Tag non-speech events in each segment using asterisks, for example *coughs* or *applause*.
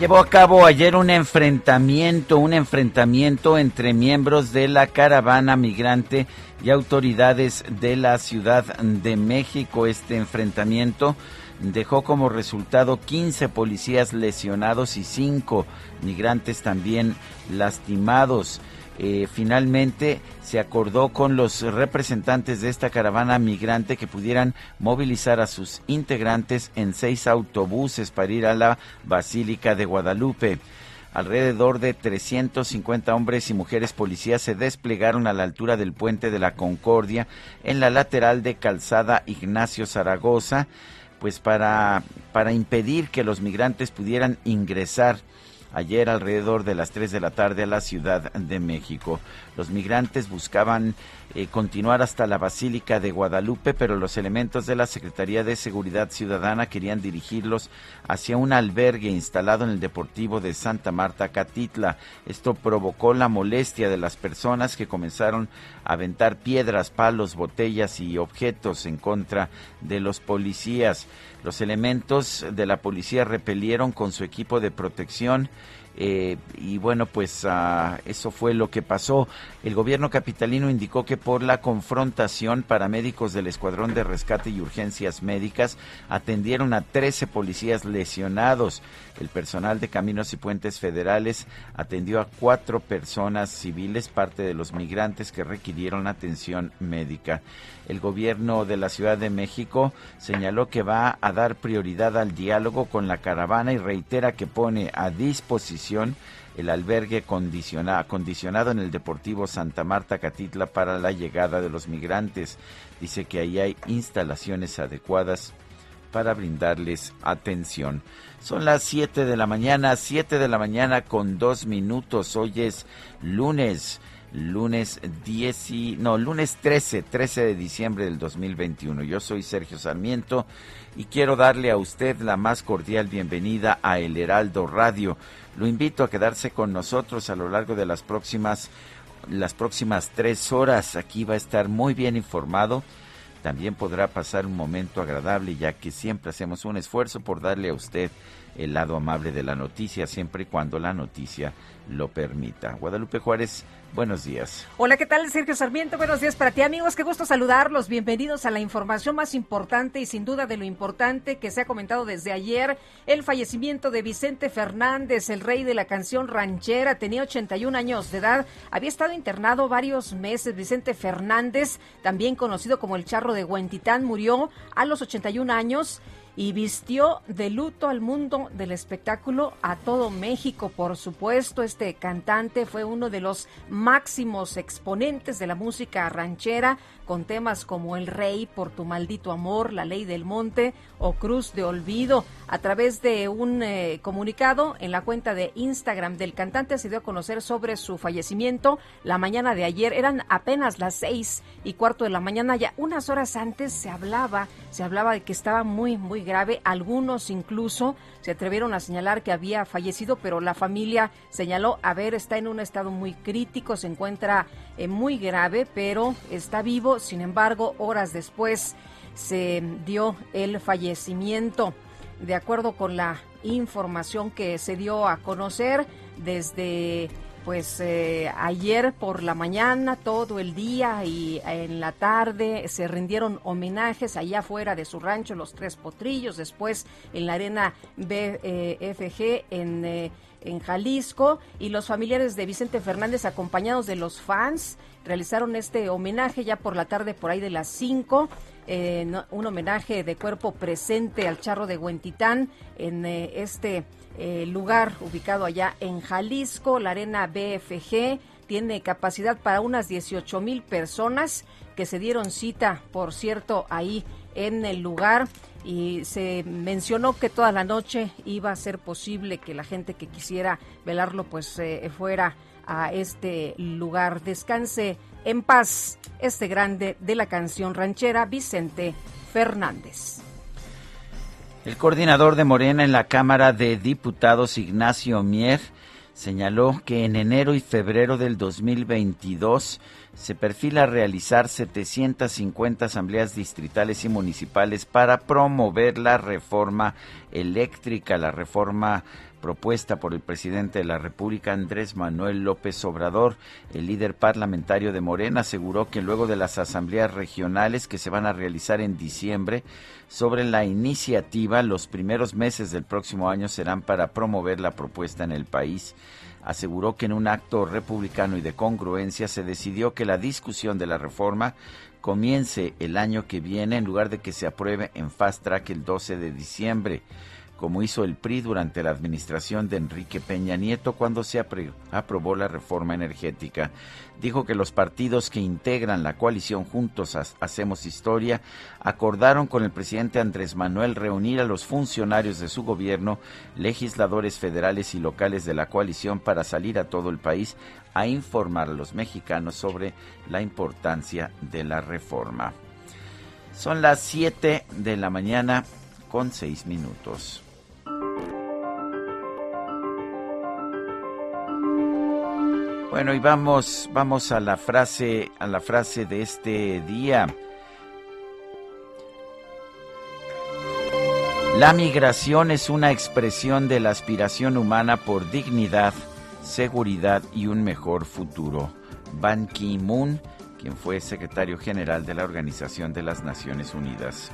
Llevó a cabo ayer un enfrentamiento, un enfrentamiento entre miembros de la caravana migrante y autoridades de la Ciudad de México. Este enfrentamiento dejó como resultado 15 policías lesionados y 5 migrantes también lastimados. Eh, finalmente se acordó con los representantes de esta caravana migrante que pudieran movilizar a sus integrantes en seis autobuses para ir a la Basílica de Guadalupe. Alrededor de 350 hombres y mujeres policías se desplegaron a la altura del puente de la Concordia en la lateral de Calzada Ignacio Zaragoza, pues para, para impedir que los migrantes pudieran ingresar ayer alrededor de las 3 de la tarde a la Ciudad de México. Los migrantes buscaban eh, continuar hasta la Basílica de Guadalupe, pero los elementos de la Secretaría de Seguridad Ciudadana querían dirigirlos hacia un albergue instalado en el Deportivo de Santa Marta, Catitla. Esto provocó la molestia de las personas que comenzaron a aventar piedras, palos, botellas y objetos en contra de los policías. Los elementos de la policía repelieron con su equipo de protección eh, y bueno, pues ah, eso fue lo que pasó. El gobierno capitalino indicó que por la confrontación, paramédicos del Escuadrón de Rescate y Urgencias Médicas atendieron a 13 policías lesionados. El personal de Caminos y Puentes Federales atendió a cuatro personas civiles, parte de los migrantes que requirieron atención médica. El gobierno de la Ciudad de México señaló que va a dar prioridad al diálogo con la caravana y reitera que pone a disposición el albergue condicionado en el Deportivo Santa Marta Catitla para la llegada de los migrantes. Dice que ahí hay instalaciones adecuadas para brindarles atención. Son las 7 de la mañana, 7 de la mañana con dos minutos. Hoy es lunes, lunes 10 y, no, lunes 13, 13 de diciembre del 2021. Yo soy Sergio Sarmiento y quiero darle a usted la más cordial bienvenida a El Heraldo Radio. Lo invito a quedarse con nosotros a lo largo de las próximas las próximas tres horas. Aquí va a estar muy bien informado. También podrá pasar un momento agradable ya que siempre hacemos un esfuerzo por darle a usted el lado amable de la noticia siempre y cuando la noticia lo permita. Guadalupe Juárez Buenos días. Hola, ¿qué tal? Sergio Sarmiento. Buenos días para ti, amigos. Qué gusto saludarlos. Bienvenidos a la información más importante y sin duda de lo importante que se ha comentado desde ayer, el fallecimiento de Vicente Fernández, el rey de la canción ranchera. Tenía 81 años de edad. Había estado internado varios meses. Vicente Fernández, también conocido como el Charro de Huentitán, murió a los 81 años y vistió de luto al mundo del espectáculo, a todo México, por supuesto. Este cantante fue uno de los máximos exponentes de la música ranchera, con temas como El Rey, Por tu maldito amor, La Ley del Monte o Cruz de Olvido. A través de un eh, comunicado en la cuenta de Instagram del cantante se dio a conocer sobre su fallecimiento la mañana de ayer. Eran apenas las seis y cuarto de la mañana. Ya unas horas antes se hablaba, se hablaba de que estaba muy, muy grave. Algunos incluso se atrevieron a señalar que había fallecido, pero la familia señaló, a ver, está en un estado muy crítico, se encuentra eh, muy grave, pero está vivo. Sin embargo, horas después se dio el fallecimiento. De acuerdo con la información que se dio a conocer desde pues eh, ayer por la mañana, todo el día y en la tarde se rindieron homenajes allá afuera de su rancho, Los Tres Potrillos, después en la arena BFG eh, en Jalisco y los familiares de Vicente Fernández acompañados de los fans realizaron este homenaje ya por la tarde por ahí de las 5. Eh, un homenaje de cuerpo presente al charro de Huentitán en este eh, lugar ubicado allá en Jalisco, la arena BFG tiene capacidad para unas 18 mil personas que se dieron cita, por cierto, ahí en el lugar y se mencionó que toda la noche iba a ser posible que la gente que quisiera velarlo pues eh, fuera a este lugar. Descanse en paz este grande de la canción ranchera Vicente Fernández. El coordinador de Morena en la Cámara de Diputados, Ignacio Mier, señaló que en enero y febrero del 2022 se perfila realizar 750 asambleas distritales y municipales para promover la reforma eléctrica, la reforma propuesta por el presidente de la República, Andrés Manuel López Obrador. El líder parlamentario de Morena aseguró que luego de las asambleas regionales que se van a realizar en diciembre sobre la iniciativa, los primeros meses del próximo año serán para promover la propuesta en el país aseguró que en un acto republicano y de congruencia se decidió que la discusión de la reforma comience el año que viene en lugar de que se apruebe en fast track el 12 de diciembre como hizo el PRI durante la administración de Enrique Peña Nieto cuando se aprobó la reforma energética. Dijo que los partidos que integran la coalición Juntos Hacemos Historia acordaron con el presidente Andrés Manuel reunir a los funcionarios de su gobierno, legisladores federales y locales de la coalición para salir a todo el país a informar a los mexicanos sobre la importancia de la reforma. Son las 7 de la mañana con 6 minutos. Bueno, y vamos, vamos a la frase, a la frase de este día. La migración es una expresión de la aspiración humana por dignidad, seguridad y un mejor futuro. Ban Ki-moon, quien fue secretario general de la Organización de las Naciones Unidas.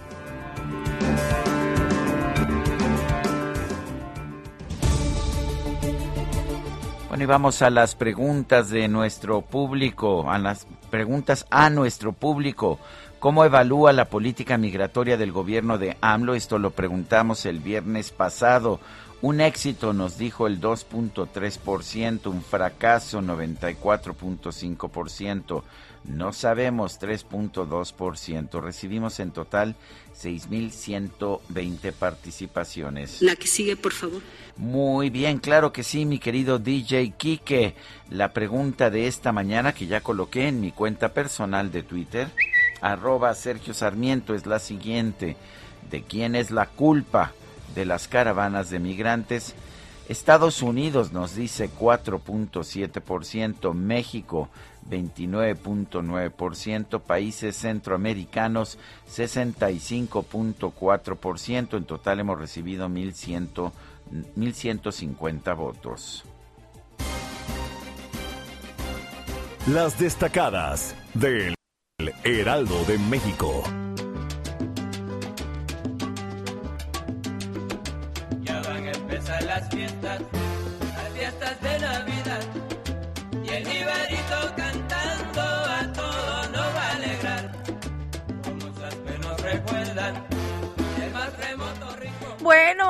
Y vamos a las preguntas de nuestro público, a las preguntas a nuestro público. ¿Cómo evalúa la política migratoria del gobierno de AMLO? Esto lo preguntamos el viernes pasado. Un éxito nos dijo el 2.3%, un fracaso 94.5%, no sabemos 3.2%. Recibimos en total 6.120 participaciones. La que sigue, por favor. Muy bien, claro que sí, mi querido DJ Kike. La pregunta de esta mañana que ya coloqué en mi cuenta personal de Twitter, arroba Sergio Sarmiento, es la siguiente. ¿De quién es la culpa de las caravanas de migrantes? Estados Unidos nos dice 4.7%, México 29.9%, países centroamericanos 65.4%, en total hemos recibido 1.150 votos. Las destacadas del Heraldo de México. Ya van a empezar las fiestas,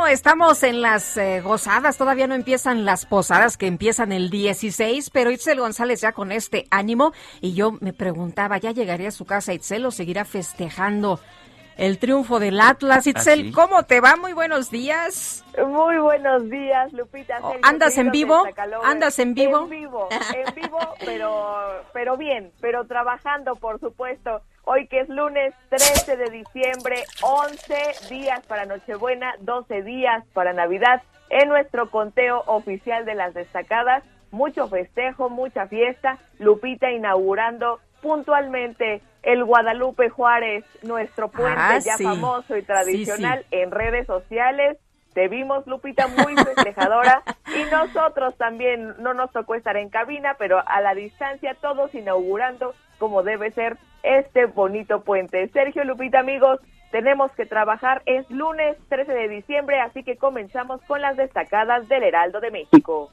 Bueno, estamos en las eh, gozadas, todavía no empiezan las posadas que empiezan el 16, pero Itzel González ya con este ánimo y yo me preguntaba, ¿ya llegaría a su casa Itzel o seguirá festejando el triunfo del Atlas? Itzel, sí? ¿cómo te va? Muy buenos días. Muy buenos días, Lupita. Oh, Sergio, ¿andas en vivo? ¿Andas en vivo? En vivo, en vivo, pero, pero bien, pero trabajando, por supuesto. Hoy que es lunes 13 de diciembre, 11 días para Nochebuena, 12 días para Navidad. En nuestro conteo oficial de las destacadas, mucho festejo, mucha fiesta. Lupita inaugurando puntualmente el Guadalupe Juárez, nuestro puente Ah, ya sí. famoso y Sí, tradicional en redes sociales Te vimos, Lupita, muy festejadora y nosotros también no nos tocó estar en cabina, pero a la distancia todos inaugurando como debe ser este bonito puente. Sergio, Lupita, amigos, tenemos que trabajar. Es lunes 13 de diciembre, así que comenzamos con las destacadas del Heraldo de México.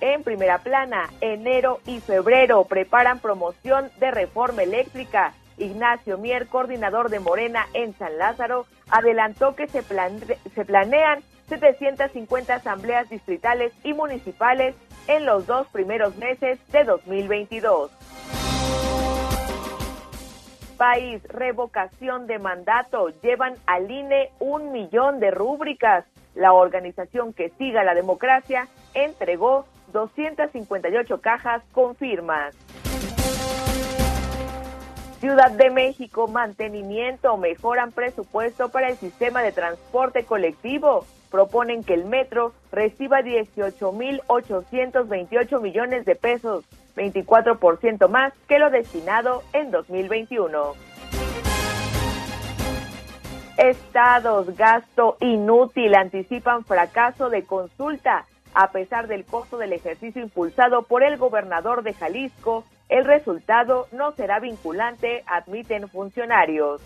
En primera plana, enero y febrero preparan promoción de reforma eléctrica. Ignacio Mier, coordinador de Morena en San Lázaro, adelantó que se, planean 750 asambleas distritales y municipales en los dos primeros meses de 2022. País, revocación de mandato. Llevan al INE un millón de rúbricas. La organización que siga la democracia entregó 258 cajas con firmas. Ciudad de México, mantenimiento, mejoran presupuesto para el sistema de transporte colectivo. Proponen que el metro reciba 18.828 millones de pesos, 24% más que lo destinado en 2021. Estados, gasto inútil, anticipan fracaso de consulta. A pesar del costo del ejercicio impulsado por el gobernador de Jalisco, el resultado no será vinculante, admiten funcionarios.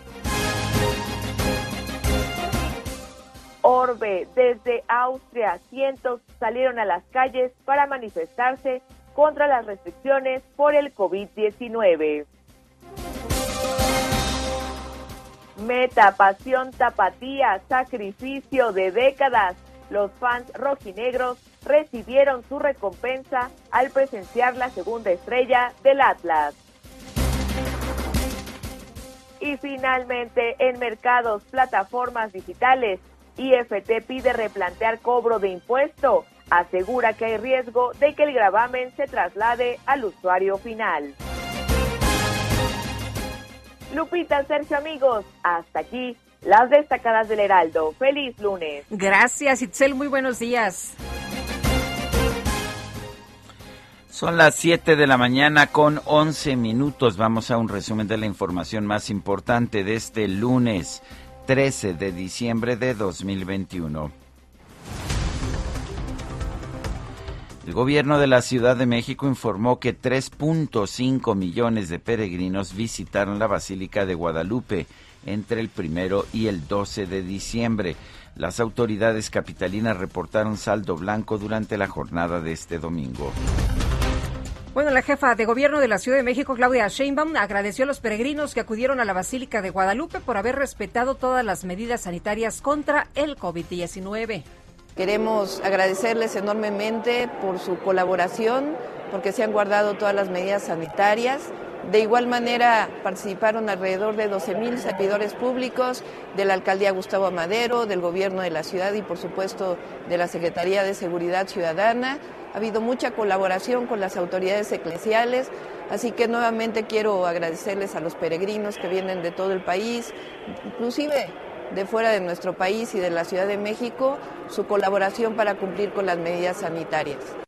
Orbe, desde Austria, cientos salieron a las calles para manifestarse contra las restricciones por el COVID-19. Meta, pasión, tapatía, sacrificio de décadas. Los fans rojinegros recibieron su recompensa al presenciar la segunda estrella del Atlas. Y finalmente, en mercados, plataformas digitales, IFT pide replantear cobro de impuesto. Asegura que hay riesgo de que el gravamen se traslade al usuario final. Lupita, Sergio, amigos, hasta aquí las destacadas del Heraldo. Feliz lunes. Gracias, Itzel. Muy buenos días. Son las 7 de la mañana con 11 minutos. Vamos a un resumen de la información más importante de este lunes 13 de diciembre de 2021. El gobierno de la Ciudad de México informó que 3.5 millones de peregrinos visitaron la Basílica de Guadalupe entre el primero y el 12 de diciembre. Las autoridades capitalinas reportaron saldo blanco durante la jornada de este domingo. Bueno, la jefa de gobierno de la Ciudad de México, Claudia Sheinbaum, agradeció a los peregrinos que acudieron a la Basílica de Guadalupe por haber respetado todas las medidas sanitarias contra el COVID-19. Queremos agradecerles enormemente por su colaboración, porque se han guardado todas las medidas sanitarias. De igual manera participaron alrededor de 12.000 servidores públicos de la alcaldía Gustavo Amadero, del gobierno de la ciudad y por supuesto de la Secretaría de Seguridad Ciudadana. Ha habido mucha colaboración con las autoridades eclesiales, así que nuevamente quiero agradecerles a los peregrinos que vienen de todo el país, inclusive de fuera de nuestro país y de la Ciudad de México, su colaboración para cumplir con las medidas sanitarias.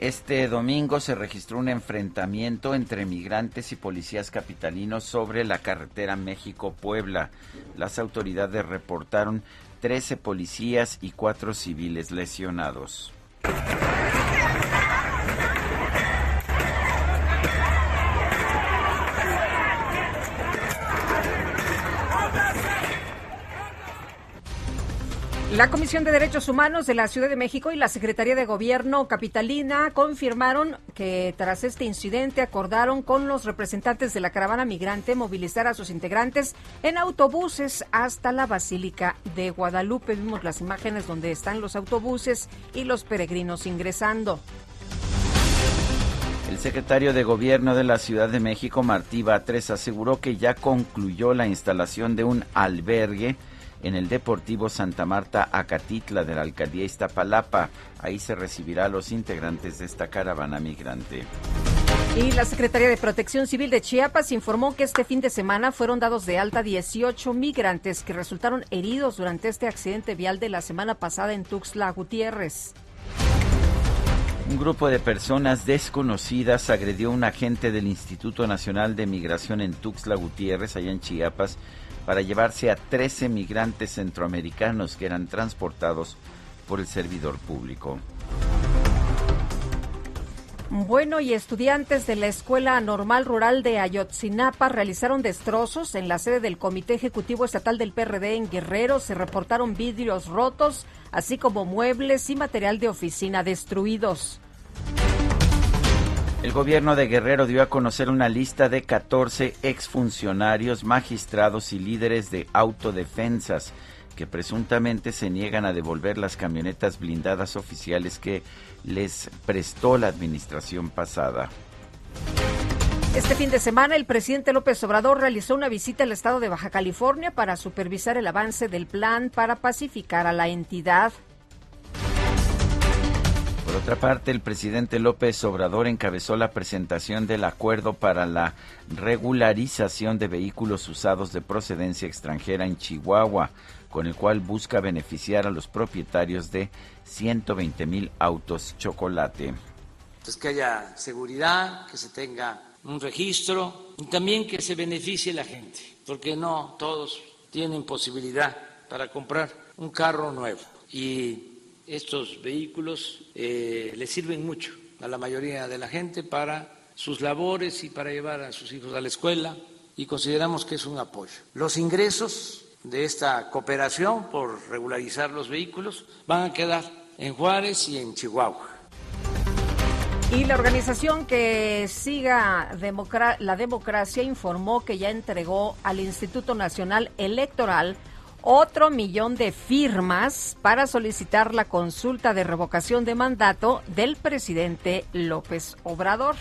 Este domingo se registró un enfrentamiento entre migrantes y policías capitalinos sobre la carretera México-Puebla. Las autoridades reportaron 13 policías y 4 civiles lesionados. La Comisión de Derechos Humanos de la Ciudad de México y la Secretaría de Gobierno Capitalina confirmaron que tras este incidente acordaron con los representantes de la caravana migrante movilizar a sus integrantes en autobuses hasta la Basílica de Guadalupe. Vimos las imágenes donde están los autobuses y los peregrinos ingresando. El secretario de Gobierno de la Ciudad de México, Martí Batres, aseguró que ya concluyó la instalación de un albergue en el Deportivo Santa Marta Acatitla de la alcaldía Iztapalapa. Ahí se recibirá a los integrantes de esta caravana migrante. Y la Secretaría de Protección Civil de Chiapas informó que este fin de semana fueron dados de alta 18 migrantes que resultaron heridos durante este accidente vial de la semana pasada en Tuxtla Gutiérrez. Un grupo de personas desconocidas agredió a un agente del Instituto Nacional de Migración en Tuxtla Gutiérrez, allá en Chiapas, para llevarse a 13 migrantes centroamericanos que eran transportados por el servidor público. Bueno, y estudiantes de la Escuela Normal Rural de Ayotzinapa realizaron destrozos en la sede del Comité Ejecutivo Estatal del PRD en Guerrero. Se reportaron vidrios rotos, así como muebles y material de oficina destruidos. El gobierno de Guerrero dio a conocer una lista de 14 exfuncionarios, magistrados y líderes de autodefensas que presuntamente se niegan a devolver las camionetas blindadas oficiales que les prestó la administración pasada. Este fin de semana, el presidente López Obrador realizó una visita al estado de Baja California para supervisar el avance del plan para pacificar a la entidad. Por otra parte, el presidente López Obrador encabezó la presentación del acuerdo para la regularización de vehículos usados de procedencia extranjera en Chihuahua con el cual busca beneficiar a los propietarios de 120 mil autos chocolate. Pues que haya seguridad, que se tenga un registro y también que se beneficie la gente, porque no todos tienen posibilidad para comprar un carro nuevo y estos vehículos eh, le sirven mucho a la mayoría de la gente para sus labores y para llevar a sus hijos a la escuela y consideramos que es un apoyo. Los ingresos de esta cooperación por regularizar los vehículos van a quedar en Juárez y en Chihuahua. Y la organización que siga la democracia informó que ya entregó al Instituto Nacional Electoral otro millón de firmas para solicitar la consulta de revocación de mandato del presidente López Obrador.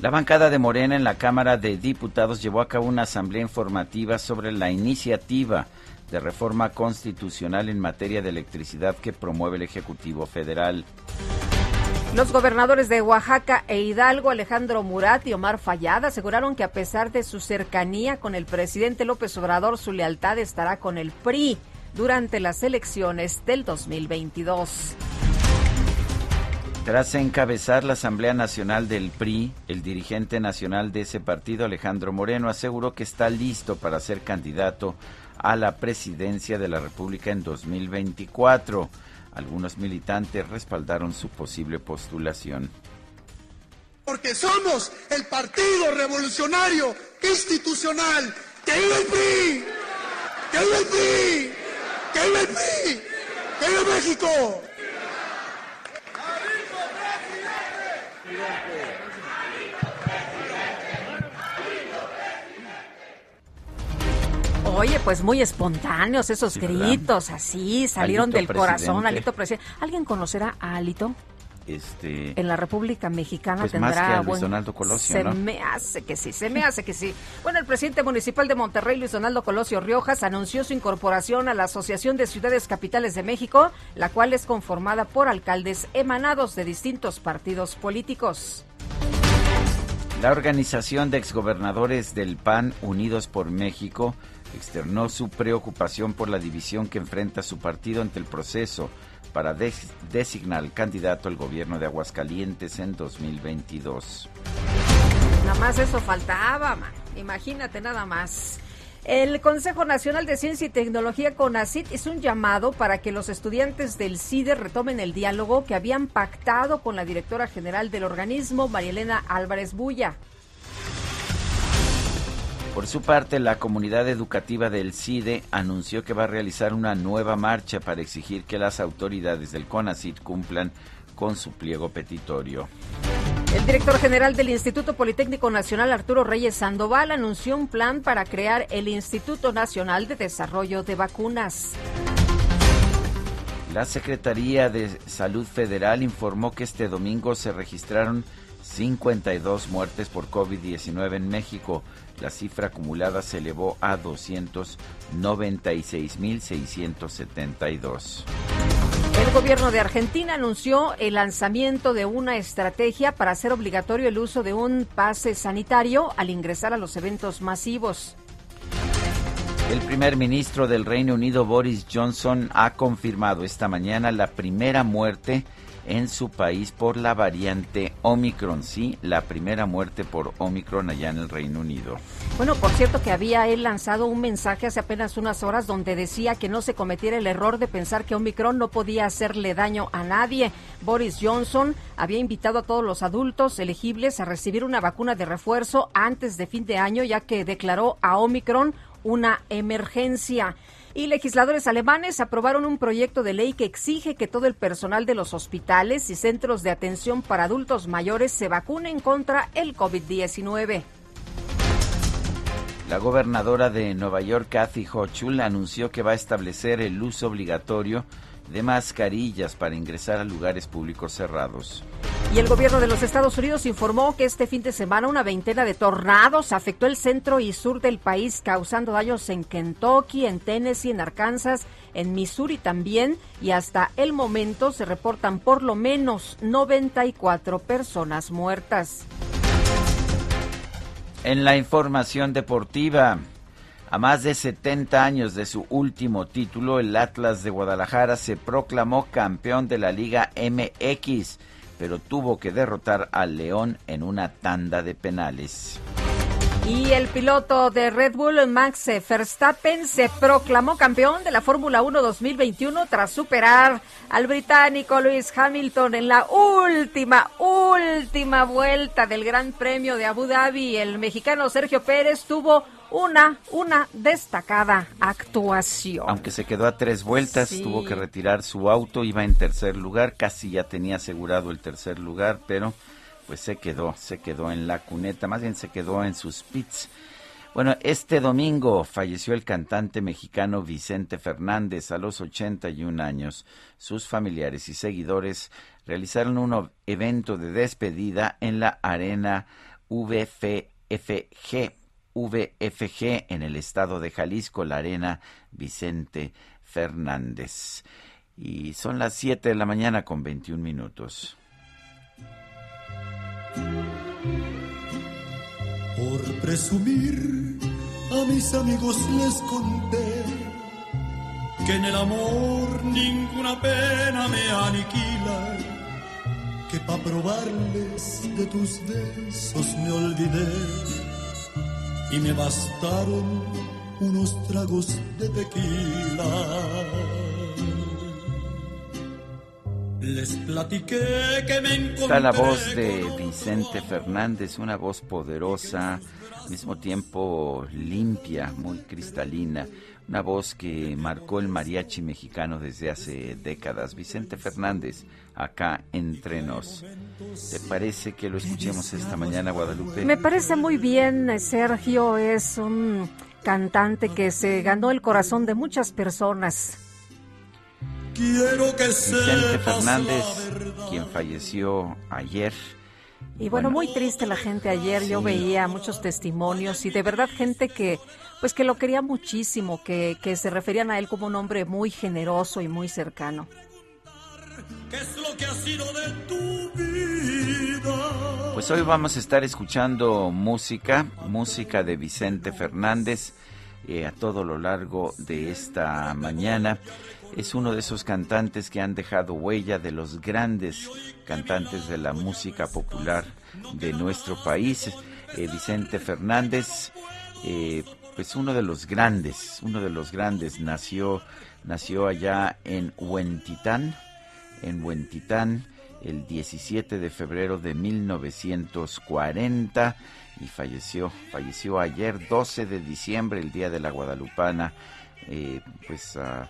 La bancada de Morena en la Cámara de Diputados llevó a cabo una asamblea informativa sobre la iniciativa de reforma constitucional en materia de electricidad que promueve el Ejecutivo Federal. Los gobernadores de Oaxaca e Hidalgo, Alejandro Murat y Omar Fallada, aseguraron que a pesar de su cercanía con el presidente López Obrador, su lealtad estará con el PRI durante las elecciones del 2022. Tras encabezar la Asamblea Nacional del PRI, el dirigente nacional de ese partido, Alejandro Moreno, aseguró que está listo para ser candidato a la presidencia de la República en 2024. Algunos militantes respaldaron su posible postulación. Porque somos el Partido Revolucionario Institucional. ¡Que viva el PRI! ¡Que viva el PRI! ¡Que viva el PRI! ¡Que viva México! Oye, pues muy espontáneos esos gritos, así, salieron del corazón, Alito presidente. ¿Alguien conocerá a Alito? Este, en la República Mexicana pues tendrá más que a Luis Donaldo Colosio, se me hace que sí, se me hace que sí. Bueno, el presidente municipal de Monterrey, Luis Donaldo Colosio Riojas, anunció su incorporación a la Asociación de Ciudades Capitales de México, la cual es conformada por alcaldes emanados de distintos partidos políticos. La organización de exgobernadores del PAN Unidos por México externó su preocupación por la división que enfrenta su partido ante el proceso para designar al candidato al gobierno de Aguascalientes en 2022. Nada más eso faltaba, imagínate nada más. El Consejo Nacional de Ciencia y Tecnología CONACIT es un llamado para que los estudiantes del CIDE retomen el diálogo que habían pactado con la directora general del organismo, Marielena Álvarez Bulla. Por su parte, la comunidad educativa del CIDE anunció que va a realizar una nueva marcha para exigir que las autoridades del CONACIT cumplan con su pliego petitorio. El director general del Instituto Politécnico Nacional, Arturo Reyes Sandoval, anunció un plan para crear el Instituto Nacional de Desarrollo de Vacunas. La Secretaría de Salud Federal informó que este domingo se registraron 52 muertes por COVID-19 en México, la cifra acumulada se elevó a 296.672. El gobierno de Argentina anunció el lanzamiento de una estrategia para hacer obligatorio el uso de un pase sanitario al ingresar a los eventos masivos. El primer ministro del Reino Unido, Boris Johnson, ha confirmado esta mañana la primera muerte en su país por la variante Omicron. Sí, la primera muerte por Omicron allá en el Reino Unido. Bueno, por cierto que había él lanzado un mensaje hace apenas unas horas donde decía que no se cometiera el error de pensar que Omicron no podía hacerle daño a nadie. Boris Johnson había invitado a todos los adultos elegibles a recibir una vacuna de refuerzo antes de fin de año, ya que declaró a Omicron una emergencia. Y legisladores alemanes aprobaron un proyecto de ley que exige que todo el personal de los hospitales y centros de atención para adultos mayores se vacunen contra el COVID-19. La gobernadora de Nueva York, Kathy Hochul, anunció que va a establecer el uso obligatorio de mascarillas para ingresar a lugares públicos cerrados. Y el gobierno de los Estados Unidos informó que este fin de semana una veintena de tornados afectó el centro y sur del país, causando daños en Kentucky, en Tennessee, en Arkansas, en Missouri también, y hasta el momento se reportan por lo menos 94 personas muertas. En la información deportiva, a más de 70 años de su último título, el Atlas de Guadalajara se proclamó campeón de la Liga MX, pero tuvo que derrotar al León en una tanda de penales. Y el piloto de Red Bull, Max Verstappen, se proclamó campeón de la Fórmula 1 2021 tras superar al británico Lewis Hamilton en la última, última vuelta del Gran Premio de Abu Dhabi. El mexicano Sergio Pérez tuvo una, una destacada actuación. Aunque se quedó a tres vueltas, tuvo que retirar su auto, iba en tercer lugar, casi ya tenía asegurado el tercer lugar, pero pues se quedó, se quedó en la cuneta, más bien se quedó en sus pits. Bueno, este domingo falleció el cantante mexicano Vicente Fernández a los 81 años. Sus familiares y seguidores realizaron un evento de despedida en la arena VFG VFG en el estado de Jalisco, la arena Vicente Fernández. Y son las 7 de la mañana con 21 minutos. Por presumir, a mis amigos les conté que en el amor ninguna pena me aniquila, que pa' probarles de tus besos me olvidé y me bastaron unos tragos de tequila. Les platiqué que me encontré Está la voz de Vicente Fernández, una voz poderosa, al mismo tiempo limpia, muy cristalina, una voz que marcó el mariachi mexicano desde hace décadas. Vicente Fernández, acá entre nos. ¿Te parece que lo escuchemos esta mañana, Guadalupe? Me parece muy bien, Sergio es un cantante que se ganó el corazón de muchas personas. Quiero que Vicente Fernández, quien falleció ayer. Y bueno, muy triste la gente ayer. Yo veía muchos testimonios y de verdad gente que, pues que lo quería muchísimo, que, que se referían a él como un hombre muy generoso y muy cercano. ¿Qué es lo que ha sido de tu vida? Pues hoy vamos a estar escuchando música, música de Vicente Fernández eh, a todo lo largo de esta mañana. Es uno de esos cantantes que han dejado huella de los grandes cantantes de la música popular de nuestro país. Eh, Vicente Fernández, eh, pues uno de los grandes, uno de los grandes, nació, nació allá en Huentitán, en Huentitán el 17 de febrero de 1940 y falleció, falleció ayer 12 de diciembre, el día de la Guadalupana, eh, pues ah,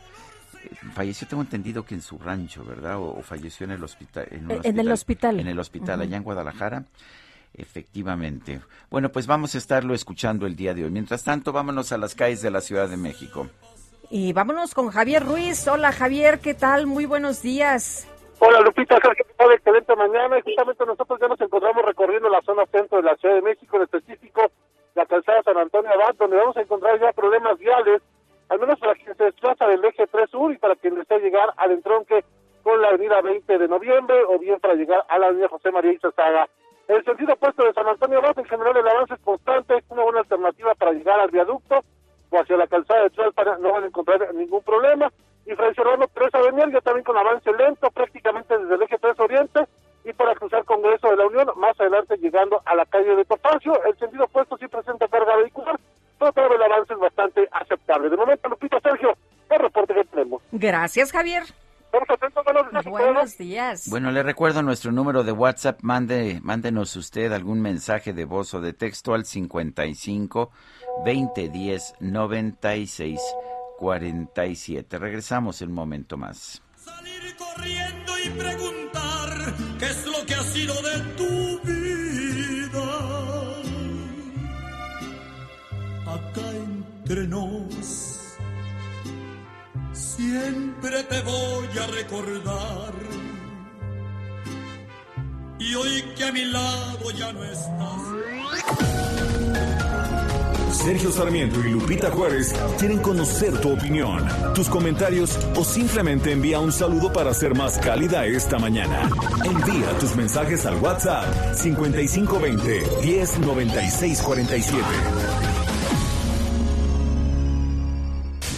eh, falleció, tengo entendido que en su rancho, ¿verdad? O, o falleció en el hospital. En, En el hospital. En el hospital, allá en Guadalajara. Efectivamente. Bueno, pues vamos a estarlo escuchando el día de hoy. Mientras tanto, vámonos a las calles de la Ciudad de México. Y vámonos con Javier Ruiz. Hola Javier, ¿qué tal? Muy buenos días. Hola Lupita, Sergio, ¿qué tal? excelente mañana. Y justamente nosotros ya nos encontramos recorriendo la zona centro de la Ciudad de México, en específico la calzada San Antonio Abad, donde vamos a encontrar ya problemas viales, al menos para quien se desplaza del eje 3 sur y para quien desea llegar al entronque con la avenida 20 de noviembre o bien para llegar a la avenida José María Izazaga. El sentido opuesto de San Antonio Abad, en general el avance es constante, es una buena alternativa para llegar al viaducto o hacia la calzada de Tlalpan no van a encontrar ningún problema. Y Fray Serrano 3 Avenida ya también con avance lento, prácticamente desde el eje 3 Oriente, y para cruzar Congreso de la Unión, más adelante llegando a la calle de Topacio. El sentido opuesto sí presenta carga vehicular, pero todo el avance es bastante aceptable. De momento, Lupita Sergio, el reporte que tenemos. Gracias, Javier. Estamos atentos, buenos días. Buenos días. Bueno, le recuerdo nuestro número de WhatsApp. Mande, mándenos usted algún mensaje de voz o de texto al 55 2010 96 47. Regresamos en un momento más. Salir corriendo y preguntar qué es lo que ha sido de tu vida. Acá entre nos, siempre te voy a recordar. Y hoy que a mi lado ya no estás. Sergio Sarmiento y Lupita Juárez quieren conocer tu opinión, tus comentarios o simplemente envía un saludo para ser más cálida esta mañana. Envía tus mensajes al WhatsApp 5520 109647.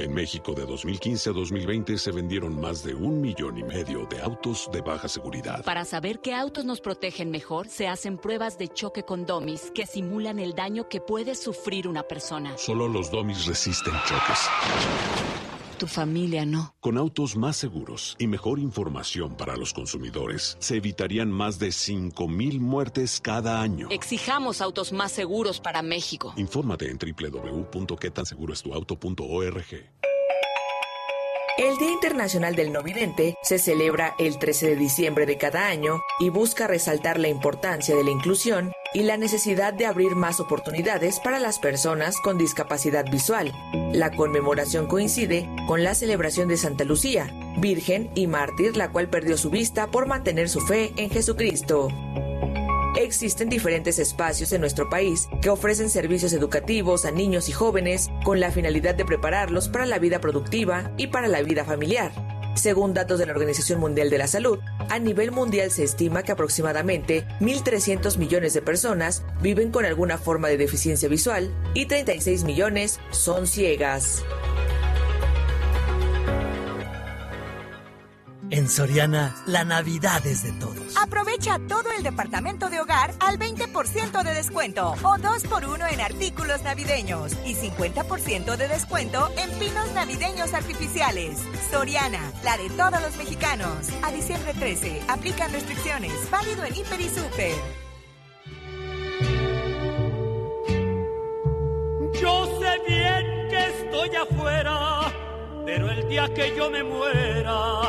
En México de 2015 a 2020 se vendieron más de un millón y medio de autos de baja seguridad. Para saber qué autos nos protegen mejor, se hacen pruebas de choque con domis que simulan el daño que puede sufrir una persona. Solo los domis resisten choques. Tu familia no. Con autos más seguros y mejor información para los consumidores, se evitarían más de 5.000 muertes cada año. Exijamos autos más seguros para México. Infórmate en www.quetanseguroestuauto.org. El Día Internacional del No Vidente se celebra el 13 de diciembre de cada año y busca resaltar la importancia de la inclusión y la necesidad de abrir más oportunidades para las personas con discapacidad visual. La conmemoración coincide con la celebración de Santa Lucía, virgen y mártir, la cual perdió su vista por mantener su fe en Jesucristo. Existen diferentes espacios en nuestro país que ofrecen servicios educativos a niños y jóvenes con la finalidad de prepararlos para la vida productiva y para la vida familiar. Según datos de la Organización Mundial de la Salud, a nivel mundial se estima que aproximadamente 1.300 millones de personas viven con alguna forma de deficiencia visual y 36 millones son ciegas. En Soriana, la Navidad es de todos. Aprovecha todo el departamento de hogar al 20% de descuento o 2x1 en artículos navideños y 50% de descuento en pinos navideños artificiales. Soriana, la de todos los mexicanos. A diciembre 13, aplican restricciones. Válido en Hiper y Super. Yo sé bien que estoy afuera, pero el día que yo me muera,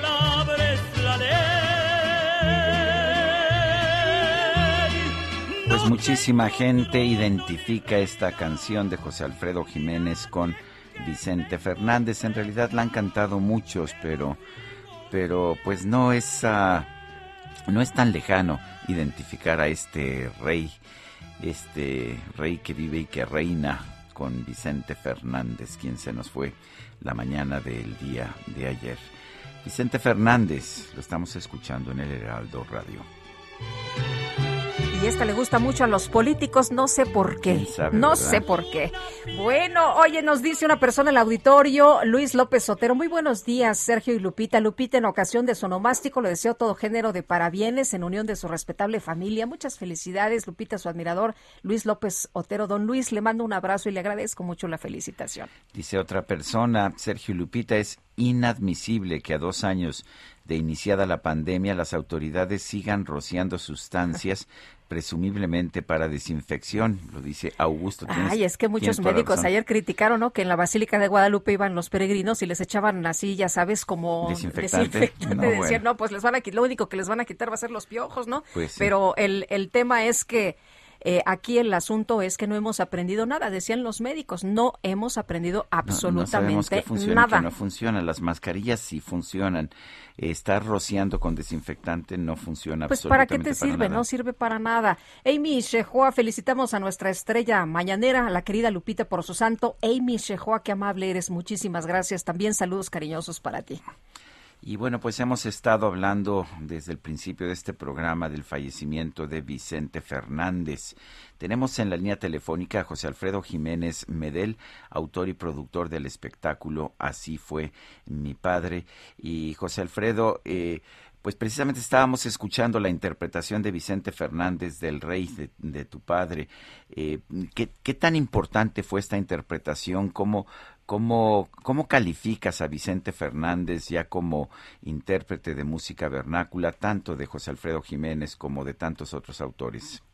palabra es la ley. Pues muchísima gente identifica esta canción de José Alfredo Jiménez con Vicente Fernández. En realidad la han cantado muchos, pero, pero pues no es, ah, no es tan lejano identificar a este rey, este rey que vive y que reina con Vicente Fernández, quien se nos fue la mañana del día de ayer. Vicente Fernández, lo estamos escuchando en el Heraldo Radio. Y esta le gusta mucho a los políticos, no sé por qué. sabe, no verdad? sé por qué. Bueno, oye, nos dice una persona en el auditorio, Luis López Sotero. Muy buenos días, Sergio y Lupita. Lupita, en ocasión de su onomástico, le deseo todo género de parabienes en unión de su respetable familia. Muchas felicidades, Lupita, su admirador, Luis López Otero. Don Luis, le mando un abrazo y le agradezco mucho la felicitación. Dice otra persona, Sergio Lupita, es inadmisible que a dos años de iniciada la pandemia, las autoridades sigan rociando sustancias *laughs* presumiblemente para desinfección, lo dice Augusto. Ay, es que muchos médicos ayer criticaron, ¿no? Que en la Basílica de Guadalupe iban los peregrinos y les echaban así, ya sabes, como desinfectante. No, Decían, no, pues les van a quitar, lo único que les van a quitar va a ser los piojos, ¿no? Pues Pero el, el tema es que eh, aquí el asunto es que no hemos aprendido nada, decían los médicos, no hemos aprendido absolutamente no, nada. no funciona, las mascarillas sí funcionan. Estar rociando con desinfectante no funciona pues ¿para qué te sirve? No sirve para nada. Amy Shehoa, felicitamos a nuestra estrella mañanera, a la querida Lupita por su santo. Amy Shehoa, qué amable eres, muchísimas gracias. También saludos cariñosos para ti. Y bueno, pues hemos estado hablando desde el principio de este programa del fallecimiento de Vicente Fernández. Tenemos en la línea telefónica a José Alfredo Jiménez Medel, autor y productor del espectáculo Así fue mi padre. Y José Alfredo, eh, pues precisamente estábamos escuchando la interpretación de Vicente Fernández del Rey de, tu padre. Eh, ¿qué, ¿qué, tan importante fue esta interpretación? ¿Cómo, ¿Cómo, ¿Cómo calificas a Vicente Fernández ya como intérprete de música vernácula, tanto de José Alfredo Jiménez como de tantos otros autores?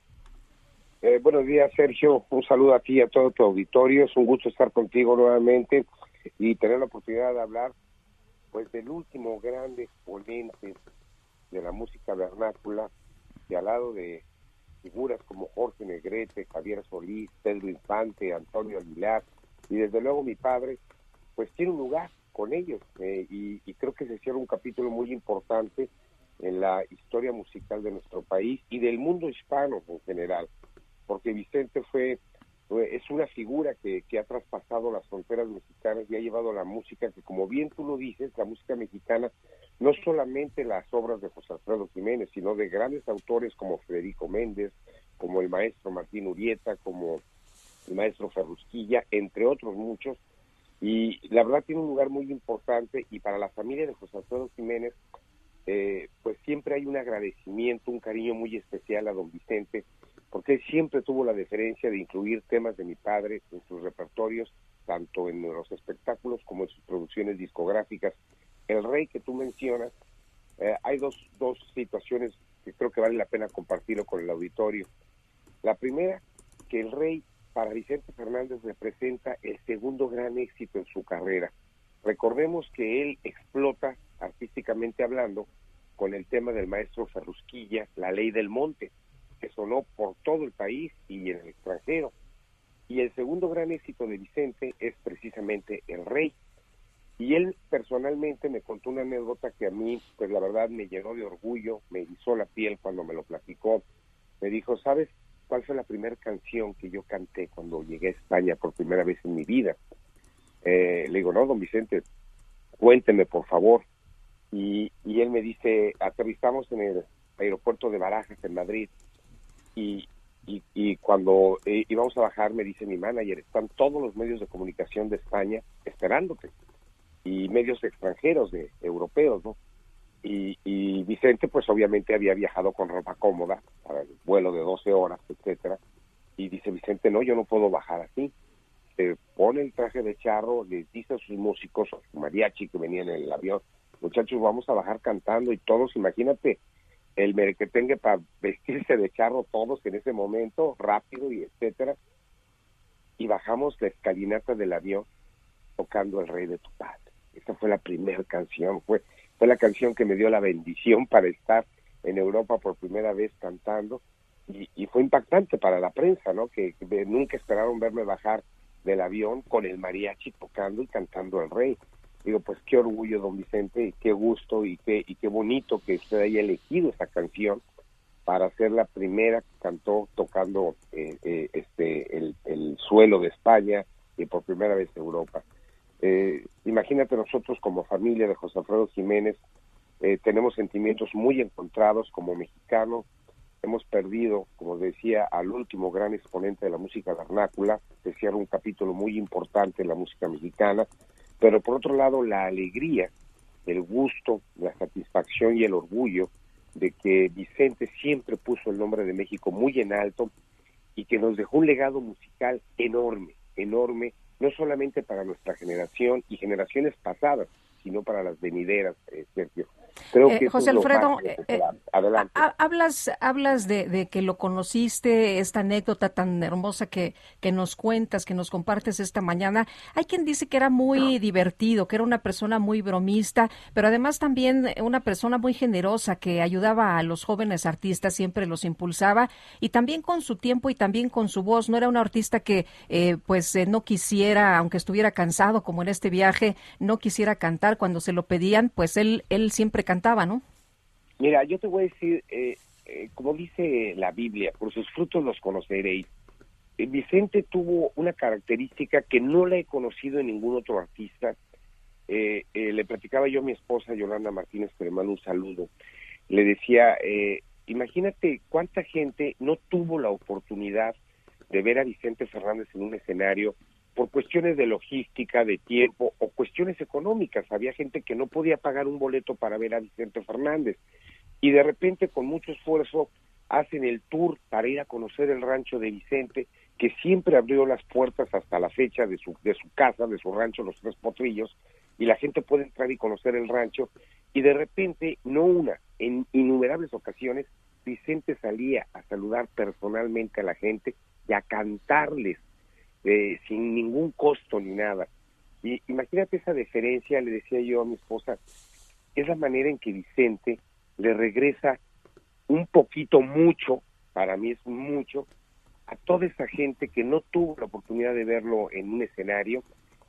Eh, buenos días, Sergio. Un saludo a ti y a todo tu auditorio. Es un gusto estar contigo nuevamente y tener la oportunidad de hablar pues del último grande exponente de la música vernácula, y al lado de figuras como Jorge Negrete, Javier Solís, Pedro Infante, Antonio Aguilar, y desde luego mi padre, pues tiene un lugar con ellos eh, y, creo que se cierra un capítulo muy importante en la historia musical de nuestro país y del mundo hispano en general, porque Vicente fue es una figura que, que ha traspasado las fronteras mexicanas y ha llevado la música que, como bien tú lo dices, la música mexicana, no solamente las obras de José Alfredo Jiménez, sino de grandes autores como Federico Méndez, como el maestro Martín Urieta, como el maestro Ferrusquilla, entre otros muchos, y la verdad tiene un lugar muy importante y para la familia de José Alfredo Jiménez, eh, pues siempre hay un agradecimiento, un cariño muy especial a don Vicente, porque él siempre tuvo la deferencia de incluir temas de mi padre en sus repertorios, tanto en los espectáculos como en sus producciones discográficas. El rey que tú mencionas, eh, hay dos, dos situaciones que creo que vale la pena compartirlo con el auditorio. La primera, que el rey para Vicente Fernández representa el segundo gran éxito en su carrera. Recordemos que él explota, artísticamente hablando, con el tema del maestro Ferrusquilla, La Ley del Monte, que sonó por todo el país y en el extranjero. Y el segundo gran éxito de Vicente es precisamente El Rey. Y él personalmente me contó una anécdota que a mí, pues la verdad me llenó de orgullo, me hizo la piel cuando me lo platicó. Me dijo, ¿sabes? Cuál fue la primera canción que yo canté cuando llegué a España por primera vez en mi vida. Eh, le digo, no, don Vicente, cuénteme por favor. Y, él me dice, aterrizamos en el aeropuerto de Barajas, en Madrid, y, y, cuando eh, íbamos a bajar, me dice mi manager, están todos los medios de comunicación de España esperándote, y medios extranjeros, de europeos, ¿no? Y, Vicente pues obviamente había viajado con ropa cómoda para el vuelo de 12 horas, etcétera, y dice Vicente, no, yo no puedo bajar así. Se pone el traje de charro, les dice a sus músicos, a su mariachi que venían en el avión, muchachos, vamos a bajar cantando y todos, imagínate el tenga para vestirse de charro todos en ese momento, rápido y etcétera, y bajamos la escalinata del avión tocando El Rey de tu Padre. Esa fue la primera canción, fue fue la canción que me dio la bendición para estar en Europa por primera vez cantando y, fue impactante para la prensa, ¿no? Que, nunca esperaron verme bajar del avión con el mariachi tocando y cantando el rey. Digo, pues qué orgullo, don Vicente, qué gusto y qué, y qué bonito que usted haya elegido esa canción para ser la primera que cantó tocando eh, eh, este el, el, suelo de España y por primera vez Europa. Eh, imagínate nosotros como familia de José Alfredo Jiménez, eh, tenemos sentimientos muy encontrados como mexicano, hemos perdido, como decía, al último gran exponente de la música vernácula, que cierra un capítulo muy importante en la música mexicana, pero por otro lado la alegría, el gusto, la satisfacción y el orgullo de que Vicente siempre puso el nombre de México muy en alto y que nos dejó un legado musical enorme, enorme, no solamente para nuestra generación y generaciones pasadas, sino para las venideras, eh, Sergio. Creo Eh, que José Alfredo, eh. Adelante. Ha- Hablas, hablas de, de que lo conociste, esta anécdota tan hermosa que, que nos cuentas, que nos compartes esta mañana. Hay quien dice que era muy divertido, que era una persona muy bromista, pero además también una persona muy generosa que ayudaba a los jóvenes artistas, siempre los impulsaba y también con su tiempo y también con su voz. No era un artista que eh, pues eh, no quisiera, aunque estuviera cansado como en este viaje, no quisiera cantar cuando se lo pedían, pues él, él siempre cantaba, ¿no? Mira, yo te voy a decir, eh, eh, como dice la Biblia, por sus frutos los conoceréis. Eh, Vicente tuvo una característica que no la he conocido en ningún otro artista. Eh, eh, le platicaba yo a mi esposa Yolanda Martínez, mando un saludo. Le decía, eh, imagínate cuánta gente no tuvo la oportunidad de ver a Vicente Fernández en un escenario por cuestiones de logística, de tiempo o cuestiones económicas. Había gente que no podía pagar un boleto para ver a Vicente Fernández y de repente con mucho esfuerzo hacen el tour para ir a conocer el rancho de Vicente, que siempre abrió las puertas hasta la fecha de su, de su casa, de su rancho Los Tres Potrillos, y la gente puede entrar y conocer el rancho, y de repente, no una, en innumerables ocasiones, Vicente salía a saludar personalmente a la gente y a cantarles eh, sin ningún costo ni nada. Y imagínate esa deferencia, le decía yo a mi esposa, es la manera en que Vicente le regresa un poquito, mucho, para mí es mucho, a toda esa gente que no tuvo la oportunidad de verlo en un escenario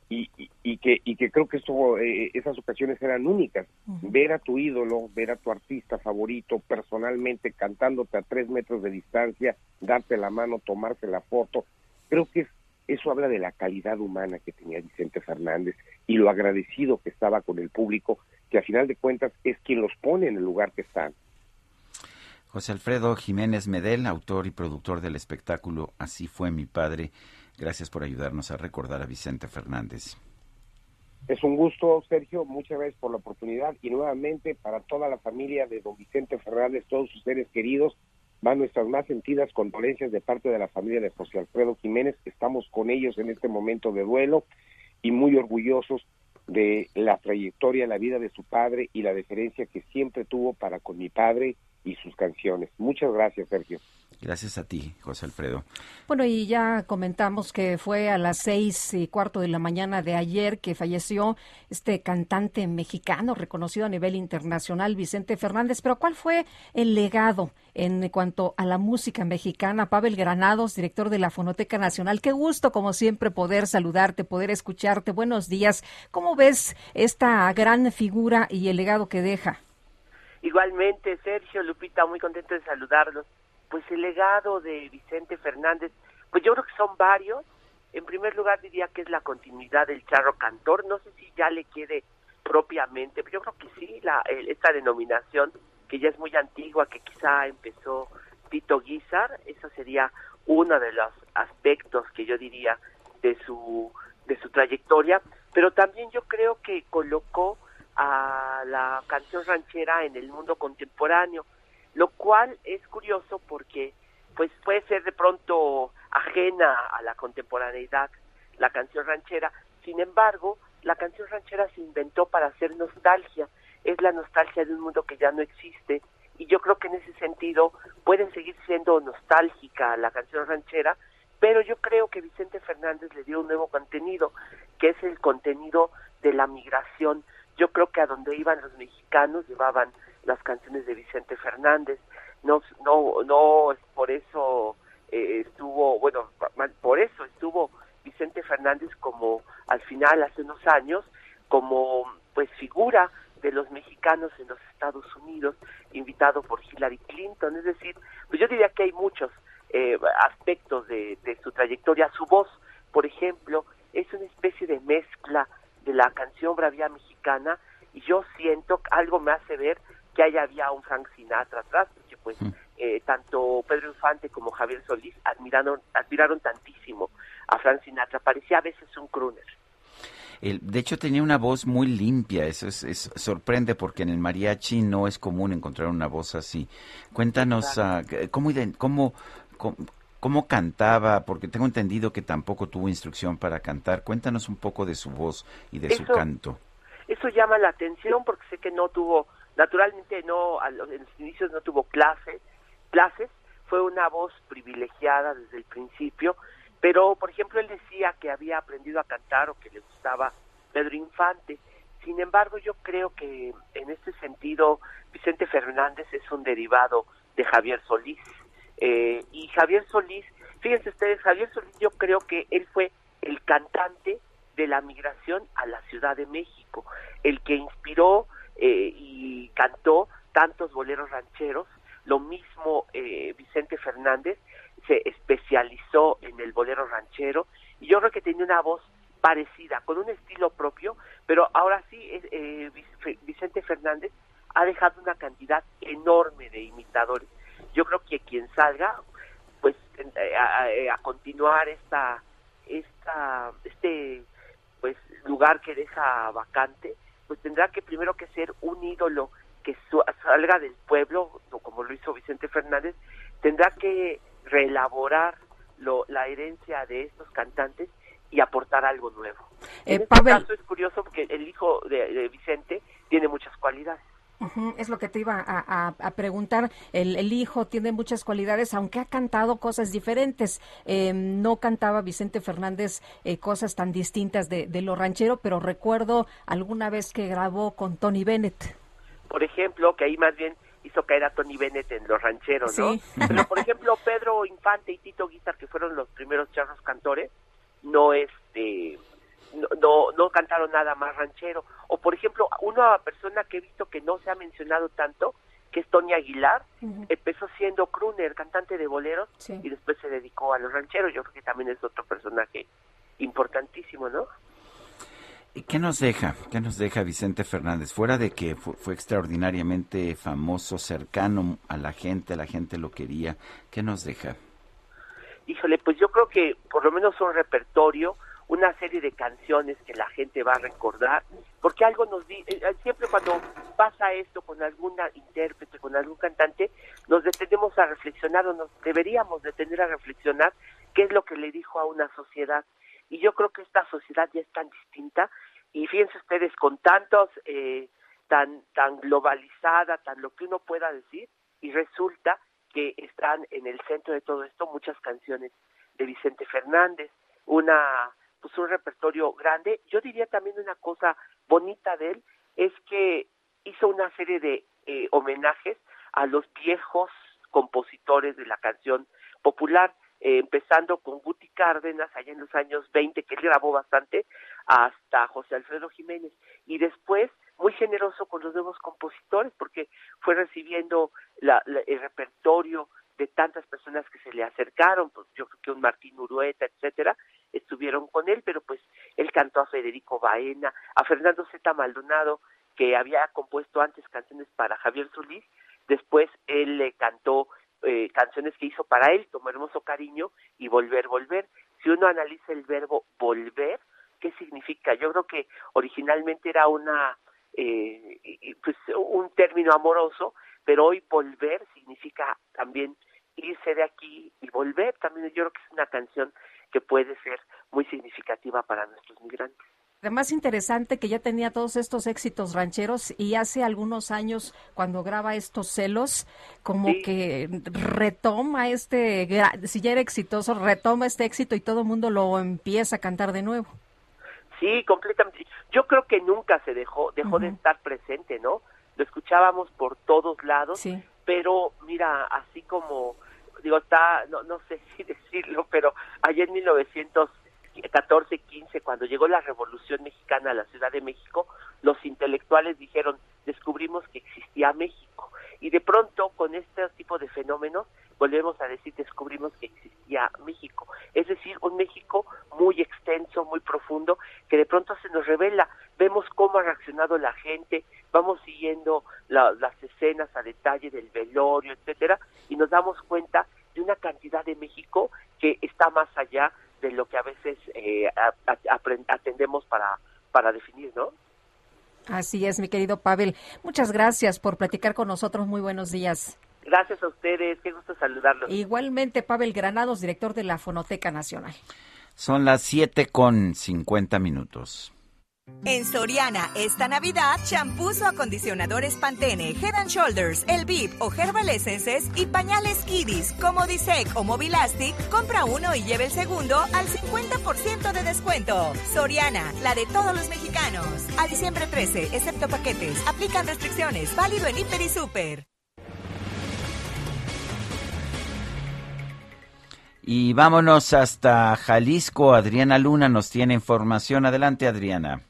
y, y, y que y que creo que eso, eh, esas ocasiones eran únicas. Ver a tu ídolo, ver a tu artista favorito personalmente cantándote a tres metros de distancia, darte la mano, tomarse la foto, creo que es- eso habla de la calidad humana que tenía Vicente Fernández y lo agradecido que estaba con el público, que a final de cuentas es quien los pone en el lugar que están. José Alfredo Jiménez Medel, autor y productor del espectáculo Así fue mi padre. Gracias por ayudarnos a recordar a Vicente Fernández. Es un gusto, Sergio. Muchas gracias por la oportunidad. Y nuevamente, para toda la familia de don Vicente Fernández, todos sus seres queridos, van nuestras más sentidas condolencias de parte de la familia de José Alfredo Jiménez. Estamos con ellos en este momento de duelo y muy orgullosos de la trayectoria, la vida de su padre y la deferencia que siempre tuvo para con mi padre y sus canciones. Muchas gracias, Sergio. Gracias a ti, José Alfredo. Bueno, y ya comentamos que fue a las seis y cuarto de la mañana de ayer que falleció este cantante mexicano reconocido a nivel internacional, Vicente Fernández. Pero ¿cuál fue el legado en cuanto a la música mexicana? Pavel Granados, director de la Fonoteca Nacional. Qué gusto, como siempre, poder saludarte, poder escucharte. Buenos días. ¿Cómo ves esta gran figura y el legado que deja? Igualmente, Sergio, Lupita, muy contento de saludarlos. Pues el legado de Vicente Fernández, pues yo creo que son varios. En primer lugar diría que es la continuidad del charro cantor. No sé si ya le quede propiamente, pero yo creo que sí, la, esta denominación que ya es muy antigua, que quizá empezó Tito Guizar, eso sería uno de los aspectos que yo diría de su de su trayectoria, pero también yo creo que colocó a la canción ranchera en el mundo contemporáneo, lo cual es curioso porque pues puede ser de pronto ajena a la contemporaneidad la canción ranchera, sin embargo, la canción ranchera se inventó para hacer nostalgia, es la nostalgia de un mundo que ya no existe. Y yo creo que en ese sentido pueden seguir siendo nostálgica la canción ranchera, pero yo creo que Vicente Fernández le dio un nuevo contenido, que es el contenido de la migración. Yo creo que a donde iban los mexicanos llevaban las canciones de Vicente Fernández. No, no, no por eso eh, estuvo, bueno, por eso estuvo Vicente Fernández como al final hace unos años como pues figura de los mexicanos en los Estados Unidos, invitado por Hillary Clinton, es decir, pues yo diría que hay muchos eh, aspectos de, de su trayectoria. Su voz, por ejemplo, es una especie de mezcla de la canción bravía mexicana y yo siento, algo me hace ver que ahí había un Frank Sinatra atrás, porque pues eh, tanto Pedro Infante como Javier Solís admiraron, admiraron tantísimo a Frank Sinatra, parecía a veces un crooner. El- de hecho, tenía una voz muy limpia. Eso es, es- sorprende porque en el mariachi no es común encontrar una voz así. Cuéntanos ah, cómo, cómo, cómo, cómo cantaba, porque tengo entendido que tampoco tuvo instrucción para cantar. Cuéntanos un poco de su voz y de su canto. Eso llama la atención porque sé que no tuvo Naturalmente no, en los inicios no tuvo clase, clases, fue una voz privilegiada desde el principio, pero por ejemplo él decía que había aprendido a cantar o que le gustaba Pedro Infante. Sin embargo, yo creo que en este sentido Vicente Fernández es un derivado de Javier Solís. Eh, y Javier Solís, fíjense ustedes, Javier Solís yo creo que él fue el cantante de la migración a la Ciudad de México, el que inspiró eh, y cantó tantos boleros rancheros, lo mismo eh, Vicente Fernández se especializó en el bolero ranchero y yo creo que tenía una voz parecida, con un estilo propio, pero ahora sí eh, Vicente Fernández ha dejado una cantidad enorme de imitadores. Yo creo que quien salga, pues a, a continuar esta, esta, este, pues lugar que deja vacante, pues tendrá que primero que ser un ídolo que salga del pueblo, como lo hizo Vicente Fernández, tendrá que reelaborar lo, la herencia de estos cantantes y aportar algo nuevo. en este caso es curioso porque el hijo de, Vicente tiene muchas cualidades. Es lo que te iba a, preguntar. El, hijo tiene muchas cualidades, aunque ha cantado cosas diferentes. Em, no cantaba Vicente Fernández eh, cosas tan distintas de, de, lo ranchero, pero recuerdo alguna vez que grabó con Tony Bennett por ejemplo, que ahí más bien hizo caer a Tony Bennett en los rancheros, ¿no? *laughs* Pero, por ejemplo, Pedro Infante y Tito Guizar, que fueron los primeros charros cantores, no este no, no, cantaron nada más ranchero. O, por ejemplo, una persona que he visto que no se ha mencionado tanto, que es Tony Aguilar, empezó siendo crooner, cantante de boleros, y después se dedicó a los rancheros. Yo creo que también es otro personaje importantísimo, ¿no? ¿Y qué nos deja? ¿Qué nos deja Vicente Fernández? Fuera de que fue, extraordinariamente famoso, cercano a la gente, la gente lo quería, ¿qué nos deja? Híjole, pues yo creo que por lo menos un repertorio, una serie de canciones que la gente va a recordar, porque algo nos dice, eh, eh, siempre cuando pasa esto con alguna intérprete, con algún cantante, nos detenemos a reflexionar o nos deberíamos detener a reflexionar qué es lo que le dijo a una sociedad. Y yo creo que esta sociedad ya es tan distinta y fíjense ustedes con tantos eh, tan tan globalizada tan lo que uno pueda decir y resulta que están en el centro de todo esto muchas canciones de Vicente Fernández una pues un repertorio grande yo diría también una cosa bonita de él es que hizo una serie de eh, homenajes a los viejos compositores de la canción popular eh, empezando con Guti Cárdenas allá en los años 20, que él grabó bastante, hasta José Alfredo Jiménez. Y después, muy generoso con los nuevos compositores, porque fue recibiendo el repertorio de tantas personas que se le acercaron, pues yo creo que un Martín Urueta, etcétera, estuvieron con él, pero pues él cantó a Federico Baena, a Fernando Z. Maldonado, que había compuesto antes canciones para Javier Solís, después él le cantó eh, canciones que hizo para él, como Hermoso Cariño y Volver, Volver. Si uno analiza el verbo volver, ¿qué significa? Yo creo que originalmente era una eh, pues un término amoroso, pero hoy volver significa también irse de aquí y volver. También yo creo que es una canción que puede ser muy significativa para nuestros migrantes. Además, interesante que ya tenía todos estos éxitos rancheros y hace algunos años, cuando graba estos celos, como que retoma este, si ya era exitoso, retoma este éxito y todo el mundo lo empieza a cantar de nuevo. Sí, completamente. Yo creo que nunca se dejó, dejó de estar presente, ¿no? Lo escuchábamos por todos lados, pero mira, así como, digo, está, no, no sé *laughs* si decirlo, pero allá en 1900 14, 15, cuando llegó la Revolución Mexicana a la Ciudad de México, los intelectuales dijeron, descubrimos que existía México. Y de pronto, con este tipo de fenómenos, volvemos a decir, descubrimos que existía México. Es decir, un México muy extenso, muy profundo, que de pronto se nos revela. Vemos cómo ha reaccionado la gente, vamos siguiendo las escenas a detalle del velorio, etcétera, y nos damos cuenta de una cantidad de México que está más allá de lo que a veces eh, atendemos para, para definir, ¿no? Así es, mi querido Pavel. Muchas gracias por platicar con nosotros. Muy buenos días. Gracias a ustedes, qué gusto saludarlos. Igualmente, Pavel Granados, director de la Fonoteca Nacional. Son las siete con cincuenta minutos. En Soriana, esta Navidad, shampoos o acondicionadores Pantene, Head and Shoulders, El Vip o Herbal Essences y pañales Kiddies como Disec o Mobilastic, compra uno y lleve el segundo al 50% de descuento. Soriana, la de todos los mexicanos. A diciembre 13, excepto paquetes, aplican restricciones, válido en Hiper y Super. Y vámonos hasta Jalisco. Adriana Luna nos tiene información. Adelante, Adriana.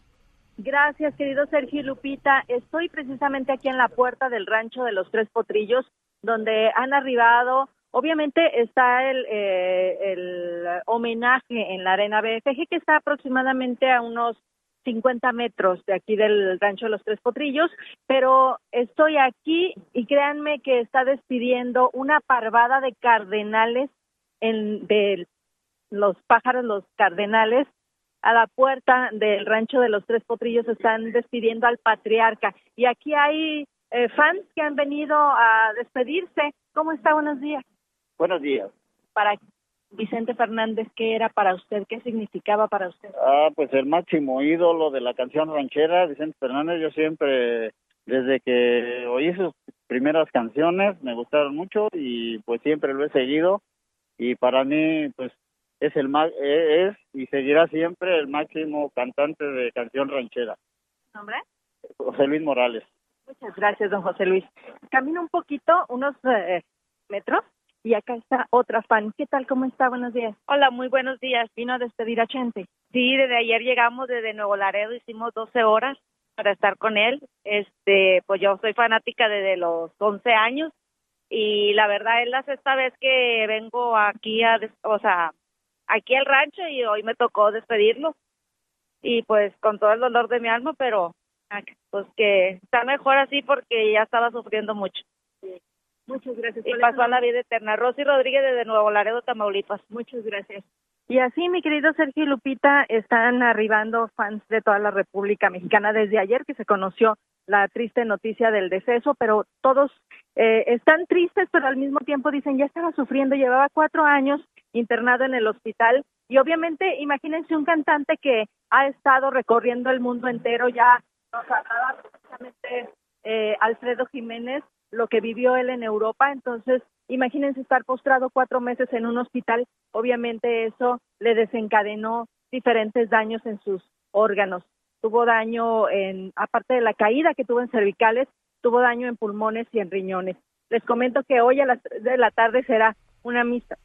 Gracias, querido Sergio y Lupita. Estoy precisamente aquí en la puerta del rancho de los Tres Potrillos, donde han arribado. Obviamente está el, eh, el homenaje en la arena BFG, que está aproximadamente a unos 50 metros de aquí del rancho de los Tres Potrillos, pero estoy aquí y créanme que está despidiendo una parvada de cardenales en, de los pájaros, los cardenales, a la puerta del rancho de los Tres Potrillos están despidiendo al patriarca. Y aquí hay eh, fans que han venido a despedirse. ¿Cómo está? Buenos días. Buenos días. Para Vicente Fernández, ¿qué era para usted? ¿Qué significaba para usted? Ah, pues el máximo ídolo de la canción ranchera, Vicente Fernández. Yo siempre, desde que oí sus primeras canciones, me gustaron mucho y pues siempre lo he seguido. Y para mí, pues es el e-, es y seguirá siempre el máximo cantante de canción ranchera. ¿Nombre? José Luis Morales. Muchas gracias, don José Luis. Camino un poquito, unos eh, metros, y acá está otra fan. ¿Qué tal? ¿Cómo está? Buenos días. Hola, muy buenos días. Vino a despedir a Chente. Sí, desde ayer llegamos desde Nuevo Laredo, hicimos 12 horas para estar con él. Este, pues yo soy fanática desde los 11 años y la verdad es la sexta vez que vengo aquí a, o sea, aquí al rancho y hoy me tocó despedirlo. Y pues con todo el dolor de mi alma, pero ah, pues que está mejor así porque ya estaba sufriendo mucho. Muchas gracias. Y pasó a la vida eterna. Rosy Rodríguez de Nuevo Laredo, Tamaulipas. Muchas gracias. Y así, mi querido Sergio y Lupita, están arribando fans de toda la República Mexicana desde ayer que se conoció la triste noticia del deceso, pero todos eh, están tristes, pero al mismo tiempo dicen, ya estaba sufriendo, llevaba cuatro años internado en el hospital. Y obviamente imagínense un cantante que ha estado recorriendo el mundo entero, ya nos hablaba precisamente eh, Alfredo Jiménez, lo que vivió él en Europa, entonces imagínense estar postrado cuatro meses en un hospital, obviamente eso le desencadenó diferentes daños en sus órganos. Tuvo daño en, aparte de la caída que tuvo en cervicales, tuvo daño en pulmones y en riñones. Les comento que hoy a las 3 de la tarde será una misa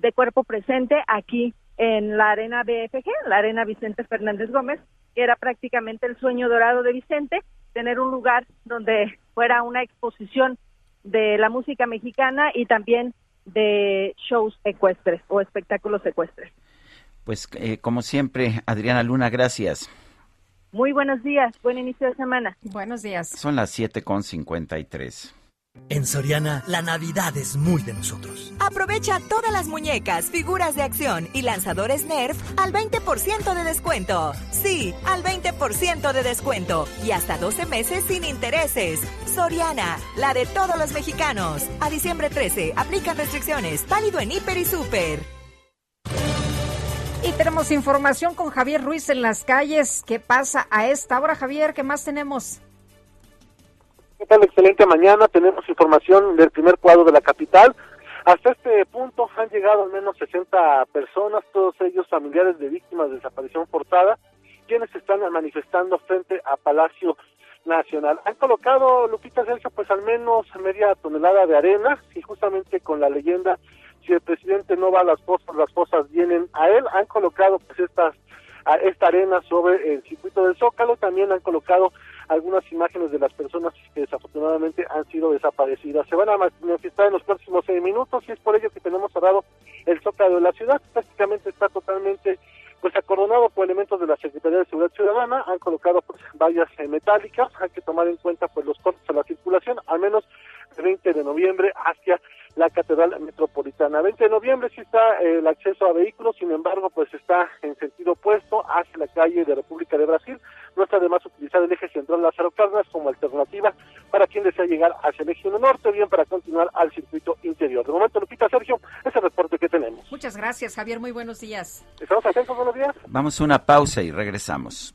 de cuerpo presente aquí en la arena BFG, la arena Vicente Fernández Gómez, que era prácticamente el sueño dorado de Vicente, tener un lugar donde fuera una exposición de la música mexicana y también de shows ecuestres o espectáculos ecuestres. Pues eh, como siempre, Adriana Luna, gracias. Muy buenos días, buen inicio de semana. Buenos días. Son las 7 con 53. En Soriana, la Navidad es muy de nosotros. Aprovecha todas las muñecas, figuras de acción y lanzadores Nerf al 20% de descuento. Sí, al 20% de descuento y hasta 12 meses sin intereses. Soriana, la de todos los mexicanos. A diciembre 13, aplican restricciones. Válido en Hiper y Super. Y tenemos información con Javier Ruiz en las calles. ¿Qué pasa a esta hora, Javier? ¿Qué más tenemos? ¿Qué tal? Excelente mañana. Tenemos información del primer cuadro de la capital. Hasta este punto han llegado al menos 60 personas, todos ellos familiares de víctimas de desaparición forzada, quienes están manifestando frente a Palacio Nacional. Han colocado, Lupita Sergio, pues al menos media tonelada de arena y justamente con la leyenda si el presidente no va a las fosas, las fosas vienen a él. Han colocado pues estas esta arena sobre el circuito del Zócalo, también han colocado algunas imágenes de las personas que desafortunadamente han sido desaparecidas. Se van a manifestar en los próximos seis minutos y es por ello que tenemos cerrado el Zócalo de la ciudad. Prácticamente está totalmente pues acordonado por elementos de la Secretaría de Seguridad Ciudadana, han colocado pues vallas eh, metálicas, hay que tomar en cuenta pues los cortes a la circulación, al menos el 20 de noviembre hacia la Catedral Metropolitana. 20 de noviembre sí está eh, el acceso a vehículos, sin embargo, pues está en sentido opuesto hacia la calle de República de Brasil. No está además utilizar el eje central Lázaro Cárdenas como alternativa para quien desea llegar hacia el eje norte o bien para continuar al circuito interior. De momento, Lupita Sergio, ese es el reporte que tenemos. Muchas gracias, Javier. Muy buenos días. Estamos atentos, buenos días. Vamos a una pausa y regresamos.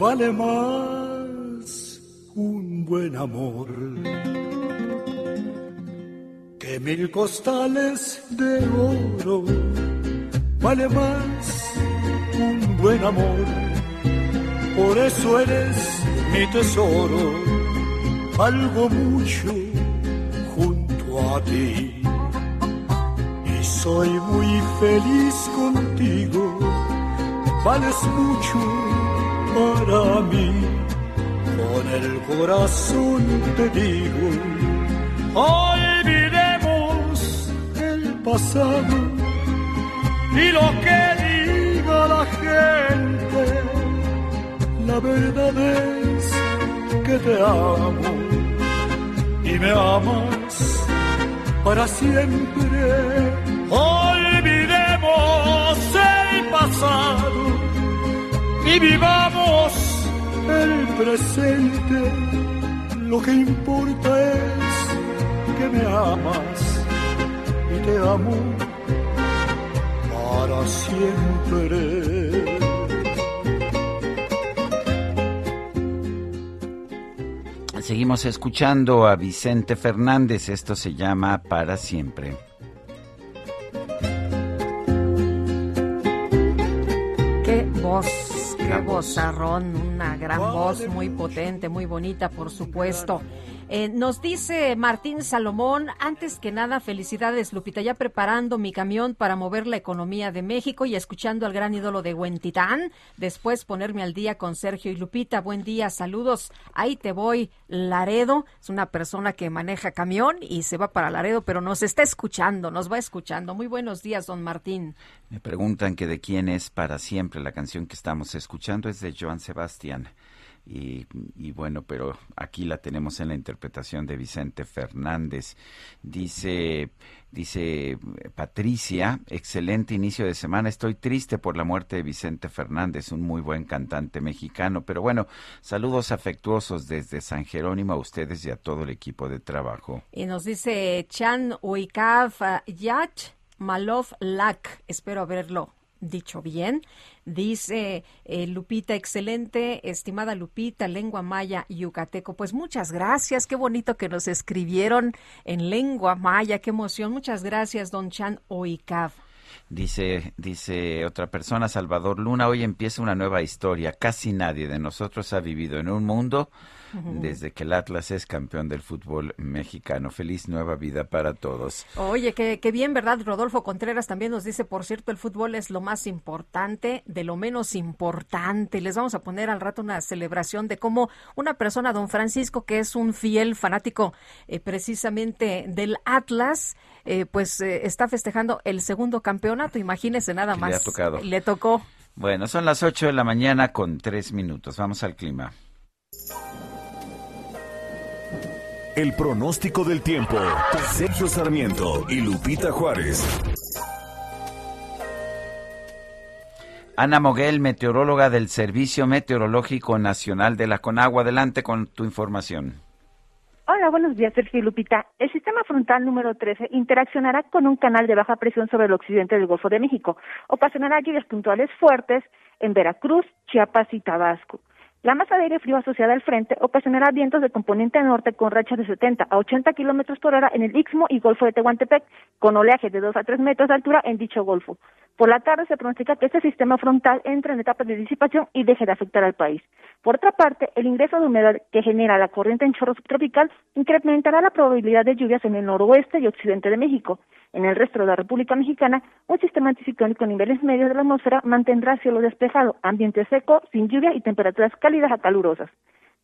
Vale más un buen amor que mil costales de oro. Vale más un buen amor, por eso eres mi tesoro. Algo mucho junto a ti y soy muy feliz contigo. Vales mucho para mí. Con el corazón te digo, olvidemos el pasado y lo que diga la gente. La verdad es que te amo y me amas para siempre. Olvidemos el pasado y vivamos el presente. Lo que importa es que me amas y te amo para siempre. Seguimos escuchando a Vicente Fernández, esto se llama Para siempre. Qué voz, qué vozarrón, una gran voz muy potente, muy bonita, por supuesto. Eh, nos dice Martín Salomón, antes que nada, felicidades Lupita, ya preparando mi camión para mover la economía de México y escuchando al gran ídolo de Huentitán, después ponerme al día con Sergio y Lupita, buen día, saludos, ahí te voy, Laredo, es una persona que maneja camión y se va para Laredo, pero nos está escuchando, nos va escuchando. Muy buenos días, don Martín. Me preguntan que de quién es para siempre la canción que estamos escuchando, es de Joan Sebastián. Y, y, bueno, pero aquí la tenemos en la interpretación de Vicente Fernández. Dice, dice Patricia, excelente inicio de semana. Estoy triste por la muerte de Vicente Fernández, un muy buen cantante mexicano. Pero bueno, saludos afectuosos desde San Jerónimo a ustedes y a todo el equipo de trabajo. Y nos dice Chan Uikav Yach Malov Lak. Espero haberlo dicho bien. Dice eh, Lupita, excelente, estimada Lupita, lengua maya yucateco. Pues muchas gracias, qué bonito que nos escribieron en lengua maya, qué emoción. Muchas gracias, don Chan Oikav. Dice, dice otra persona, Salvador Luna, hoy empieza una nueva historia. Casi nadie de nosotros ha vivido en un mundo desde que el Atlas es campeón del fútbol mexicano. Feliz nueva vida para todos. Oye, qué, qué, bien, ¿verdad? Rodolfo Contreras también nos dice, por cierto, el fútbol es lo más importante de lo menos importante. Les vamos a poner al rato una celebración de cómo una persona, don Francisco, que es un fiel fanático eh, precisamente del Atlas, eh, pues eh, está festejando el segundo campeonato. Imagínese nada más. Le ha tocado. Le tocó. Bueno, son las 8 de la mañana con tres minutos. Vamos al clima. El pronóstico del tiempo. Sergio Sarmiento y Lupita Juárez. Ana Moguel, meteoróloga del Servicio Meteorológico Nacional de la Conagua. Adelante con tu información. Hola, buenos días, Sergio y Lupita. El sistema frontal número 13 interaccionará con un canal de baja presión sobre el occidente del Golfo de México. Ocasionará lluvias puntuales fuertes en Veracruz, Chiapas y Tabasco. La masa de aire frío asociada al frente ocasionará vientos de componente norte con rachas de 70 a 80 kilómetros por hora en el Istmo y Golfo de Tehuantepec, con oleaje de 2 a 3 metros de altura en dicho golfo. Por la tarde se pronostica que este sistema frontal entre en etapa de disipación y deje de afectar al país. Por otra parte, el ingreso de humedad que genera la corriente en chorro subtropical incrementará la probabilidad de lluvias en el noroeste y occidente de México. En el resto de la República Mexicana, un sistema anticiclónico a niveles medios de la atmósfera mantendrá cielo despejado, ambiente seco, sin lluvia y temperaturas cálidas a calurosas.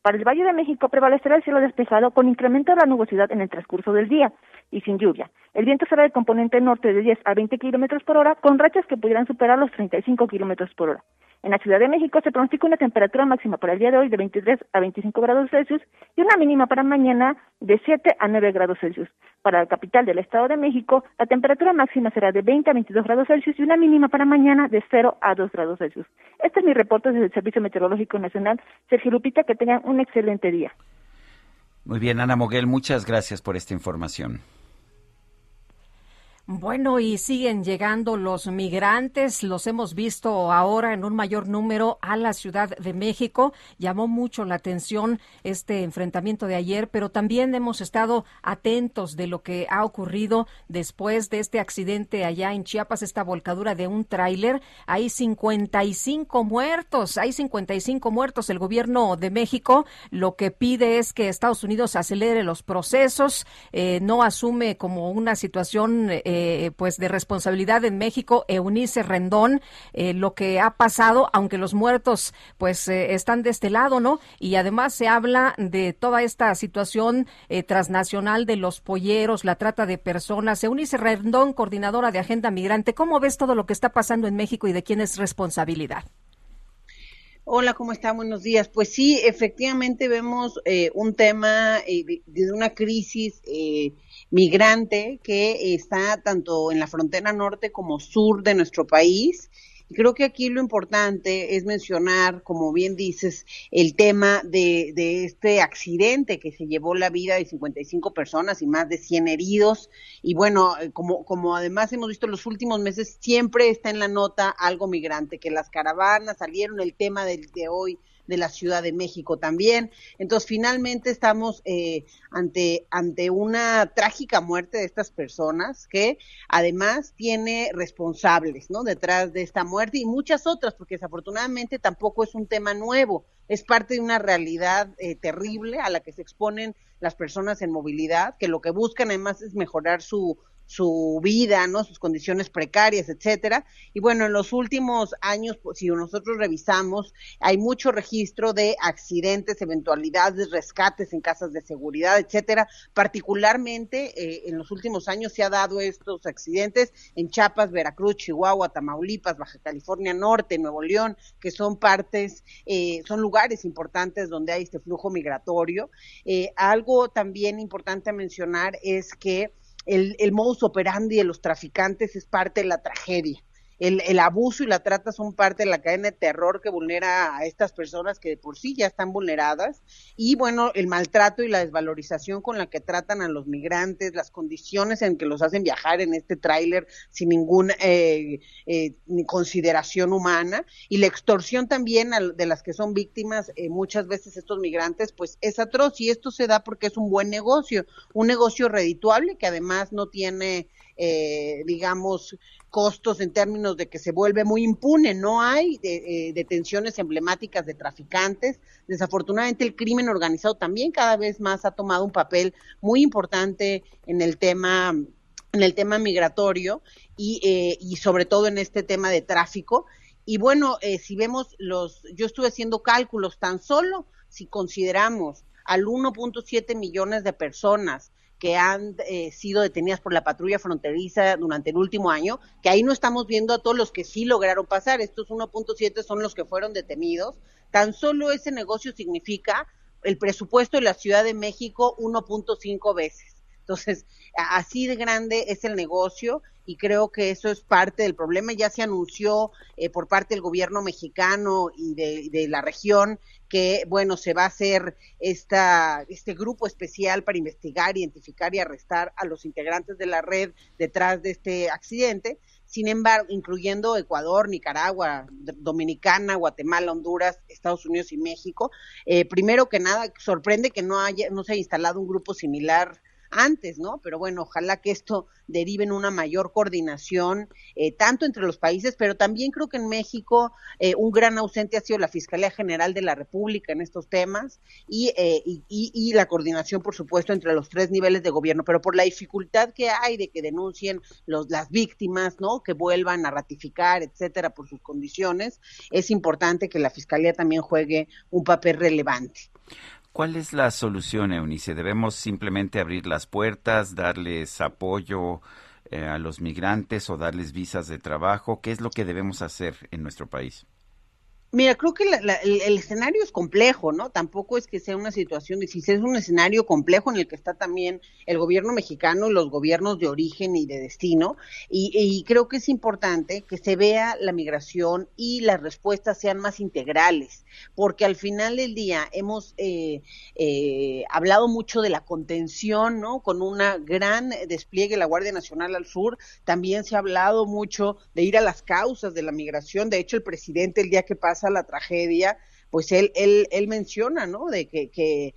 Para el Valle de México prevalecerá el cielo despejado con incremento de la nubosidad en el transcurso del día y sin lluvia. El viento será de componente norte de 10 a 20 kilómetros por hora, con rachas que pudieran superar los 35 kilómetros por hora. En la Ciudad de México se pronostica una temperatura máxima para el día de hoy de 23 a 25 grados Celsius y una mínima para mañana de 7 a 9 grados Celsius. Para la capital del Estado de México, la temperatura máxima será de 20 a 22 grados Celsius y una mínima para mañana de 0 a 2 grados Celsius. Este es mi reporte desde el Servicio Meteorológico Nacional. Sergio Lupita, que tengan un excelente día. Muy bien, Ana Moguel, muchas gracias por esta información. Bueno, y siguen llegando los migrantes, los hemos visto ahora en un mayor número a la Ciudad de México. Llamó mucho la atención este enfrentamiento de ayer, pero también hemos estado atentos de lo que ha ocurrido después de este accidente allá en Chiapas, esta volcadura de un tráiler. Hay 55 muertos, hay 55 muertos. El gobierno de México lo que pide es que Estados Unidos acelere los procesos, eh, no asume como una situación eh, eh, pues de responsabilidad en México, Eunice Rendón, eh, lo que ha pasado, aunque los muertos pues eh, están de este lado, ¿no? Y además se habla de toda esta situación transnacional de los polleros, la trata de personas. Eunice Rendón, coordinadora de Agenda Migrante, ¿cómo ves todo lo que está pasando en México y de quién es responsabilidad? Hola, ¿cómo está? Buenos días. Pues sí, efectivamente vemos un tema de, una crisis eh, migrante que está tanto en la frontera norte como sur de nuestro país. Creo que aquí lo importante es mencionar, como bien dices, el tema de, de, este accidente que se llevó la vida de 55 personas y más de 100 heridos. Y bueno, como, como además hemos visto en los últimos meses, siempre está en la nota algo migrante, que las caravanas salieron, el tema del, de hoy de la Ciudad de México también. Entonces, finalmente estamos eh, ante, ante una trágica muerte de estas personas que además tiene responsables, ¿no? Detrás de esta muerte y muchas otras, porque desafortunadamente tampoco es un tema nuevo, es parte de una realidad eh, terrible a la que se exponen las personas en movilidad, que lo que buscan además es mejorar su, su vida, ¿no? Sus condiciones precarias, etcétera. Y bueno, en los últimos años, pues, si nosotros revisamos, hay mucho registro de accidentes, eventualidades, rescates en casas de seguridad, etcétera. Particularmente eh, en los últimos años se ha dado estos accidentes en Chiapas, Veracruz, Chihuahua, Tamaulipas, Baja California Norte, Nuevo León, que son partes, eh, son lugares importantes donde hay este flujo migratorio. Eh, algo también importante a mencionar es que el, el modus operandi de los traficantes es parte de la tragedia el, el, abuso y la trata son parte de la cadena de terror que vulnera a estas personas que de por sí ya están vulneradas. Y bueno, el maltrato y la desvalorización con la que tratan a los migrantes, las condiciones en que los hacen viajar en este tráiler sin ninguna eh, eh, consideración humana y la extorsión también de las que son víctimas eh, muchas veces estos migrantes, pues es atroz y esto se da porque es un buen negocio, un negocio redituable que además no tiene eh, digamos, costos en términos de que se vuelve muy impune. No hay eh, detenciones emblemáticas de traficantes. Desafortunadamente, el crimen organizado también cada vez más ha tomado un papel muy importante en el tema en el tema migratorio y, eh, y sobre todo en este tema de tráfico. Y bueno, eh, si vemos los, yo estuve haciendo cálculos tan solo si consideramos al 1.7 millones de personas que han eh, sido detenidas por la patrulla fronteriza durante el último año, que ahí no estamos viendo a todos los que sí lograron pasar, estos 1.7 son los que fueron detenidos, tan solo ese negocio significa el presupuesto de la Ciudad de México 1.5 veces. Entonces, así de grande es el negocio y creo que eso es parte del problema. Ya se anunció eh, por parte del gobierno mexicano y de, la región que, bueno, se va a hacer esta, este grupo especial para investigar, identificar y arrestar a los integrantes de la red detrás de este accidente. Sin embargo, incluyendo Ecuador, Nicaragua, Dominicana, Guatemala, Honduras, Estados Unidos y México, eh, primero que nada, sorprende que no haya, no se haya instalado un grupo similar antes, ¿no? Pero bueno, ojalá que esto derive en una mayor coordinación, eh, tanto entre los países, pero también creo que en México eh, un gran ausente ha sido la Fiscalía General de la República en estos temas y, eh, y, y, la coordinación, por supuesto, entre los tres niveles de gobierno, pero por la dificultad que hay de que denuncien los, las víctimas, ¿no? Que vuelvan a ratificar, etcétera, por sus condiciones, es importante que la Fiscalía también juegue un papel relevante. ¿Cuál es la solución, Eunice? ¿Debemos simplemente abrir las puertas, darles apoyo eh, a los migrantes o darles visas de trabajo? ¿Qué es lo que debemos hacer en nuestro país? Mira, creo que el, escenario es complejo, ¿no? Tampoco es que sea una situación difícil, es un escenario complejo en el que está también el gobierno mexicano y los gobiernos de origen y de destino. Y, creo que es importante que se vea la migración y las respuestas sean más integrales, porque al final del día hemos eh, eh, hablado mucho de la contención, ¿no? Con una gran despliegue de la Guardia Nacional al sur. También se ha hablado mucho de ir a las causas de la migración. De hecho, el presidente el día que pasa la tragedia, pues él, él, él menciona, ¿no? De que, que,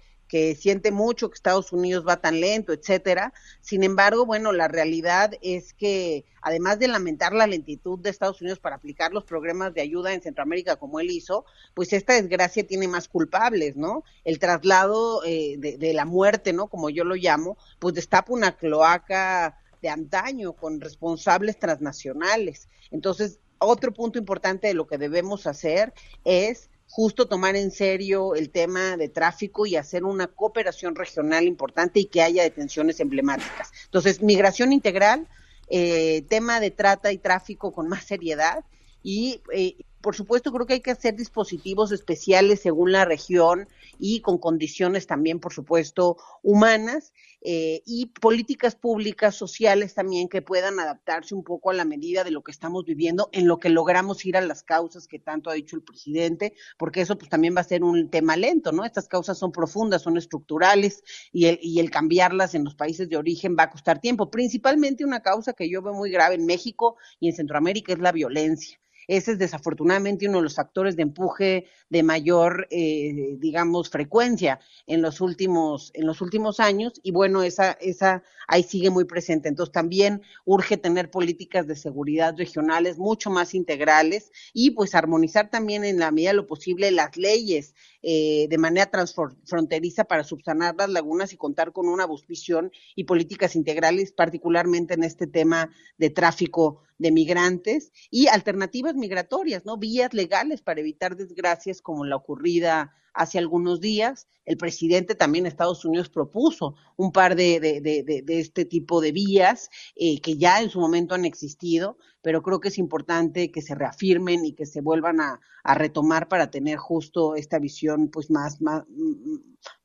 siente mucho que Estados Unidos va tan lento, etcétera. Sin embargo, bueno, la realidad es que además de lamentar la lentitud de Estados Unidos para aplicar los programas de ayuda en Centroamérica como él hizo, pues esta desgracia tiene más culpables, ¿no? El traslado eh, de, de, la muerte, ¿no? Como yo lo llamo, pues destapa una cloaca de antaño con responsables transnacionales. Entonces, otro punto importante de lo que debemos hacer es justo tomar en serio el tema de tráfico y hacer una cooperación regional importante y que haya detenciones emblemáticas. Entonces, migración integral, eh, tema de trata y tráfico con más seriedad y, eh, por supuesto, creo que hay que hacer dispositivos especiales según la región y con condiciones también, por supuesto, humanas eh, y políticas públicas sociales también que puedan adaptarse un poco a la medida de lo que estamos viviendo, en lo que logramos ir a las causas que tanto ha dicho el presidente, porque eso pues también va a ser un tema lento, ¿no? Estas causas son profundas, son estructurales y el, y el cambiarlas en los países de origen va a costar tiempo. Principalmente una causa que yo veo muy grave en México y en Centroamérica es la violencia. Ese es desafortunadamente uno de los factores de empuje de mayor, eh, digamos, frecuencia en los últimos, en los últimos años. Y bueno, esa, esa ahí sigue muy presente. Entonces también urge tener políticas de seguridad regionales mucho más integrales y pues armonizar también en la medida de lo posible las leyes eh, de manera transfronteriza para subsanar las lagunas y contar con una visión y políticas integrales, particularmente en este tema de tráfico de migrantes y alternativas migratorias, ¿no? Vías legales para evitar desgracias como la ocurrida hace algunos días. El presidente también de Estados Unidos propuso un par de, de, de, de este tipo de vías eh, que ya en su momento han existido, pero creo que es importante que se reafirmen y que se vuelvan a, a retomar para tener justo esta visión pues más, más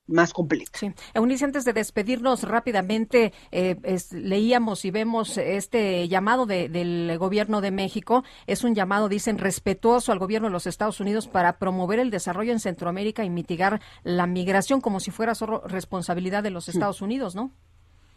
más completa. Sí. Eunice, antes de despedirnos rápidamente, eh, leíamos y vemos este llamado de, del gobierno de México. Es un llamado, dicen, respetuoso al gobierno de los Estados Unidos para promover el desarrollo en Centroamérica y mitigar la migración como si fuera solo responsabilidad de los Estados Unidos, ¿no?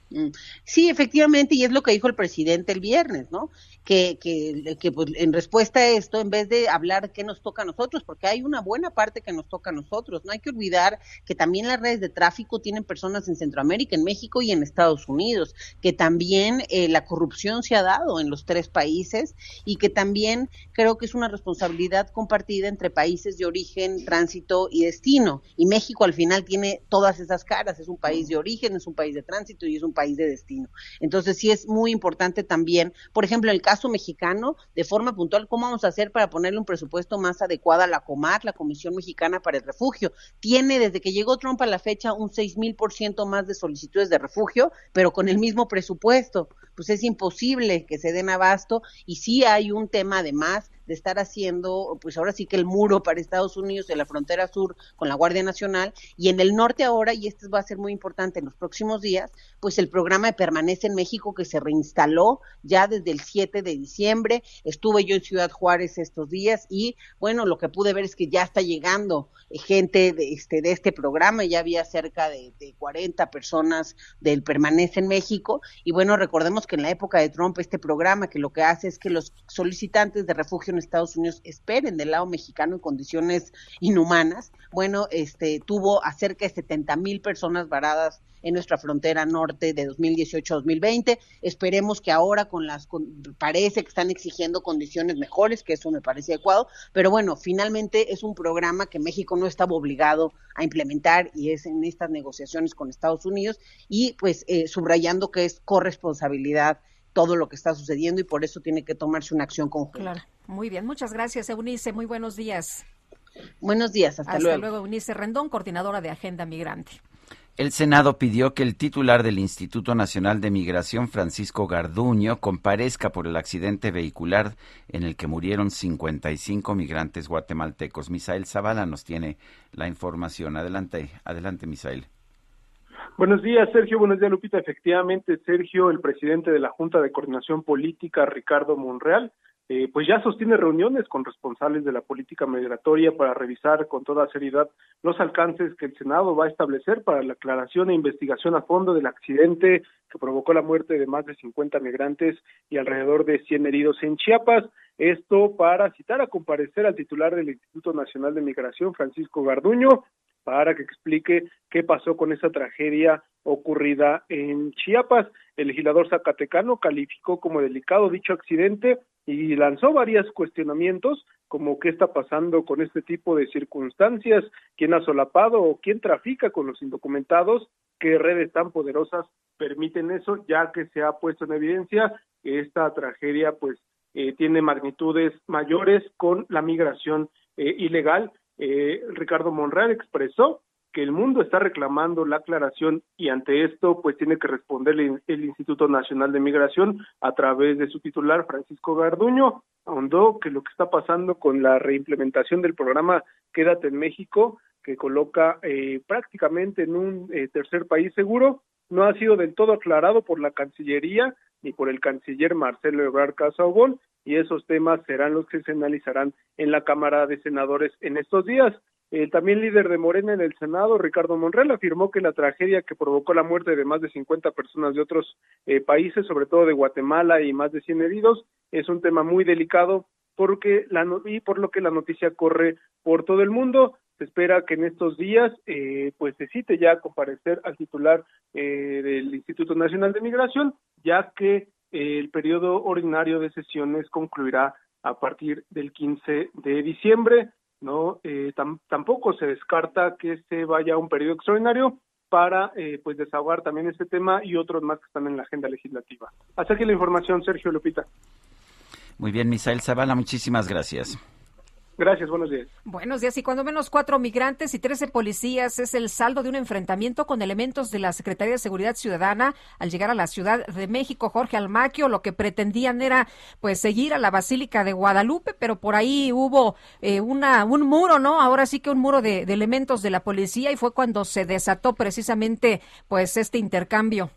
Mm. Sí, efectivamente, y es lo que dijo el presidente el viernes, ¿no? Que, que, que pues, en respuesta a esto, en vez de hablar qué nos toca a nosotros, porque hay una buena parte que nos toca a nosotros, no hay que olvidar que también las redes de tráfico tienen personas en Centroamérica, en México y en Estados Unidos, que también eh, la corrupción se ha dado en los tres países y que también creo que es una responsabilidad compartida entre países de origen, tránsito y destino. Y México al final tiene todas esas caras, es un país de origen, es un país de tránsito y es un país de destino. Entonces sí es muy importante también, por ejemplo, en el caso mexicano, de forma puntual, ¿cómo vamos a hacer para ponerle un presupuesto más adecuado a la COMAR, la Comisión Mexicana para el Refugio? Tiene desde que llegó Trump a la fecha un seis mil por ciento más de solicitudes de refugio, pero con el mismo presupuesto. Pues es imposible que se den abasto y sí hay un tema además de estar haciendo, pues ahora sí que el muro para Estados Unidos en la frontera sur con la Guardia Nacional y en el norte ahora, y esto va a ser muy importante en los próximos días, pues el programa de Permanece en México que se reinstaló ya desde el 7 de diciembre. Estuve yo en Ciudad Juárez estos días y bueno, lo que pude ver es que ya está llegando gente de este, de este programa, ya había cerca de, de 40 personas del Permanece en México y bueno, recordemos que en la época de Trump este programa que lo que hace es que los solicitantes de refugio en Estados Unidos esperen del lado mexicano en condiciones inhumanas, bueno, este tuvo a cerca de 70 mil personas varadas en nuestra frontera norte de 2018 a 2020. Esperemos que ahora con las parece que están exigiendo condiciones mejores, que eso me parece adecuado, pero bueno, finalmente es un programa que México no estaba obligado a implementar y es en estas negociaciones con Estados Unidos y pues eh, subrayando que es corresponsabilidad todo lo que está sucediendo y por eso tiene que tomarse una acción conjunta. Claro. Muy bien, muchas gracias, Eunice. Muy buenos días. Buenos días, hasta, luego. Hasta luego, Eunice Rendón, coordinadora de Agenda Migrante. El Senado pidió que el titular del Instituto Nacional de Migración, Francisco Garduño, comparezca por el accidente vehicular en el que murieron 55 migrantes guatemaltecos. Misael Zavala nos tiene la información. Adelante, adelante, Misael. Buenos días, Sergio. Buenos días, Lupita. Efectivamente, Sergio, el presidente de la Junta de Coordinación Política, Ricardo Monreal, eh, pues ya sostiene reuniones con responsables de la política migratoria para revisar con toda seriedad los alcances que el Senado va a establecer para la aclaración e investigación a fondo del accidente que provocó la muerte de más de 50 migrantes y alrededor de 100 heridos en Chiapas. Esto para citar a comparecer al titular del Instituto Nacional de Migración, Francisco Garduño, para que explique qué pasó con esa tragedia ocurrida en Chiapas. El legislador zacatecano calificó como delicado dicho accidente y lanzó varios cuestionamientos como qué está pasando con este tipo de circunstancias, quién ha solapado o quién trafica con los indocumentados, qué redes tan poderosas permiten eso, ya que se ha puesto en evidencia que esta tragedia pues eh, tiene magnitudes mayores con la migración eh, ilegal. Eh, Ricardo Monreal expresó que el mundo está reclamando la aclaración y ante esto pues tiene que responder el, Instituto Nacional de Migración a través de su titular Francisco Garduño ahondó que lo que está pasando con la reimplementación del programa Quédate en México que coloca eh, prácticamente en un eh, tercer país seguro no ha sido del todo aclarado por la Cancillería ni por el canciller Marcelo Ebrard Casaubon y esos temas serán los que se analizarán en la Cámara de Senadores en estos días. El también líder de Morena en el Senado, Ricardo Monreal, afirmó que la tragedia que provocó la muerte de más de 50 personas de otros eh, países, sobre todo de Guatemala y más de 100 heridos, es un tema muy delicado porque la, y por lo que la noticia corre por todo el mundo. Se espera que en estos días eh, pues se cite ya a comparecer al titular eh, del Instituto Nacional de Migración, ya que el periodo ordinario de sesiones concluirá a partir del 15 de diciembre. No, eh, tampoco se descarta que se vaya a un periodo extraordinario para eh, pues desahogar también este tema y otros más que están en la agenda legislativa. Hasta aquí la información, Sergio Lupita. Muy bien, Misael Zavala, muchísimas gracias. Gracias, buenos días. Buenos días. Y cuando menos cuatro migrantes y trece policías es el saldo de un enfrentamiento con elementos de la Secretaría de Seguridad Ciudadana al llegar a la Ciudad de México. Jorge Almaquio, lo que pretendían era pues seguir a la Basílica de Guadalupe, pero por ahí hubo eh, una un muro, ¿no? Ahora sí que un muro de, de elementos de la policía y fue cuando se desató precisamente pues este intercambio.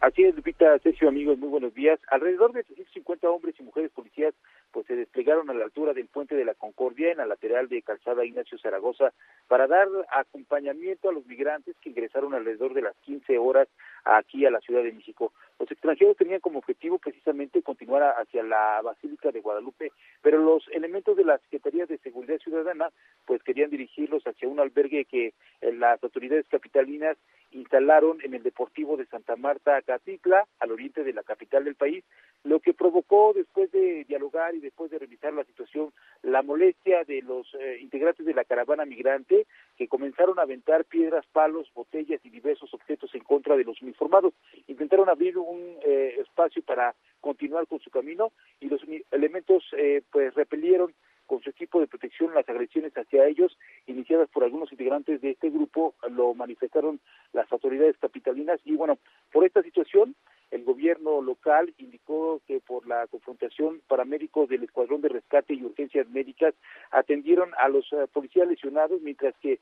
Así es, Lupita, Sergio, amigos, muy buenos días. Alrededor de 150 hombres y mujeres policías pues se desplegaron a la altura del puente de la Concordia en la lateral de Calzada Ignacio Zaragoza para dar acompañamiento a los migrantes que ingresaron alrededor de las 15 horas aquí a la Ciudad de México. Los extranjeros tenían como objetivo precisamente continuar hacia la Basílica de Guadalupe, pero los elementos de la Secretaría de Seguridad Ciudadana pues querían dirigirlos hacia un albergue que eh, las autoridades capitalinas instalaron en el Deportivo de Santa Marta, Catitla, al oriente de la capital del país, lo que provocó después de dialogar y después de revisar la situación la molestia de los eh, integrantes de la caravana migrante que comenzaron a aventar piedras, palos, botellas y diversos objetos en contra de los uniformados. Intentaron abrir un eh, espacio para continuar con su camino y los elementos eh, pues repelieron con su equipo de protección las agresiones hacia ellos iniciadas por algunos integrantes de este grupo lo manifestaron las autoridades capitalinas y bueno por esta situación el gobierno local indicó que por la confrontación paramédicos del escuadrón de rescate y urgencias médicas atendieron a los eh, policías lesionados mientras que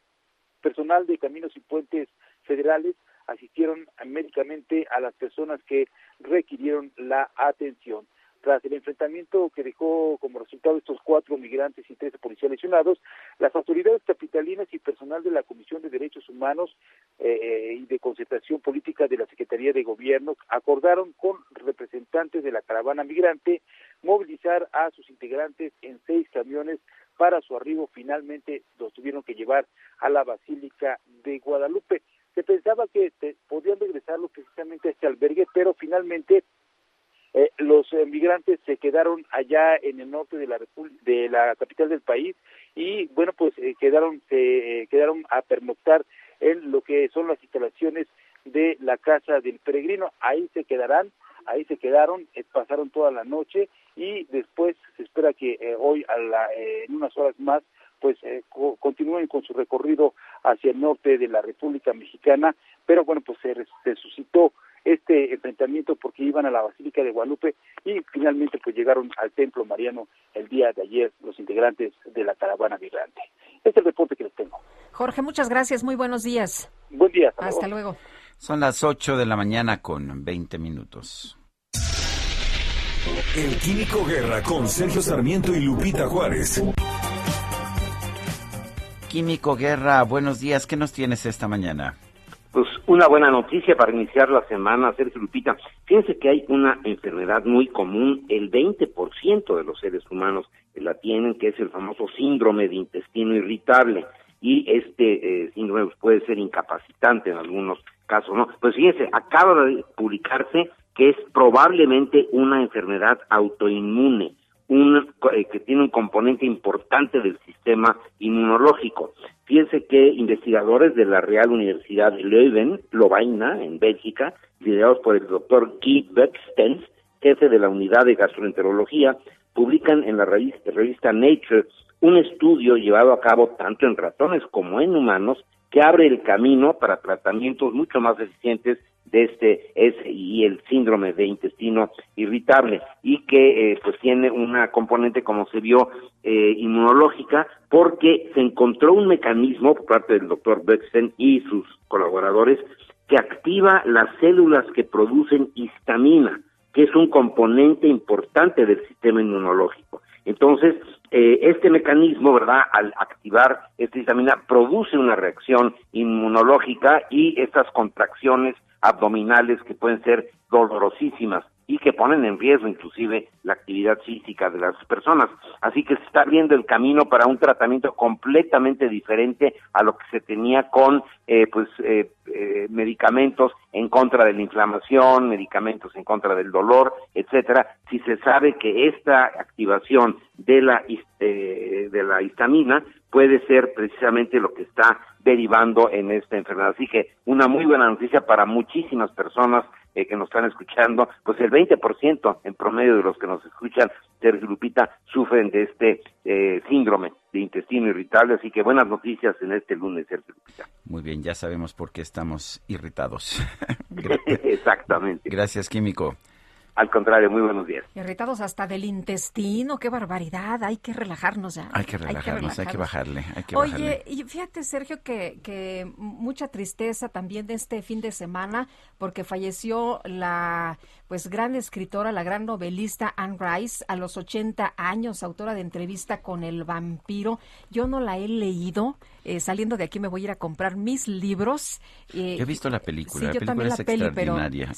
personal de caminos y puentes federales asistieron médicamente a las personas que requirieron la atención Tras el enfrentamiento que dejó como resultado estos cuatro migrantes y trece policías lesionados, las autoridades capitalinas y personal de la Comisión de Derechos Humanos eh, y de Concertación Política de la Secretaría de Gobierno acordaron con representantes de la caravana migrante movilizar a sus integrantes en seis camiones para su arribo. Finalmente los tuvieron que llevar a la Basílica de Guadalupe. Se pensaba que podían regresarlo precisamente a este albergue, pero finalmente eh, los eh, migrantes se quedaron allá en el norte de la de la capital del país y bueno pues eh, quedaron se quedaron a pernoctar en lo que son las instalaciones de la casa del peregrino. Ahí se quedarán ahí se quedaron pasaron toda la noche y después se espera que hoy a la, en unas horas más pues continúen con su recorrido hacia el norte de la República Mexicana pero bueno pues se, se suscitó este enfrentamiento porque iban a la Basílica de Guadalupe y finalmente pues llegaron al Templo Mariano el día de ayer los integrantes de la caravana migrante. Este es el reporte que les tengo. Jorge, muchas gracias, muy buenos días. Buen día. Hasta, luego. Son las 8 de la mañana con 20 minutos. El Químico Guerra con Sergio Sarmiento y Lupita Juárez. Químico Guerra, buenos días. ¿Qué nos tienes esta mañana? Pues una buena noticia para iniciar la semana, Sergio Lupita. Fíjense que hay una enfermedad muy común, el 20% de los seres humanos la tienen, que es el famoso síndrome de intestino irritable. Y este eh, síndrome puede ser incapacitante en algunos casos, ¿no? Pues fíjense, acaba de publicarse que es probablemente una enfermedad autoinmune un, eh, que tiene un componente importante del sistema inmunológico. Fíjense que investigadores de la Real Universidad de Leuven, Lovaina, en Bélgica, liderados por el doctor Guy Beckstens, jefe de la unidad de gastroenterología, publican en la revista, revista Nature un estudio llevado a cabo tanto en ratones como en humanos que abre el camino para tratamientos mucho más eficientes de este y el síndrome de intestino irritable y que eh, pues tiene una componente como se vio eh, inmunológica porque se encontró un mecanismo por parte del doctor Bexen y sus colaboradores que activa las células que producen histamina que es un componente importante del sistema inmunológico entonces eh, este mecanismo, ¿verdad? Al activar esta histamina, produce una reacción inmunológica y estas contracciones abdominales que pueden ser dolorosísimas y que ponen en riesgo inclusive la actividad física de las personas. Así que se está abriendo el camino para un tratamiento completamente diferente a lo que se tenía con eh, pues eh, eh, medicamentos en contra de la inflamación, medicamentos en contra del dolor, etcétera. Si se sabe que esta activación de la de la histamina puede ser precisamente lo que está derivando en esta enfermedad. Así que una muy buena noticia para muchísimas personas eh, que nos están escuchando, pues el 20% en promedio de los que nos escuchan, Sergio Lupita, sufren de este eh, síndrome de intestino irritable, así que buenas noticias en este lunes, Sergio Lupita. Muy bien, ya sabemos por qué estamos irritados. *laughs* *laughs* Exactamente. Gracias, Químico. Al contrario, muy buenos días. Irritados hasta del intestino, qué barbaridad, hay que relajarnos ya. Hay que relajarnos, hay que, bajarle. Oye, y fíjate, Sergio, que, que mucha tristeza también de este fin de semana, porque falleció la pues gran escritora, la gran novelista Anne Rice, a los 80 años, autora de entrevista con el vampiro. Yo no la he leído. Eh, saliendo de aquí me voy a ir a comprar mis libros. Eh, he visto la película, la película es extraordinaria,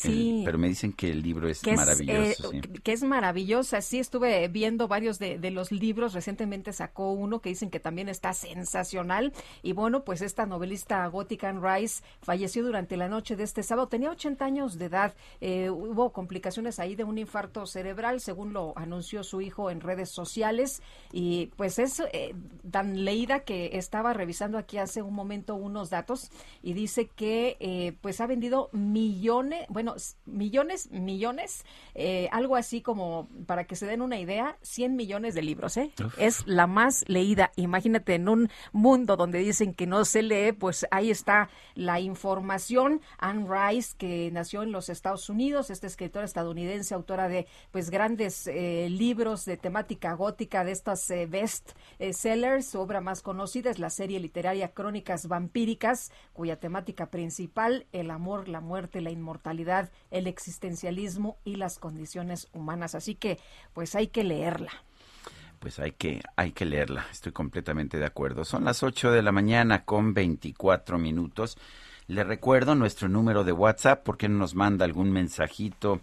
pero, me dicen que el libro es, maravilloso. Eh, que es maravillosa, sí, estuve viendo varios de, de, los libros, recientemente sacó uno que dicen que también está sensacional. Y bueno, pues esta novelista gótica Anne Rice falleció durante la noche de este sábado, tenía 80 años de edad, hubo complicaciones ahí de un infarto cerebral, según lo anunció su hijo en redes sociales. Y pues es tan leída que estaba revisando aquí hace un momento unos datos y dice que eh, pues ha vendido millones, bueno, millones, millones, eh, algo así como para que se den una idea, 100 millones de libros, ¿eh? Es la más leída. Imagínate en un mundo donde dicen que no se lee, pues ahí está la información. Anne Rice, que nació en los Estados Unidos, esta estadounidense, autora de pues grandes eh, libros de temática gótica de estas eh, best sellers. Su obra más conocida es la serie literaria Crónicas Vampíricas, cuya temática principal, el amor, la muerte, la inmortalidad, el existencialismo y las condiciones humanas. Así que pues hay que leerla pues hay que, hay que leerla. Estoy completamente de acuerdo. Son las 8 de la mañana con 24 minutos. Le recuerdo nuestro número de WhatsApp porque nos manda algún mensajito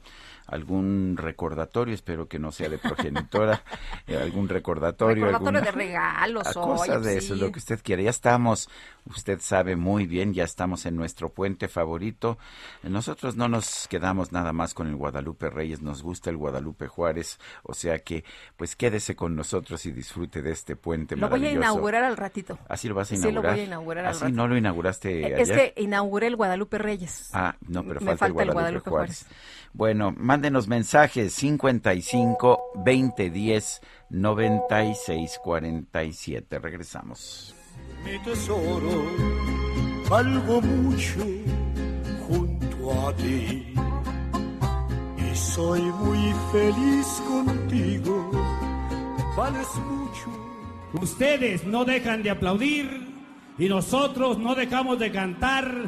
algún recordatorio, espero que no sea de progenitora, *laughs* eh, algún recordatorio. Recordatorio de regalos. Cosas de eso, lo que usted quiera. Ya estamos, usted sabe muy bien, ya estamos en nuestro puente favorito. Nosotros no nos quedamos nada más con el Guadalupe Reyes, nos gusta el Guadalupe Juárez, o sea que pues quédese con nosotros y disfrute de este puente lo maravilloso. Lo voy a inaugurar al ratito. ¿Así lo vas a inaugurar? Sí, lo voy a inaugurar al ¿Así no lo inauguraste eh, Es que inauguré el Guadalupe Reyes. Ah, no, pero falta, el Guadalupe, Juárez. Bueno, mándenos mensajes 55 20 10 96 47. Regresamos. Mi tesoro, valgo mucho junto a ti. Y soy muy feliz contigo. Vales mucho. Ustedes no dejan de aplaudir y nosotros no dejamos de cantar.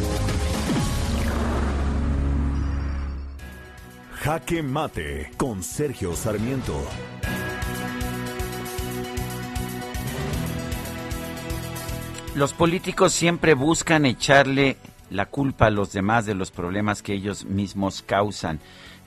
Jaque Mate con Sergio Sarmiento. Los políticos siempre buscan echarle la culpa a los demás de los problemas que ellos mismos causan.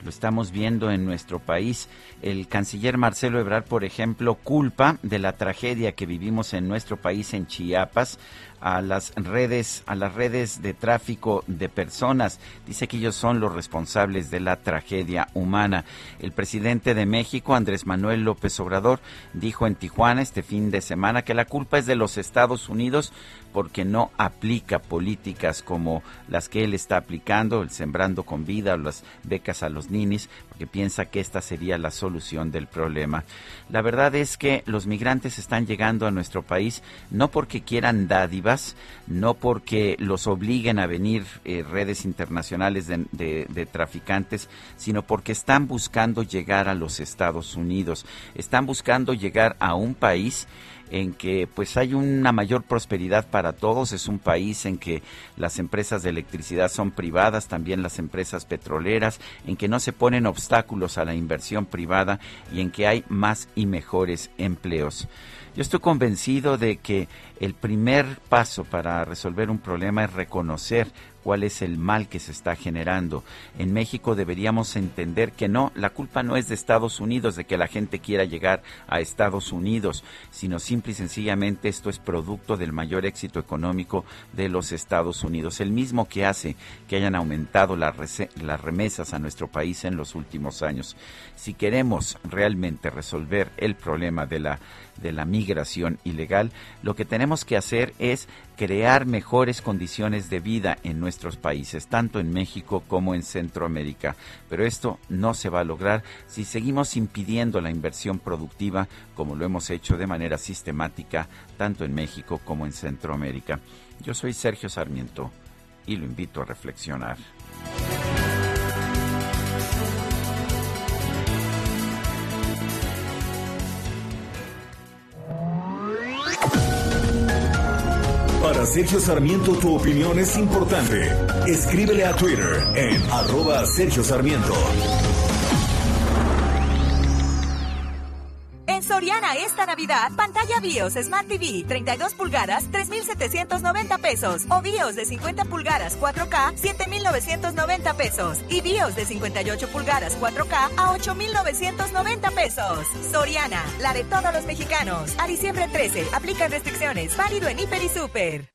Lo estamos viendo en nuestro país. El canciller Marcelo Ebrard, por ejemplo, culpa de la tragedia que vivimos en nuestro país en Chiapas a las redes, a las redes de tráfico de personas. Dice que ellos son los responsables de la tragedia humana. El presidente de México, Andrés Manuel López Obrador, dijo en Tijuana este fin de semana que la culpa es de los Estados Unidos porque no aplica políticas como las que él está aplicando, el sembrando con vida o las becas a los ninis, porque piensa que esta sería la solución del problema. La verdad es que los migrantes están llegando a nuestro país no porque quieran dádivas, no porque los obliguen a venir eh, redes internacionales de, de traficantes, sino porque están buscando llegar a los Estados Unidos, están buscando llegar a un país en que pues hay una mayor prosperidad para todos, es un país en que las empresas de electricidad son privadas, también las empresas petroleras, en que no se ponen obstáculos a la inversión privada y en que hay más y mejores empleos. Yo estoy convencido de que el primer paso para resolver un problema es reconocer cuál es el mal que se está generando. En México deberíamos entender que no, la culpa no es de Estados Unidos, de que la gente quiera llegar a Estados Unidos, sino simple y sencillamente esto es producto del mayor éxito económico de los Estados Unidos, el mismo que hace que hayan aumentado las, remesas a nuestro país en los últimos años. Si queremos realmente resolver el problema de la migración ilegal, lo que tenemos que hacer es crear mejores condiciones de vida en nuestros países, tanto en México como en Centroamérica. Pero esto no se va a lograr si seguimos impidiendo la inversión productiva como lo hemos hecho de manera sistemática tanto en México como en Centroamérica. Yo soy Sergio Sarmiento y lo invito a reflexionar. Sergio Sarmiento tu opinión es importante. Escríbele a Twitter en arroba Sergio Sarmiento. En Soriana esta Navidad, pantalla BIOS Smart TV 32 pulgadas 3.790 pesos o BIOS de 50 pulgadas 4K 7.990 pesos y BIOS de 58 pulgadas 4K a 8.990 pesos. Soriana, la de todos los mexicanos. A diciembre 13, aplican restricciones. Válido en Hiper y Super.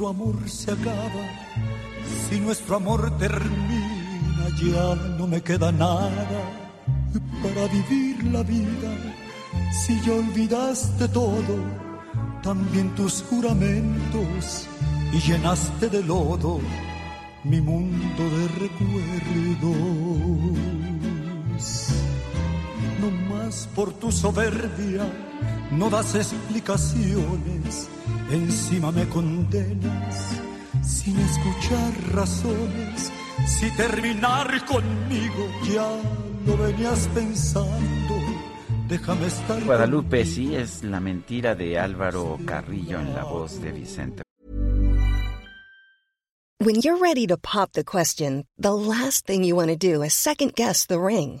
Nuestro amor se acaba, si nuestro amor termina, ya no me queda nada para vivir la vida. Si ya olvidaste todo, también tus juramentos, y llenaste de lodo mi mundo de recuerdos. No más por tu soberbia, no das explicaciones, encima me condenas sin escuchar razones. Si terminar conmigo ya lo venías pensando, déjame estar. Guadalupe, sí es la mentira de Álvaro Carrillo en la voz de Vicente. When you're ready to pop the question, the last thing you want to do is second guess the ring.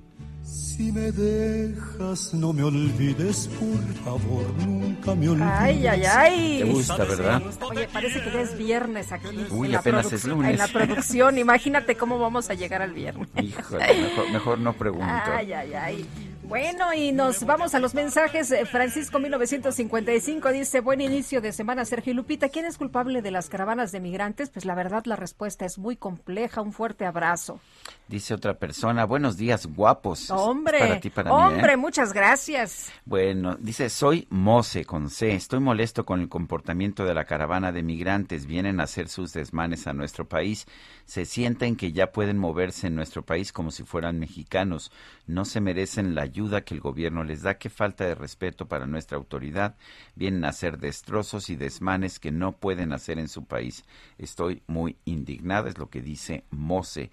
Si me dejas, no me olvides, por favor, nunca me olvides. Ay, ay, ay. Te gusta, ¿verdad? Oye, parece que ya es viernes aquí. Uy, apenas es lunes. En la producción, imagínate cómo vamos a llegar al viernes. Híjole, mejor, mejor no pregunto. Ay, ay, ay. Bueno, y nos vamos a los mensajes. Eh, Francisco 1955 dice, buen inicio de semana, Sergio y Lupita. ¿Quién es culpable de las caravanas de migrantes? Pues la verdad la respuesta es muy compleja. Un fuerte abrazo. Dice otra persona, buenos días, guapos. Hombre, Para ti, para mí, hombre, ¿eh? muchas gracias. Bueno, dice, soy Mose con C. Estoy molesto con el comportamiento de la caravana de migrantes. Vienen a hacer sus desmanes a nuestro país. Se sienten que ya pueden moverse en nuestro país como si fueran mexicanos. No se merecen la ayuda que el gobierno les da. Qué falta de respeto para nuestra autoridad. Vienen a hacer destrozos y desmanes que no pueden hacer en su país. Estoy muy indignada, es lo que dice Mose,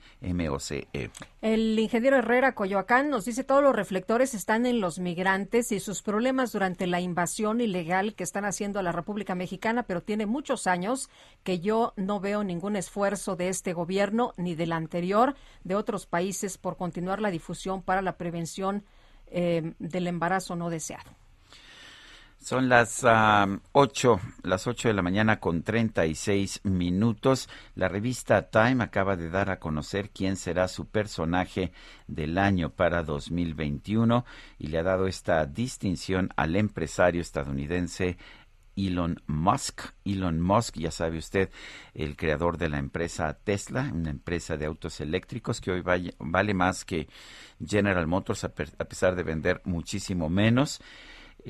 M-O-C-E. El ingeniero Herrera Coyoacán nos dice todos los reflectores están en los migrantes y sus problemas durante la invasión ilegal que están haciendo a la República Mexicana, pero tiene muchos años que yo no veo ningún esfuerzo de este gobierno ni del anterior de otros países por continuar la difusión para la prevención eh, del embarazo no deseado. Son las ah, ocho, las ocho de la mañana con 36 minutos. La revista Time acaba de dar a conocer quién será su personaje del año para 2021 y le ha dado esta distinción al empresario estadounidense Elon Musk. Elon Musk, ya sabe usted, el creador de la empresa Tesla, una empresa de autos eléctricos que hoy vale, vale más que General Motors a, a pesar de vender muchísimo menos.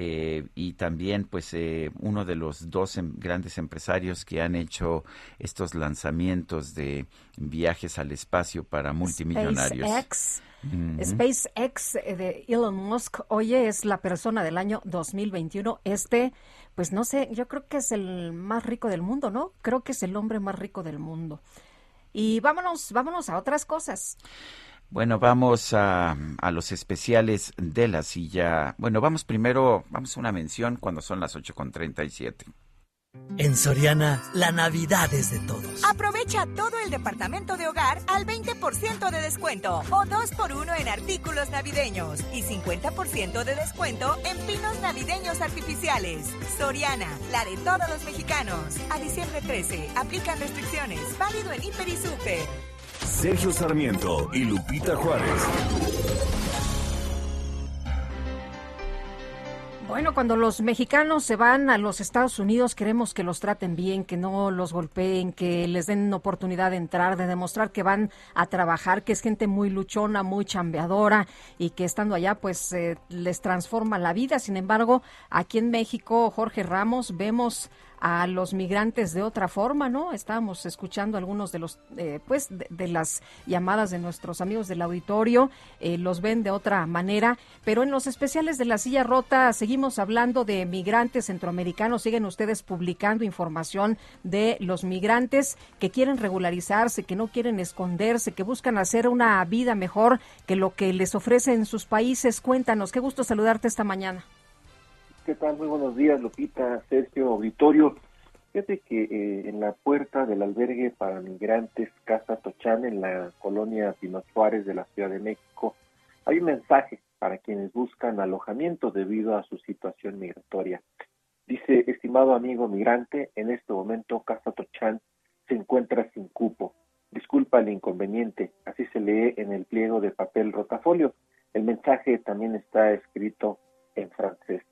Eh, y también pues eh, uno de los dos em- grandes empresarios que han hecho estos lanzamientos de viajes al espacio para multimillonarios. SpaceX. Ujú. SpaceX eh, de Elon Musk, oye, es la persona del año 2021. Este, pues no sé, yo creo que es el más rico del mundo, ¿no? Creo que es el hombre más rico del mundo. Y vámonos, vámonos a otras cosas. Bueno, vamos a, a los especiales de la silla. Bueno, vamos primero, vamos a una mención cuando son las 8.37. En Soriana, la Navidad es de todos. Aprovecha todo el departamento de hogar al 20% de descuento o 2x1 en artículos navideños y 50% de descuento en pinos navideños artificiales. Soriana, la de todos los mexicanos. A diciembre 13, aplican restricciones. Válido en Hiper y Super. Sergio Sarmiento y Lupita Juárez. Bueno, cuando los mexicanos se van a los Estados Unidos, queremos que los traten bien, que no los golpeen, que les den oportunidad de entrar, de demostrar que van a trabajar, que es gente muy luchona, muy chambeadora y que estando allá, pues eh, les transforma la vida. Sin embargo, aquí en México, Jorge Ramos, vemos a los migrantes de otra forma, ¿no? Estábamos escuchando algunos de los, eh, pues, de, las llamadas de nuestros amigos del auditorio, eh, los ven de otra manera, pero en los especiales de la silla rota seguimos hablando de migrantes centroamericanos, siguen ustedes publicando información de los migrantes que quieren regularizarse, que no quieren esconderse, que buscan hacer una vida mejor que lo que les ofrecen sus países. Cuéntanos, qué gusto saludarte esta mañana. ¿Qué tal? Muy buenos días, Lupita, Sergio, Auditorio. Fíjate que eh, en la puerta del albergue para migrantes Casa Tochán, en la colonia Pino Suárez de la Ciudad de México, hay un mensaje para quienes buscan alojamiento debido a su situación migratoria. Dice, estimado amigo migrante, en este momento Casa Tochán se encuentra sin cupo. Disculpa el inconveniente, así se lee en el pliego de papel rotafolio. El mensaje también está escrito en francés.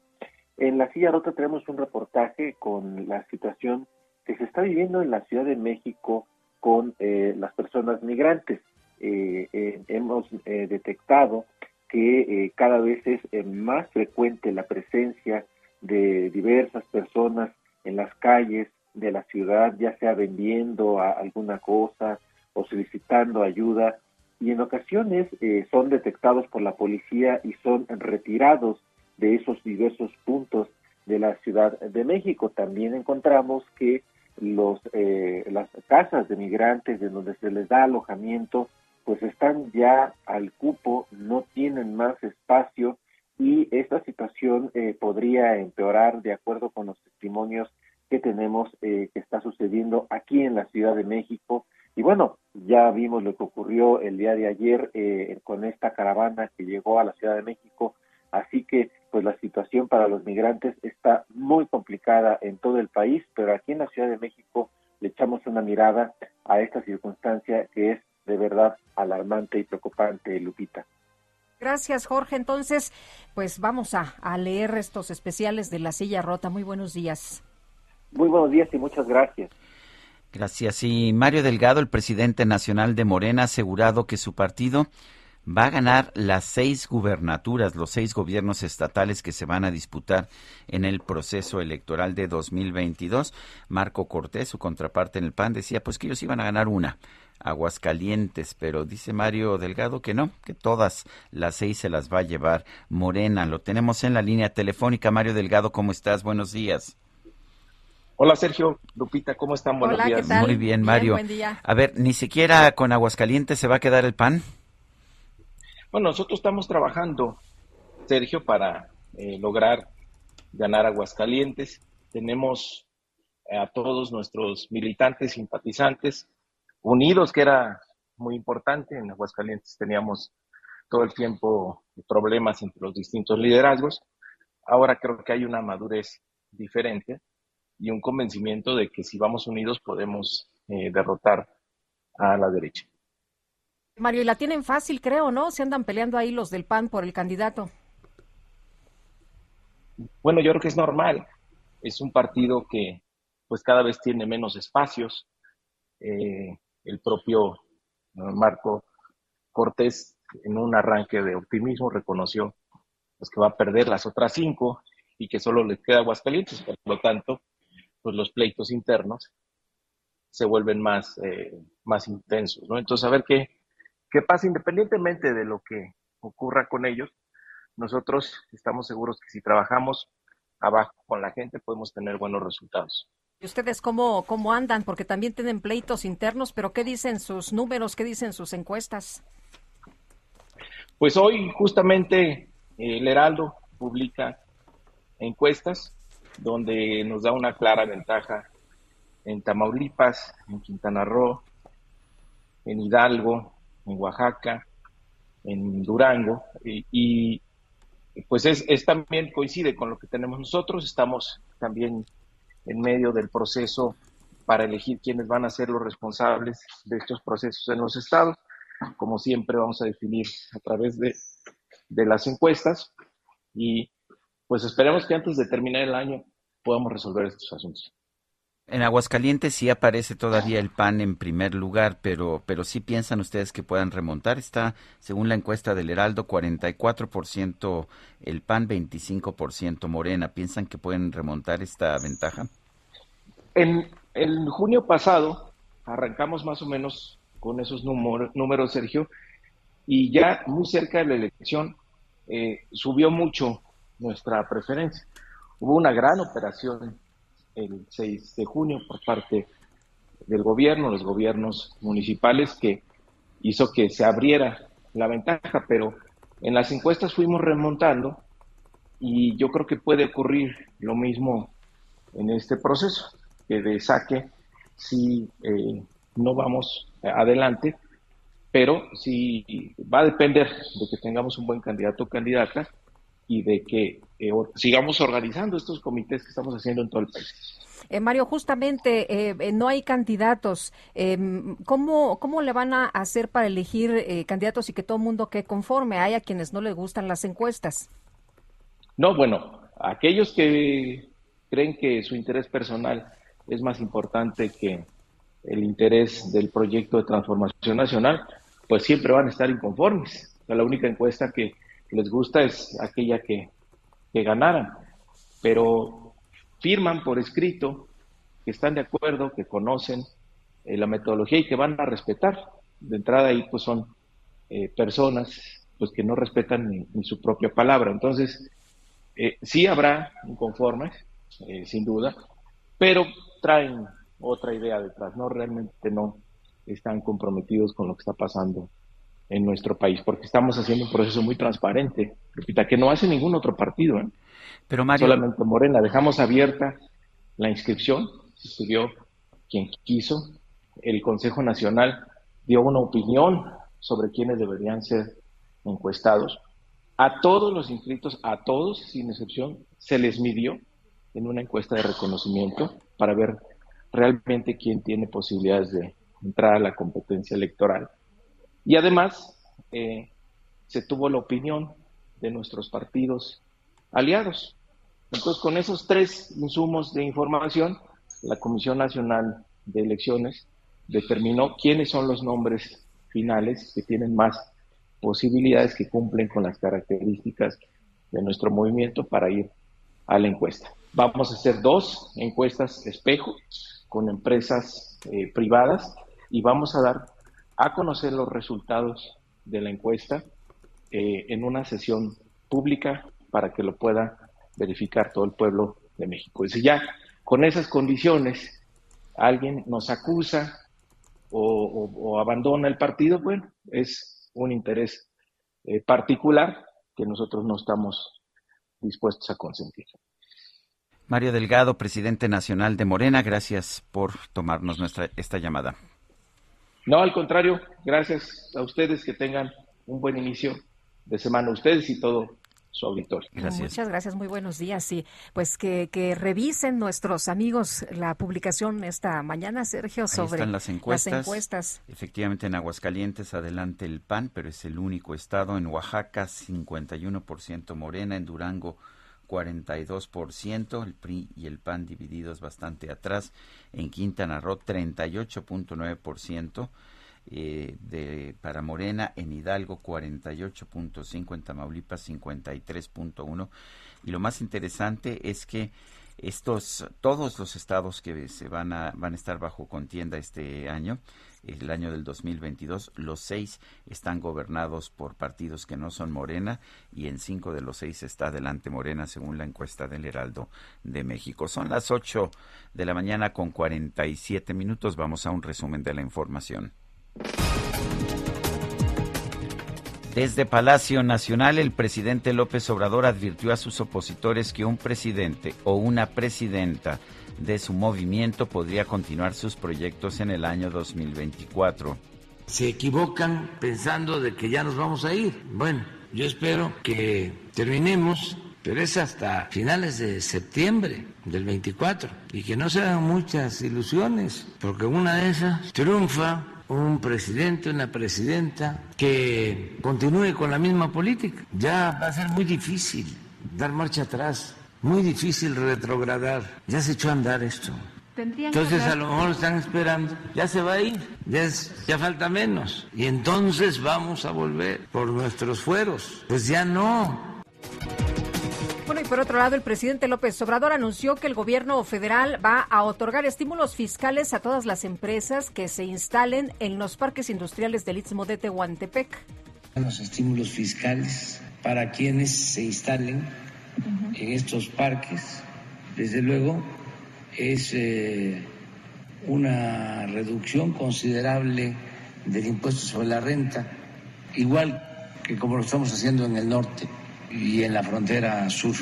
En la silla rota tenemos un reportaje con la situación que se está viviendo en la Ciudad de México con eh, las personas migrantes. Eh, eh, hemos detectado que cada vez es más frecuente la presencia de diversas personas en las calles de la ciudad, ya sea vendiendo alguna cosa o solicitando ayuda, y en ocasiones son detectados por la policía y son retirados de esos diversos puntos de la Ciudad de México. También encontramos que los eh, las casas de migrantes de donde se les da alojamiento pues están ya al cupo, no tienen más espacio y esta situación eh, podría empeorar de acuerdo con los testimonios que tenemos eh, que está sucediendo aquí en la Ciudad de México. Y bueno, ya vimos lo que ocurrió el día de ayer con esta caravana que llegó a la Ciudad de México. Así que pues la situación para los migrantes está muy complicada en todo el país, pero aquí en la Ciudad de México le echamos una mirada a esta circunstancia que es de verdad alarmante y preocupante, Lupita. Gracias, Jorge. Entonces, pues vamos a, a leer estos especiales de la silla rota. Muy buenos días. Muy buenos días y muchas gracias. Gracias. Y Mario Delgado, el presidente nacional de Morena, ha asegurado que su partido va a ganar las seis gubernaturas, los seis gobiernos estatales que se van a disputar en el proceso electoral de 2022. Marco Cortés, su contraparte en el PAN, decía pues que ellos iban a ganar una, Aguascalientes, pero dice Mario Delgado que no, que todas las seis se las va a llevar Morena. Lo tenemos en la línea telefónica. Mario Delgado, ¿cómo estás? Buenos días. Hola Sergio, Lupita, ¿cómo están? Buenos días. Muy bien, Mario. A ver, ni siquiera con Aguascalientes se va a quedar el PAN. Bueno, nosotros estamos trabajando, Sergio, para eh, lograr ganar Aguascalientes. Tenemos a todos nuestros militantes, simpatizantes unidos, que era muy importante. En Aguascalientes teníamos todo el tiempo problemas entre los distintos liderazgos. Ahora creo que hay una madurez diferente y un convencimiento de que si vamos unidos podemos eh, derrotar a la derecha. Mario, y la tienen fácil, creo, ¿no? Se andan peleando ahí los del PAN por el candidato. Bueno, yo creo que es normal. Es un partido que pues cada vez tiene menos espacios. Eh, el propio Marco Cortés, en un arranque de optimismo, reconoció pues, que va a perder las otras cinco y que solo le queda Aguascalientes. Por lo tanto, pues los pleitos internos se vuelven más, eh, más intensos, ¿no? Entonces, a ver qué, ¿Qué pasa independientemente de lo que ocurra con ellos? Nosotros estamos seguros que si trabajamos abajo con la gente podemos tener buenos resultados. ¿Y ustedes cómo, cómo andan? Porque también tienen pleitos internos, pero ¿qué dicen sus números? ¿Qué dicen sus encuestas? Pues hoy justamente el Heraldo publica encuestas donde nos da una clara ventaja en Tamaulipas, en Quintana Roo, en Hidalgo, en Oaxaca, en Durango, y, pues es, es, también coincide con lo que tenemos nosotros, estamos también en medio del proceso para elegir quiénes van a ser los responsables de estos procesos en los estados. Como siempre vamos a definir a través de, de las encuestas y pues esperemos que antes de terminar el año podamos resolver estos asuntos. En Aguascalientes sí aparece todavía el PAN en primer lugar, pero, pero sí piensan ustedes que puedan remontar. Está, según la encuesta del Heraldo, 44% el PAN, 25% Morena. ¿Piensan que pueden remontar esta ventaja? En junio pasado arrancamos más o menos con esos números, Sergio, y ya muy cerca de la elección eh, subió mucho nuestra preferencia. Hubo una gran operación el 6 de junio por parte del gobierno, los gobiernos municipales, que hizo que se abriera la ventaja, pero en las encuestas fuimos remontando y yo creo que puede ocurrir lo mismo en este proceso. que de saque si eh, no vamos adelante, pero sí va a depender de que tengamos un buen candidato o candidata y de que eh, sigamos organizando estos comités que estamos haciendo en todo el país. Eh, Mario, justamente eh, no hay candidatos. Em, ¿cómo, ¿Cómo le van a hacer para elegir candidatos y que todo el mundo quede conforme? Hay a quienes no les gustan las encuestas. No, bueno, aquellos que creen que su interés personal es más importante que el interés del proyecto de transformación nacional, pues siempre van a estar inconformes. la única encuesta que les gusta es aquella que, que ganaran, pero firman por escrito que están de acuerdo, que conocen eh, la metodología y que van a respetar. De entrada ahí pues son eh, personas pues que no respetan ni, su propia palabra. Entonces, eh, sí habrá inconformes, sin duda, pero traen otra idea detrás, ¿no? Realmente no están comprometidos con lo que está pasando en nuestro país, porque estamos haciendo un proceso muy transparente, repita, que no hace ningún otro partido, ¿eh? Pero Mario... solamente Morena, dejamos abierta la inscripción, se estudió quien quiso, el Consejo Nacional dio una opinión sobre quiénes deberían ser encuestados. A todos los inscritos, a todos, sin excepción, se les midió en una encuesta de reconocimiento para ver realmente quién tiene posibilidades de entrar a la competencia electoral. Y además, eh, se tuvo la opinión de nuestros partidos aliados. Entonces, con esos tres insumos de información, la Comisión Nacional de Elecciones determinó quiénes son los nombres finales que tienen más posibilidades que cumplen con las características de nuestro movimiento para ir a la encuesta. Vamos a hacer dos encuestas espejo con empresas eh, privadas y vamos a dar a conocer los resultados de la encuesta eh, en una sesión pública para que lo pueda verificar todo el pueblo de México. Y si ya con esas condiciones alguien nos acusa o, abandona el partido, bueno, es un interés eh, particular que nosotros no estamos dispuestos a consentir. Mario Delgado, presidente nacional de Morena, gracias por tomarnos nuestra esta llamada. No, al contrario, gracias a ustedes que tengan un buen inicio de semana, ustedes y todo su auditorio. Gracias. Muchas gracias, muy buenos días. Y pues que, que, revisen nuestros amigos la publicación esta mañana, Sergio, sobre las encuestas. Efectivamente, en Aguascalientes adelante el PAN, pero es el único estado. En Oaxaca, 51% Morena. En Durango, 42%, el PRI y el PAN divididos bastante atrás, en Quintana Roo 38.9%, eh, de, para Morena, en Hidalgo 48.5, en Tamaulipas 53.1 y lo más interesante es que estos todos los estados que se van a van a estar bajo contienda este año el año del 2022 los seis están gobernados por partidos que no son Morena y en cinco de los seis está adelante Morena según la encuesta del Heraldo de México. Son las ocho de la mañana con 47 minutos. Vamos a un resumen de la información. Desde Palacio Nacional, el presidente López Obrador advirtió a sus opositores que un presidente o una presidenta de su movimiento podría continuar sus proyectos en el año 2024. Se equivocan pensando de que ya nos vamos a ir. Bueno, yo espero que terminemos, pero es hasta finales de septiembre del 24 y que no se hagan muchas ilusiones, porque una de esas triunfa un presidente, una presidenta que continúe con la misma política. Ya va a ser muy difícil dar marcha atrás, muy difícil retrogradar. Ya se echó a andar esto. Entonces a lo mejor están esperando, ya se va a ir, ya, ya falta menos. Y entonces vamos a volver por nuestros fueros. Pues ya no. Bueno, y por otro lado, el presidente López Obrador anunció que el gobierno federal va a otorgar estímulos fiscales a todas las empresas que se instalen en los parques industriales del Istmo de Tehuantepec. Los estímulos fiscales para quienes se instalen en estos parques, desde luego, es eh, una reducción considerable del impuesto sobre la renta, igual que como lo estamos haciendo en el norte y en la frontera sur.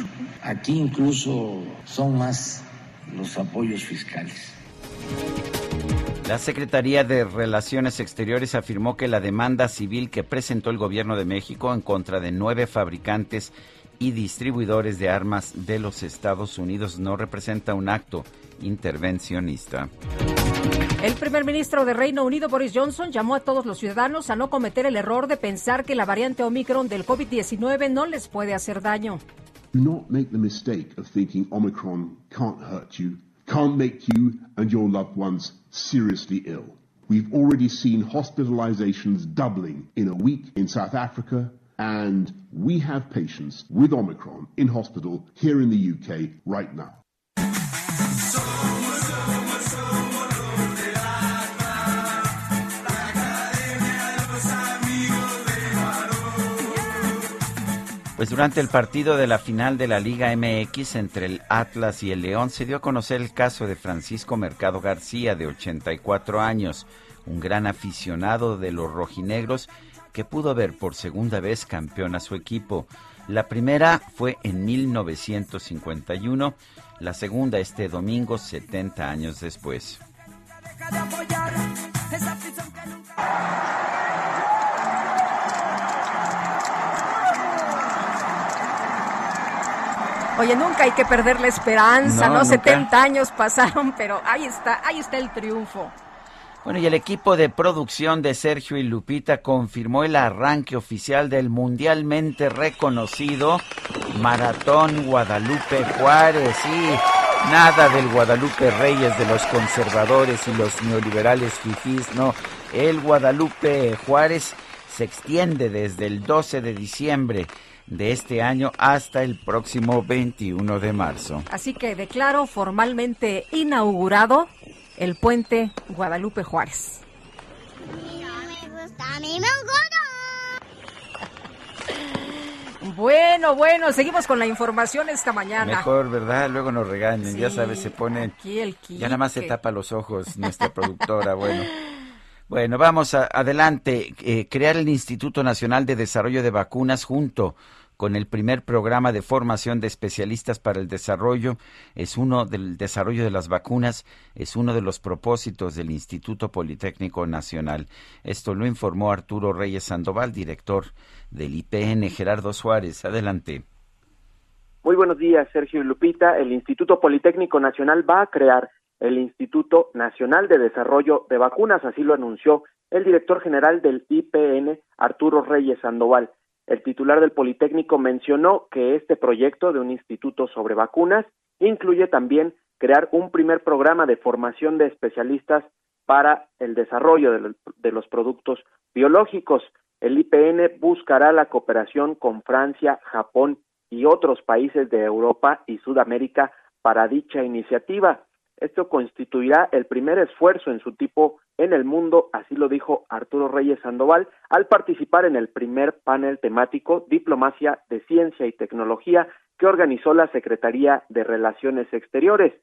Aquí incluso son más los apoyos fiscales. La Secretaría de Relaciones Exteriores afirmó que la demanda civil que presentó el gobierno de México en contra de nueve fabricantes y distribuidores de armas de los Estados Unidos no representa un acto intervencionista. El primer ministro de Reino Unido, Boris Johnson, llamó a todos los ciudadanos a no cometer el error de pensar que la variante Omicron del COVID-19 no les puede hacer daño. Do not make the mistake of thinking Omicron can't hurt you can't make you and your loved ones seriously ill. We've already seen hospitalizations doubling in a week in South Africa, and we have patients with Omicron in hospital here in the UK right now. Pues durante el partido de la final de la Liga MX entre el Atlas y el León se dio a conocer el caso de Francisco Mercado García, de 84 años, un gran aficionado de los rojinegros que pudo ver por segunda vez campeón a su equipo. La primera fue en 1951, la segunda este domingo 70 años después. Oye, nunca hay que perder la esperanza, ¿no? 70 años pasaron, pero ahí está, ahí está el triunfo. Bueno, y el equipo de producción de Sergio y Lupita confirmó el arranque oficial del mundialmente reconocido Maratón Guadalupe Juárez. Y nada del Guadalupe Reyes de los conservadores y los neoliberales fifís, no. El Guadalupe Juárez se extiende desde el 12 de diciembre de este año hasta el próximo 21 de marzo. Así que declaro formalmente inaugurado el puente Guadalupe Juárez. *laughs* Bueno, bueno, seguimos con la información esta mañana. Mejor, ¿verdad? Luego nos regañen, ya sabes, se pone... ya nada más se tapa los ojos nuestra *laughs* productora, bueno. Bueno, vamos adelante. Eh, crear el Instituto Nacional de Desarrollo de Vacunas junto con el primer programa de formación de especialistas para el desarrollo es uno del desarrollo de las vacunas es uno de los propósitos del Instituto Politécnico Nacional. Esto lo informó Arturo Reyes Sandoval, director del IPN Gerardo Suárez. Adelante. Muy buenos días, Sergio Lupita. El Instituto Politécnico Nacional va a crear el Instituto Nacional de Desarrollo de Vacunas, así lo anunció el director general del IPN, Arturo Reyes Sandoval. El titular del Politécnico mencionó que este proyecto de un instituto sobre vacunas incluye también crear un primer programa de formación de especialistas para el desarrollo de, los productos biológicos. El IPN buscará la cooperación con Francia, Japón y otros países de Europa y Sudamérica para dicha iniciativa. Esto constituirá el primer esfuerzo en su tipo en el mundo, así lo dijo Arturo Reyes Sandoval, al participar en el primer panel temático Diplomacia de Ciencia y Tecnología que organizó la Secretaría de Relaciones Exteriores.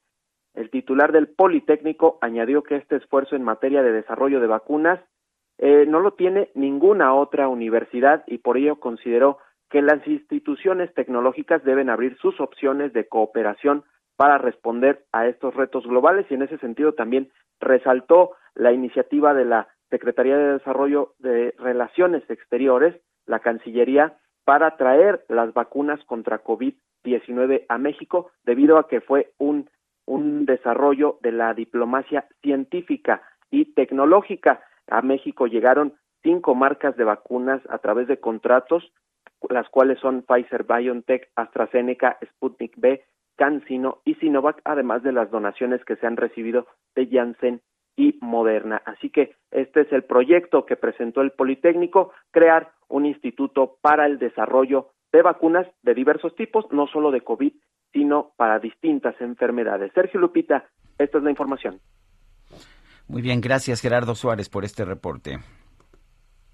El titular del Politécnico añadió que este esfuerzo en materia de desarrollo de vacunas eh, no lo tiene ninguna otra universidad y por ello consideró que las instituciones tecnológicas deben abrir sus opciones de cooperación para responder a estos retos globales y en ese sentido también resaltó la iniciativa de la Secretaría de Desarrollo de Relaciones Exteriores, la Cancillería, para traer las vacunas contra COVID-19 a México debido a que fue un, un desarrollo de la diplomacia científica y tecnológica. A México llegaron cinco marcas de vacunas a través de contratos, las cuales son Pfizer, BioNTech, AstraZeneca, Sputnik B, CanSino y Sinovac, además de las donaciones que se han recibido de Janssen y Moderna. Así que este es el proyecto que presentó el Politécnico, crear un instituto para el desarrollo de vacunas de diversos tipos, no solo de COVID, sino para distintas enfermedades. Sergio Lupita, esta es la información. Muy bien, gracias Gerardo Suárez por este reporte.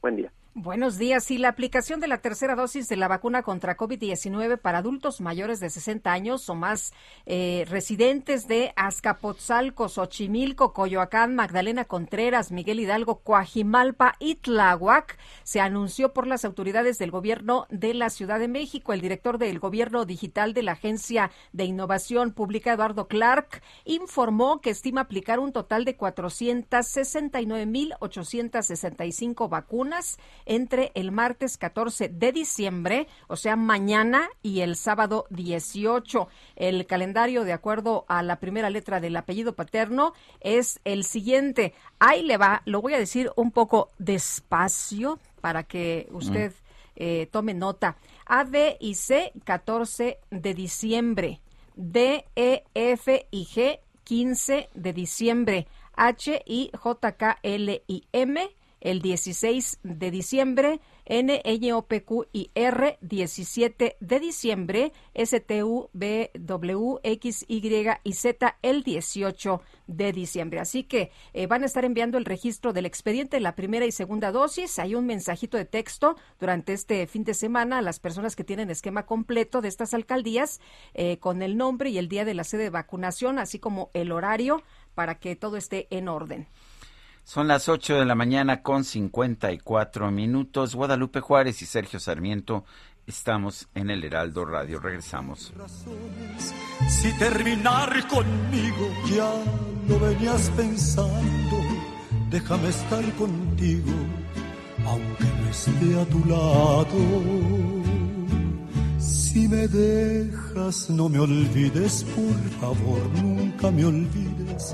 Buen día. Buenos días. Y la aplicación de la tercera dosis de la vacuna contra COVID-19 para adultos mayores de 60 años o más eh, residentes de Azcapotzalco, Xochimilco, Coyoacán, Magdalena Contreras, Miguel Hidalgo, Coajimalpa y Tláhuac se anunció por las autoridades del gobierno de la Ciudad de México. El director del gobierno digital de la Agencia de Innovación Pública, Eduardo Clark, informó que estima aplicar un total de 469.865 vacunas entre el martes 14 de diciembre, o sea, mañana y el sábado 18. El calendario, de acuerdo a la primera letra del apellido paterno, es el siguiente. Ahí le va, lo voy a decir un poco despacio para que usted eh, tome nota. A, B y C, 14 de diciembre. D, E, F y G, 15 de diciembre. H, I, J, K, L y M, el 16 de diciembre, N, O, P, Q y R, 17 de diciembre, S, T, U, B, W, X, Y y Z, el 18 de diciembre. Así que eh, van a estar enviando el registro del expediente la primera y segunda dosis. Hay un mensajito de texto durante este fin de semana a las personas que tienen esquema completo de estas alcaldías eh, con el nombre y el día de la sede de vacunación, así como el horario para que todo esté en orden. Son las 8 de la mañana con 54 minutos. Guadalupe Juárez y Sergio Sarmiento estamos en el Heraldo Radio. Regresamos. Si terminar conmigo ya lo venías pensando, déjame estar contigo, aunque no esté a tu lado. Si me dejas, no me olvides, por favor, nunca me olvides.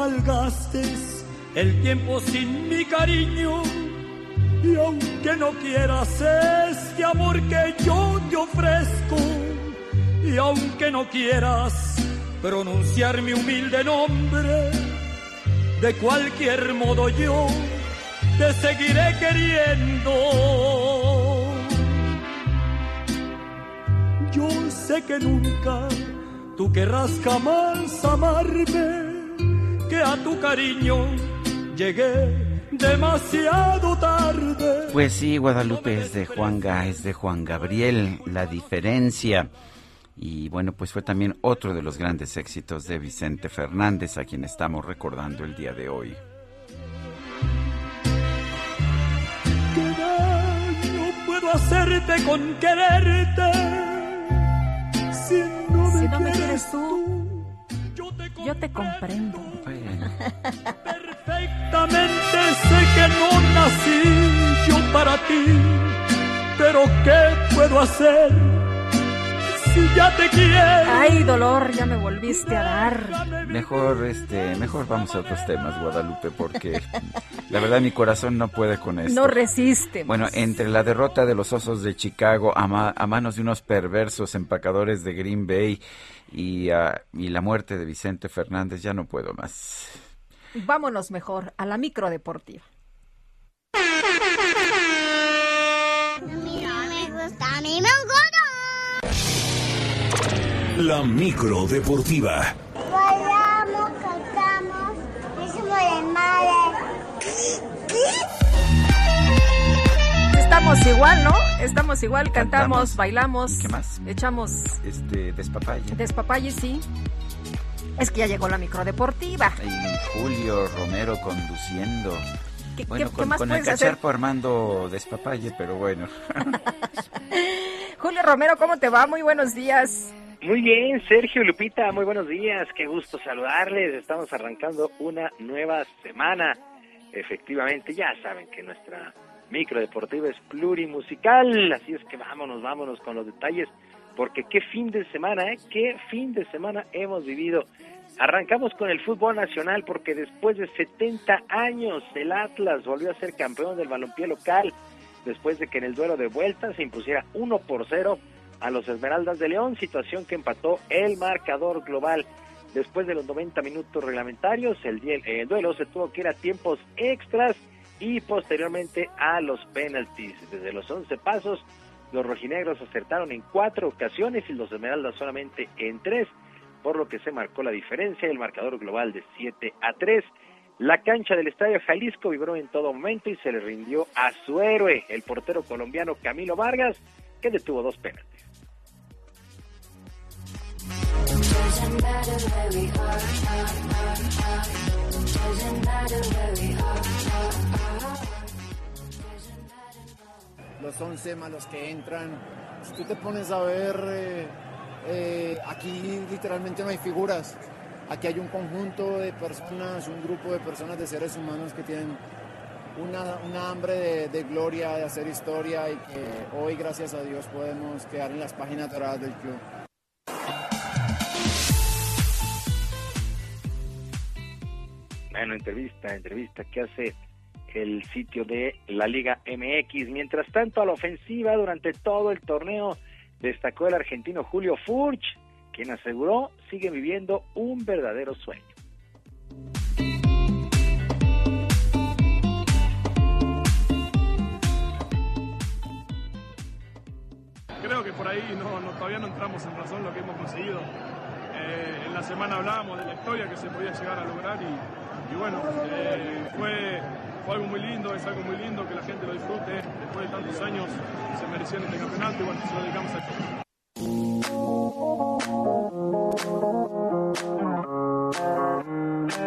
Malgastes el tiempo sin mi cariño y aunque no quieras este amor que yo te ofrezco y aunque no quieras pronunciar mi humilde nombre, de cualquier modo yo te seguiré queriendo. Yo sé que nunca tú querrás jamás amarme, que a tu cariño llegué demasiado tarde. Pues sí, Guadalupe es de Juan Ga, es de Juan Gabriel, la diferencia. Y bueno, pues fue también otro de los grandes éxitos de Vicente Fernández, a quien estamos recordando el día de hoy. ¿Qué daño puedo hacerte con quererte? Si no me, Si no me quieres quieres tú, yo te comprendo. Perfectamente sé que no nací yo para ti, pero ¿qué puedo hacer si ya te quiero? Ay, dolor, ya me volviste a dar. Mejor, este, mejor vamos a otros temas, Guadalupe, porque la verdad mi corazón no puede con esto. No resiste. Bueno, entre la derrota de los Osos de Chicago a, ma- a manos de unos perversos empacadores de Green Bay y, ah, y la muerte de Vicente Fernández, ya no puedo más. Vámonos mejor a la micro deportiva. me gusta, a mí me La micro deportiva. Bailamos, cantamos, hicimos desmadre. Estamos igual, ¿no? Estamos igual, cantamos, Cantamos. bailamos. ¿Qué más? Echamos Este, despapalle. despapalle, sí. Es que ya llegó la micro deportiva. Y Julio Romero conduciendo. ¿Qué- bueno, qué- qué con, más con el cacharpo armando despapalle, pero bueno. *laughs* Julio Romero, ¿cómo te va? Muy buenos días. Muy bien, Sergio Lupita, muy buenos días, qué gusto saludarles. Estamos arrancando una nueva semana. Efectivamente, ya saben que nuestra micro deportiva es plurimusical, así es que vámonos, vámonos con los detalles porque qué fin de semana, ¿eh? Qué fin de semana hemos vivido. Arrancamos con el fútbol nacional porque después de 70 años el Atlas volvió a ser campeón del balompié local después de que en el duelo de vuelta se impusiera 1 por 0 a los Esmeraldas de León, situación que empató el marcador global. Después de los 90 minutos reglamentarios, el, el duelo se tuvo que ir a tiempos extras y posteriormente a los penaltis. Desde los 11 pasos, los rojinegros acertaron en cuatro ocasiones y los Esmeraldas solamente en tres, por lo que se marcó la diferencia, el marcador global de 7 a 3. La cancha del Estadio Jalisco vibró en todo momento y se le rindió a su héroe, el portero colombiano Camilo Vargas, que detuvo dos penaltis. Los 11 malos que entran, si tú te pones a ver, eh, eh, aquí literalmente no hay figuras. Aquí hay un conjunto de personas, un grupo de personas, de seres humanos que tienen una, hambre de, de, gloria, de hacer historia y que hoy, gracias a Dios, podemos quedar en las páginas doradas del club. Bueno, entrevista, entrevista que hace el sitio de la Liga MX. Mientras tanto, a la ofensiva durante todo el torneo destacó el argentino Julio Furch, quien aseguró sigue viviendo un verdadero sueño. Creo que por ahí no, todavía no entramos en razón lo que hemos conseguido. Eh, en la semana hablábamos de la historia que se podía llegar a lograr y, bueno, eh, fue, fue algo muy lindo, es algo muy lindo que la gente lo disfrute. Después de tantos años se merecían este campeonato y bueno, se lo dedicamos a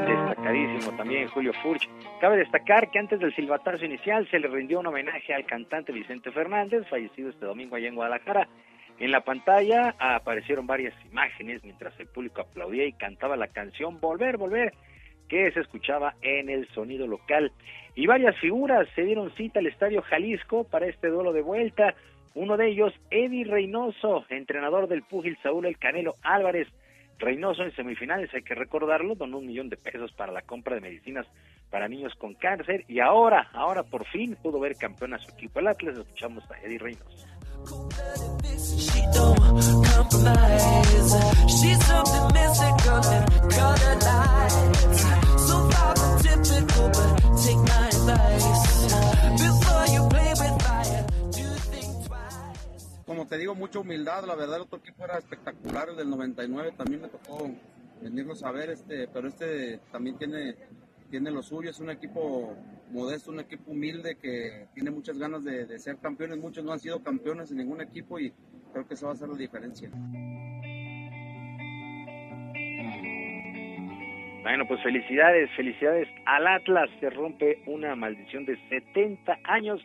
Destacadísimo también Julio Furch. Cabe destacar que antes del silbatazo inicial se le rindió un homenaje al cantante Vicente Fernández, fallecido este domingo allá en Guadalajara. En la pantalla aparecieron varias imágenes mientras el público aplaudía y cantaba la canción Volver, Volver, que se escuchaba en el sonido local. Y varias figuras se dieron cita al Estadio Jalisco para este duelo de vuelta. Uno de ellos, Eddie Reynoso, entrenador del púgil Saúl El Canelo Álvarez. Reynoso en semifinales, hay que recordarlo, donó un millón de pesos para la compra de medicinas para niños con cáncer y ahora, ahora por fin pudo ver campeón a su equipo el Atlas. Escuchamos a Eddie Reynoso. Como te digo, mucha humildad, la verdad el otro equipo era espectacular, el del 99 también me tocó venirnos a ver, este, pero este también tiene, tiene lo suyo, es un equipo modesto, un equipo humilde que tiene muchas ganas de, ser campeones, muchos no han sido campeones en ningún equipo y creo que eso va a ser la diferencia. Bueno, pues felicidades, felicidades al Atlas, se rompe una maldición de 70 años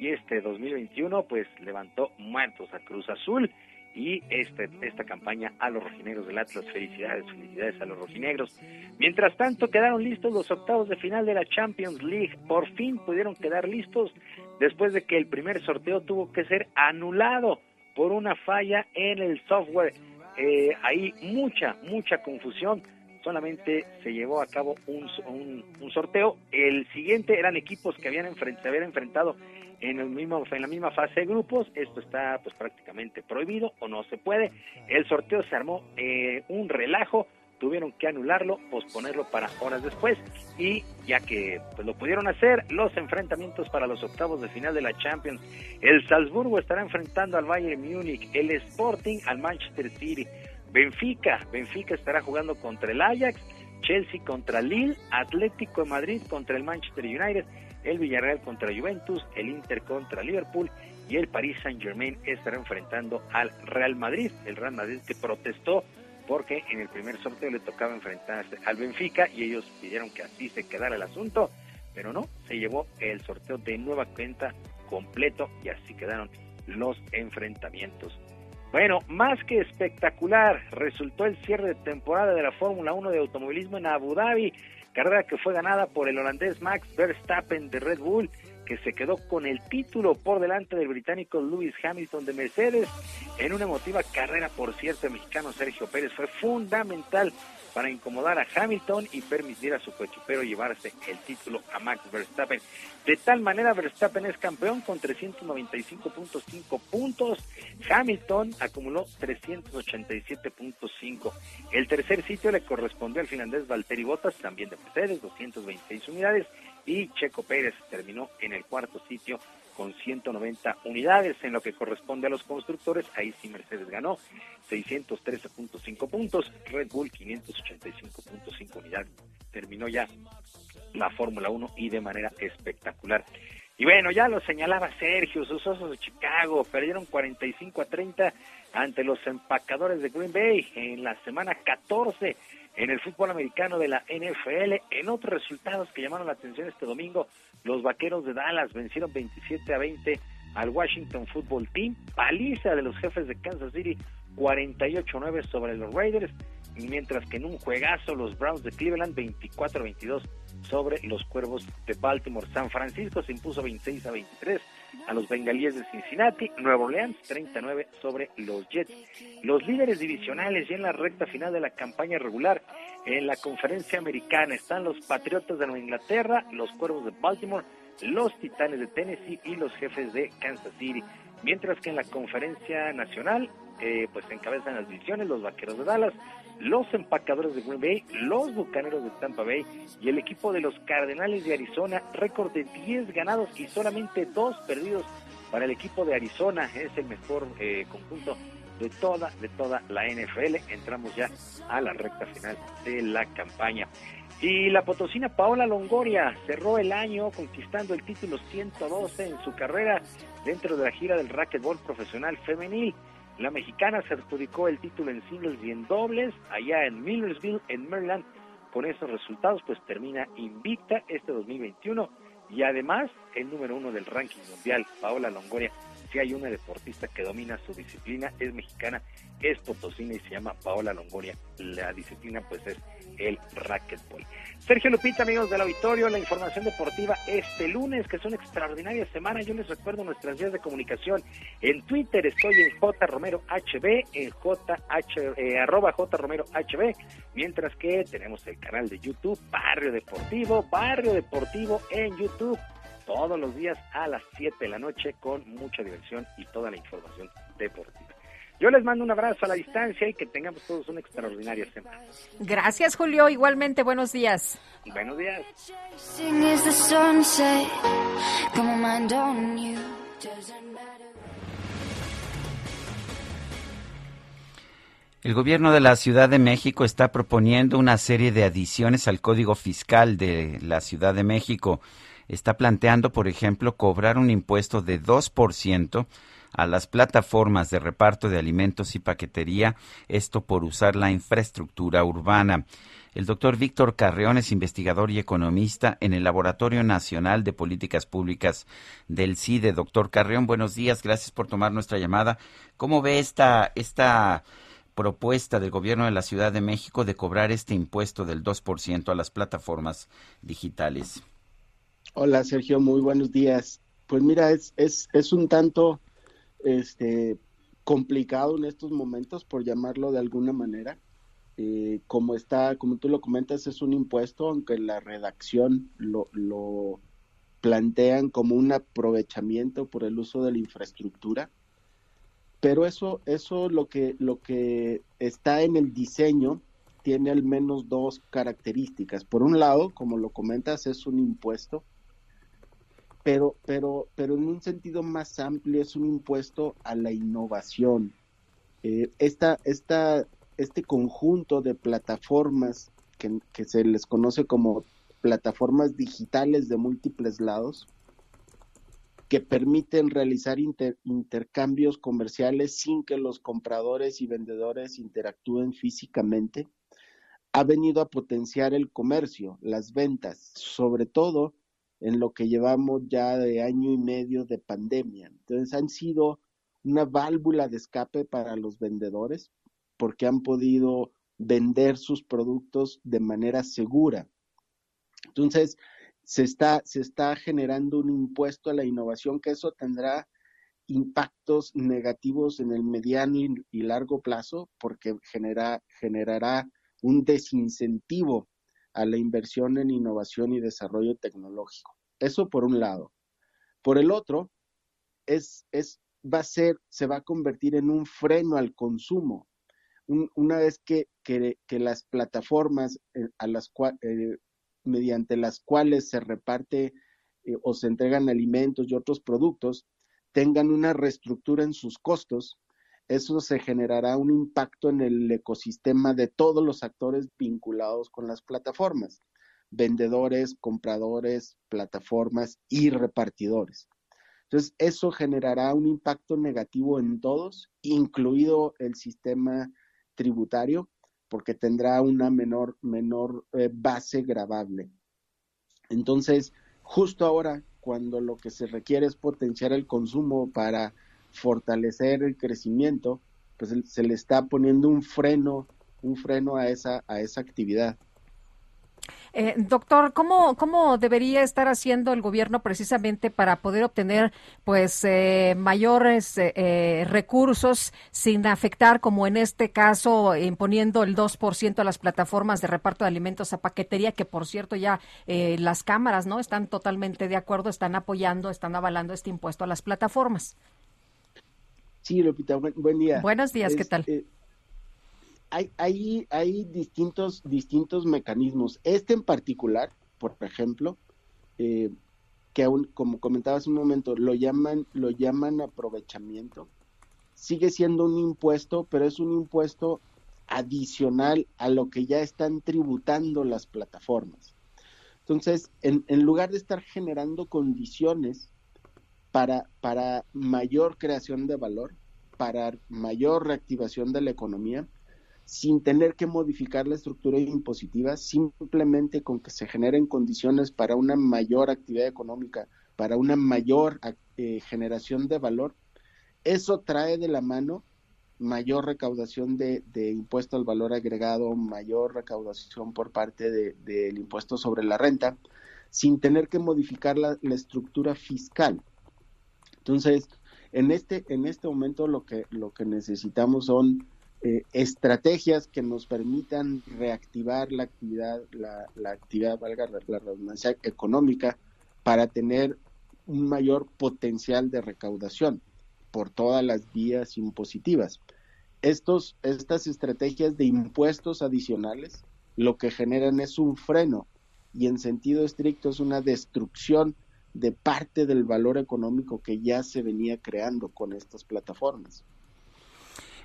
y este 2021 pues levantó muertos a Cruz Azul y este, esta campaña a los rojinegros del Atlas. Felicidades, felicidades a los rojinegros. Mientras tanto, quedaron listos los octavos de final de la Champions League. Por fin pudieron quedar listos después de que el primer sorteo tuvo que ser anulado por una falla en el software. Eh, hay mucha, mucha confusión. Solamente se llevó a cabo un, un, sorteo. El siguiente eran equipos que habían se habían enfrentado en, el mismo, en la misma fase de grupos. Esto está pues prácticamente prohibido o no se puede. El sorteo se armó eh, un relajo, tuvieron que anularlo, posponerlo para horas después y ya que pues, lo pudieron hacer, los enfrentamientos para los octavos de final de la Champions. El Salzburgo estará enfrentando al Bayern Múnich, el Sporting al Manchester City, Benfica, Benfica estará jugando contra el Ajax, Chelsea contra Lille, Atlético de Madrid contra el Manchester United el Villarreal contra Juventus, el Inter contra Liverpool y el Paris Saint Germain estará enfrentando al Real Madrid. El Real Madrid que protestó porque en el primer sorteo le tocaba enfrentarse al Benfica y ellos pidieron que así se quedara el asunto, pero no, se llevó el sorteo de nueva cuenta completo y así quedaron los enfrentamientos. Bueno, más que espectacular, resultó el cierre de temporada de la Fórmula 1 de automovilismo en Abu Dhabi carrera que fue ganada por el holandés Max Verstappen de Red Bull, que se quedó con el título por delante del británico Lewis Hamilton de Mercedes en una emotiva carrera, por cierto, el mexicano Sergio Pérez fue fundamental para incomodar a Hamilton y permitir a su cochipero llevarse el título a Max Verstappen. De tal manera, Verstappen es campeón con 395.5 puntos. Hamilton acumuló 387.5. El tercer sitio le correspondió al finlandés Valtteri Bottas, también de Mercedes, 226 unidades. Y Checo Pérez terminó en el cuarto sitio con 190 unidades. En lo que corresponde a los constructores, ahí sí Mercedes ganó 613.5 puntos, Red Bull 585.5 unidades. Terminó ya la Fórmula 1 y de manera espectacular. Y bueno, ya lo señalaba Sergio, sus osos de Chicago perdieron 45 a 30 ante los empacadores de Green Bay en la semana 14 en el fútbol americano de la NFL. En otros resultados que llamaron la atención este domingo, los Vaqueros de Dallas vencieron 27 a 20 al Washington Football Team, paliza de los jefes de Kansas City 48-9 sobre los Raiders, mientras que en un juegazo los Browns de Cleveland 24-22 sobre los Cuervos de Baltimore. San Francisco se impuso 26 a 23 a los Bengalíes de Cincinnati, Nueva Orleans 39 sobre los Jets. Los líderes divisionales y en la recta final de la campaña regular en la conferencia americana están los Patriotas de Nueva Inglaterra, los Cuervos de Baltimore, los Titanes de Tennessee y los Jefes de Kansas City. Mientras que en la conferencia nacional, eh, pues encabezan las divisiones los Vaqueros de Dallas, los Empacadores de Green Bay, los Bucaneros de Tampa Bay y el equipo de los Cardenales de Arizona, récord de 10 ganados y solamente 2 perdidos para el equipo de Arizona. Es el mejor eh, conjunto de toda, de toda la NFL. Entramos ya a la recta final de la campaña. Y la potosina Paola Longoria cerró el año conquistando el título 112 en su carrera dentro de la gira del racquetball profesional femenil. La mexicana se adjudicó el título en singles y en dobles allá en Millersville, en Maryland. Con esos resultados, pues termina invicta este 2021 y además el número uno del ranking mundial, Paola Longoria. Si hay una deportista que domina su disciplina, es mexicana, es potosina y se llama Paola Longoria. La disciplina, pues es el racquetball. Sergio Lupita, amigos del auditorio, la información deportiva este lunes, que es una extraordinaria semana. Yo les recuerdo nuestras vías de comunicación. En Twitter estoy en HB, en JH, eh, arroba HB, mientras que tenemos el canal de YouTube Barrio Deportivo, Barrio Deportivo en YouTube todos los días a las 7 de la noche con mucha diversión y toda la información deportiva. Yo les mando un abrazo a la distancia y que tengamos todos una extraordinaria semana. Gracias, Julio. Igualmente, buenos días. Buenos días. El gobierno de la Ciudad de México está proponiendo una serie de adiciones al Código Fiscal de la Ciudad de México. Está planteando, por ejemplo, cobrar un impuesto de 2% a las plataformas de reparto de alimentos y paquetería, esto por usar la infraestructura urbana. El doctor Víctor Carreón es investigador y economista en el Laboratorio Nacional de Políticas Públicas del CIDE. Doctor Carreón, buenos días, gracias por tomar nuestra llamada. ¿Cómo ve esta, esta propuesta del gobierno de la Ciudad de México de cobrar este impuesto del 2% a las plataformas digitales? Hola Sergio, muy buenos días. Pues mira, es, es, es un tanto este, complicado en estos momentos, por llamarlo de alguna manera. Eh, como está, como tú lo comentas, es un impuesto, aunque la redacción lo, lo plantean como un aprovechamiento por el uso de la infraestructura. Pero eso, eso lo que, lo que está en el diseño tiene al menos dos características. Por un lado, como lo comentas, es un impuesto pero, pero, pero en un sentido más amplio es un impuesto a la innovación. Eh, esta, esta, este conjunto de plataformas que, que, se les conoce como plataformas digitales de múltiples lados, que permiten realizar intercambios comerciales sin que los compradores y vendedores interactúen físicamente, ha venido a potenciar el comercio, las ventas, sobre todo en lo que llevamos ya de año y medio de pandemia. Entonces han sido una válvula de escape para los vendedores porque han podido vender sus productos de manera segura. Entonces, se está, se está generando un impuesto a la innovación que eso tendrá impactos negativos en el mediano y, largo plazo porque genera, generará un desincentivo a la inversión en innovación y desarrollo tecnológico. Eso por un lado. Por el otro, es, es, va a ser, se va a convertir en un freno al consumo. una vez que, que, las plataformas eh, a las eh, mediante las cuales se reparte eh, o se entregan alimentos y otros productos, tengan una reestructura en sus costos, eso se generará un impacto en el ecosistema de todos los actores vinculados con las plataformas, vendedores, compradores, plataformas y repartidores. Entonces, eso generará un impacto negativo en todos, incluido el sistema tributario, porque tendrá una menor, menor eh, base grabable. Entonces, justo ahora cuando lo que se requiere es potenciar el consumo para fortalecer el crecimiento, pues se le está poniendo un freno, un freno a esa, a esa actividad. Eh, doctor, ¿cómo, ¿cómo debería estar haciendo el gobierno precisamente para poder obtener pues eh, mayores eh, recursos sin afectar, como en este caso, imponiendo el 2% a las plataformas de reparto de alimentos a paquetería, que por cierto ya las cámaras no están totalmente de acuerdo, están apoyando, están avalando este impuesto a las plataformas? Sí, Lupita, buen, día. Buenos días, ¿qué tal? hay, hay, hay distintos, distintos mecanismos. Este en particular, por ejemplo, eh, que aún, como comentaba hace un momento, lo llaman, lo llaman aprovechamiento. Sigue siendo un impuesto, pero es un impuesto adicional a lo que ya están tributando las plataformas. Entonces, en, en lugar de estar generando condiciones para, para mayor creación de valor, para mayor reactivación de la economía, sin tener que modificar la estructura impositiva, simplemente con que se generen condiciones para una mayor actividad económica, para una mayor eh, generación de valor, eso trae de la mano mayor recaudación de, impuesto al valor agregado, mayor recaudación por parte del impuesto sobre la renta, sin tener que modificar la, estructura fiscal. Entonces, en este, en este momento lo que, lo que necesitamos son eh, estrategias que nos permitan reactivar la actividad, la, actividad, valga la redundancia, económica para tener un mayor potencial de recaudación por todas las vías impositivas. Estos, estas estrategias de impuestos adicionales lo que generan es un freno y en sentido estricto es una destrucción de parte del valor económico que ya se venía creando con estas plataformas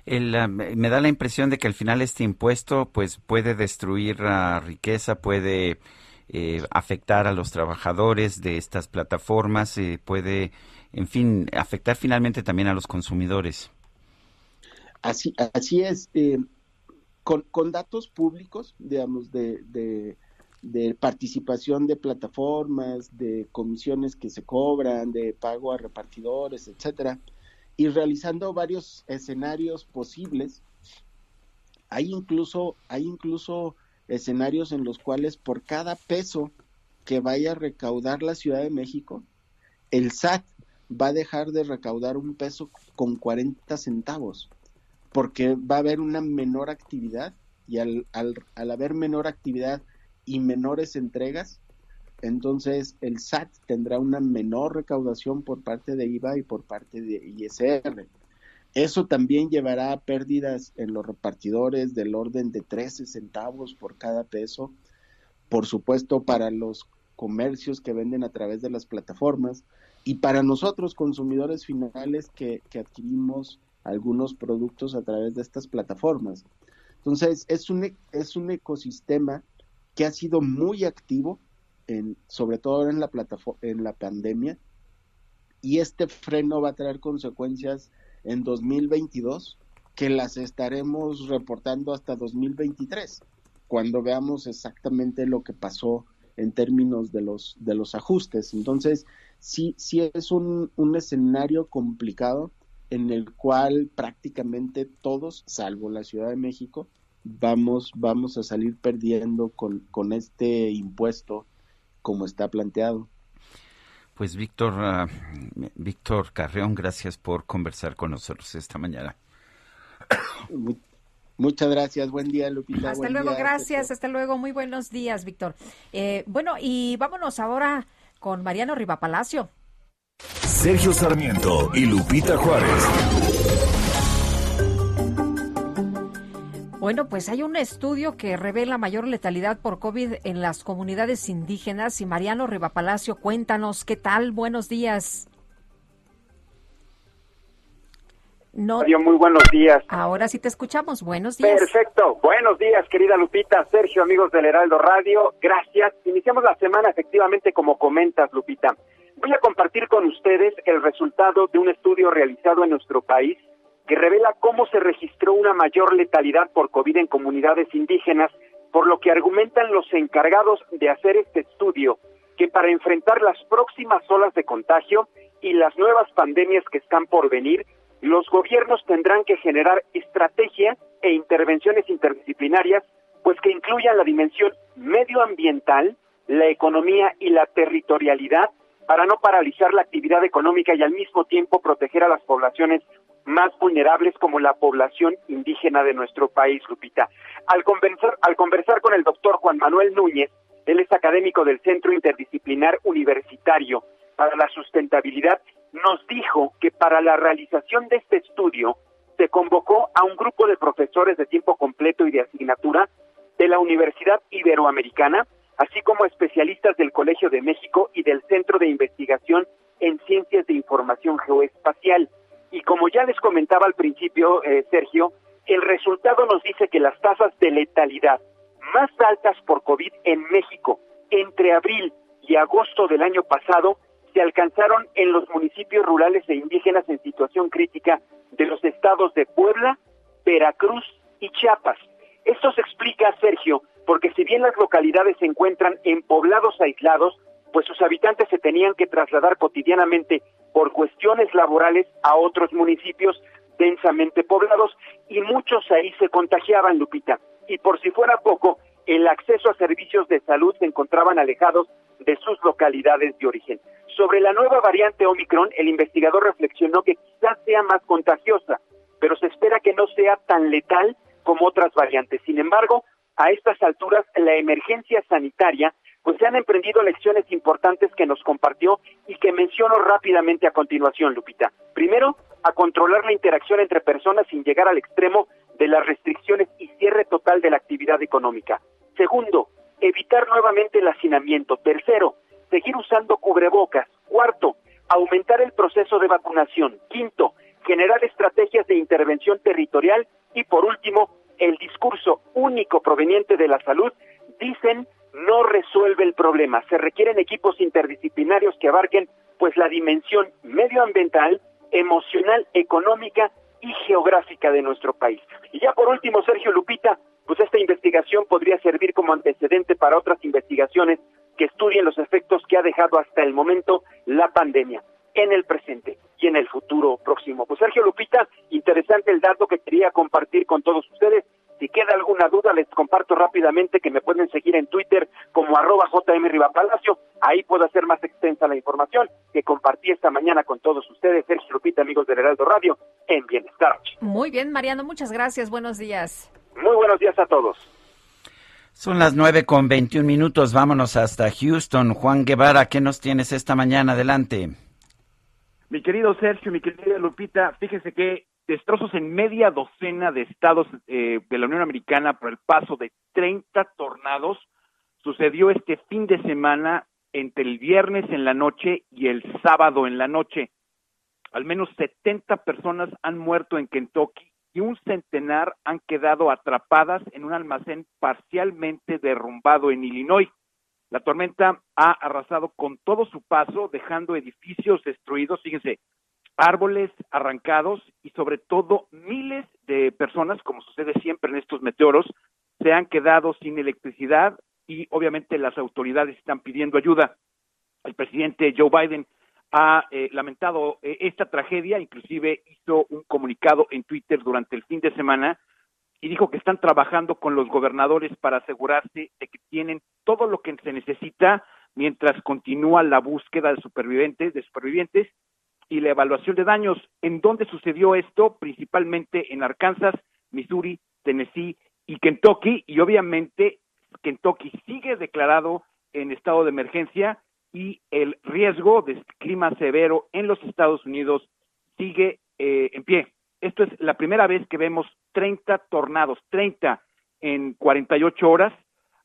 me da la impresión de que al final este impuesto pues puede destruir la riqueza, puede eh, afectar a los trabajadores de estas plataformas, eh, puede, en fin, afectar finalmente también a los consumidores. Así, así es. Eh, con, con, datos públicos, digamos, de, de, de, participación de plataformas, de comisiones que se cobran, de pago a repartidores, etcétera, y realizando varios escenarios posibles. Hay incluso, hay incluso escenarios en los cuales por cada peso que vaya a recaudar la Ciudad de México, el SAT va a dejar de recaudar un peso con 40 centavos, porque va a haber una menor actividad y al, al, al haber menor actividad y menores entregas, entonces el SAT tendrá una menor recaudación por parte de IVA y por parte de ISR. Eso también llevará a pérdidas en los repartidores del orden de 13 centavos por cada peso. Por supuesto, para los comercios que venden a través de las plataformas y para nosotros consumidores finales que, que adquirimos algunos productos a través de estas plataformas. Entonces, es un, es un ecosistema que ha sido muy activo sobre todo en la en la pandemia, y este freno va a traer consecuencias en 2022 que las estaremos reportando hasta 2023, cuando veamos exactamente lo que pasó en términos de los, de los ajustes. Entonces, sí, sí es un, un escenario complicado en el cual prácticamente todos, salvo la Ciudad de México, vamos, vamos a salir perdiendo con, con este impuesto como está planteado. Pues Víctor, uh, Víctor Carreón, gracias por conversar con nosotros esta mañana. Muchas gracias, buen día Lupita. Hasta luego, gracias, hasta luego, muy buenos días Víctor. Eh, bueno, y vámonos ahora con Mariano Rivapalacio. Sergio Sarmiento y Lupita Juárez. Bueno, pues hay un estudio que revela mayor letalidad por COVID en las comunidades indígenas y Mariano Rivapalacio, cuéntanos qué tal, buenos días. No. muy buenos días. Ahora sí te escuchamos, buenos días. Perfecto, buenos días querida Lupita, Sergio, amigos del Heraldo Radio, gracias. Iniciamos la semana efectivamente como comentas Lupita. Voy a compartir con ustedes el resultado de un estudio realizado en nuestro país que revela cómo se registró una mayor letalidad por COVID en comunidades indígenas, por lo que argumentan los encargados de hacer este estudio que para enfrentar las próximas olas de contagio y las nuevas pandemias que están por venir, los gobiernos tendrán que generar estrategias e intervenciones interdisciplinarias, pues que incluyan la dimensión medioambiental, la economía y la territorialidad para no paralizar la actividad económica y al mismo tiempo proteger a las poblaciones más vulnerables como la población indígena de nuestro país, Lupita. Al conversar, al conversar con el doctor Juan Manuel Núñez, él es académico del Centro Interdisciplinar Universitario para la Sustentabilidad, nos dijo que para la realización de este estudio se convocó a un grupo de profesores de tiempo completo y de asignatura de la Universidad Iberoamericana, así como especialistas del Colegio de México y del Centro de Investigación en Ciencias de Información Geoespacial. Y como ya les comentaba al principio, eh, Sergio, el resultado nos dice que las tasas de letalidad más altas por COVID en México entre abril y agosto del año pasado se alcanzaron en los municipios rurales e indígenas en situación crítica de los estados de Puebla, Veracruz y Chiapas. Esto se explica, Sergio, porque si bien las localidades se encuentran en poblados aislados, pues sus habitantes se tenían que trasladar cotidianamente por cuestiones laborales a otros municipios densamente poblados y muchos ahí se contagiaban, Lupita. Y por si fuera poco, el acceso a servicios de salud se encontraban alejados de sus localidades de origen. Sobre la nueva variante Omicron, el investigador reflexionó que quizás sea más contagiosa, pero se espera que no sea tan letal como otras variantes. Sin embargo, a estas alturas, la emergencia sanitaria pues se han emprendido lecciones importantes que nos compartió y que menciono rápidamente a continuación, Lupita. Primero, a controlar la interacción entre personas sin llegar al extremo de las restricciones y cierre total de la actividad económica. Segundo, evitar nuevamente el hacinamiento. Tercero, seguir usando cubrebocas. Cuarto, aumentar el proceso de vacunación. Quinto, generar estrategias de intervención territorial. Y por último, el discurso único proveniente de la salud, dicen no resuelve el problema. Se requieren equipos interdisciplinarios que abarquen pues la dimensión medioambiental, emocional, económica y geográfica de nuestro país. Y ya por último, Sergio Lupita, pues esta investigación podría servir como antecedente para otras investigaciones que estudien los efectos que ha dejado hasta el momento la pandemia en el presente y en el futuro próximo. Pues Sergio Lupita, interesante el dato que quería compartir con todos ustedes si queda alguna duda, les comparto rápidamente que me pueden seguir en Twitter como arroba JM Rivapalacio. Ahí puedo hacer más extensa la información que compartí esta mañana con todos ustedes, Sergio Lupita, amigos del Heraldo Radio, en Bienestar. Muy bien, Mariano, muchas gracias. Buenos días. Muy buenos días a todos. Son las nueve con veintiún minutos. Vámonos hasta Houston. Juan Guevara, ¿qué nos tienes esta mañana? Adelante. Mi querido Sergio, mi querida Lupita, fíjese que destrozos en media docena de estados eh, de la Unión Americana por el paso de 30 tornados sucedió este fin de semana entre el viernes en la noche y el sábado en la noche. Al menos 70 personas han muerto en Kentucky y un centenar han quedado atrapadas en un almacén parcialmente derrumbado en Illinois. La tormenta ha arrasado con todo su paso, dejando edificios destruidos. Fíjense, árboles arrancados y sobre todo miles de personas, como sucede siempre en estos meteoros, se han quedado sin electricidad y obviamente las autoridades están pidiendo ayuda. El presidente Joe Biden ha eh, lamentado eh, esta tragedia, inclusive hizo un comunicado en Twitter durante el fin de semana y dijo que están trabajando con los gobernadores para asegurarse de que tienen todo lo que se necesita mientras continúa la búsqueda de supervivientes, de supervivientes y la evaluación de daños. ¿En dónde sucedió esto? Principalmente en Arkansas, Missouri, Tennessee y Kentucky, y obviamente Kentucky sigue declarado en estado de emergencia y el riesgo de clima severo en los Estados Unidos sigue eh, en pie. Esto es la primera vez que vemos 30 tornados, 30 en 48 horas.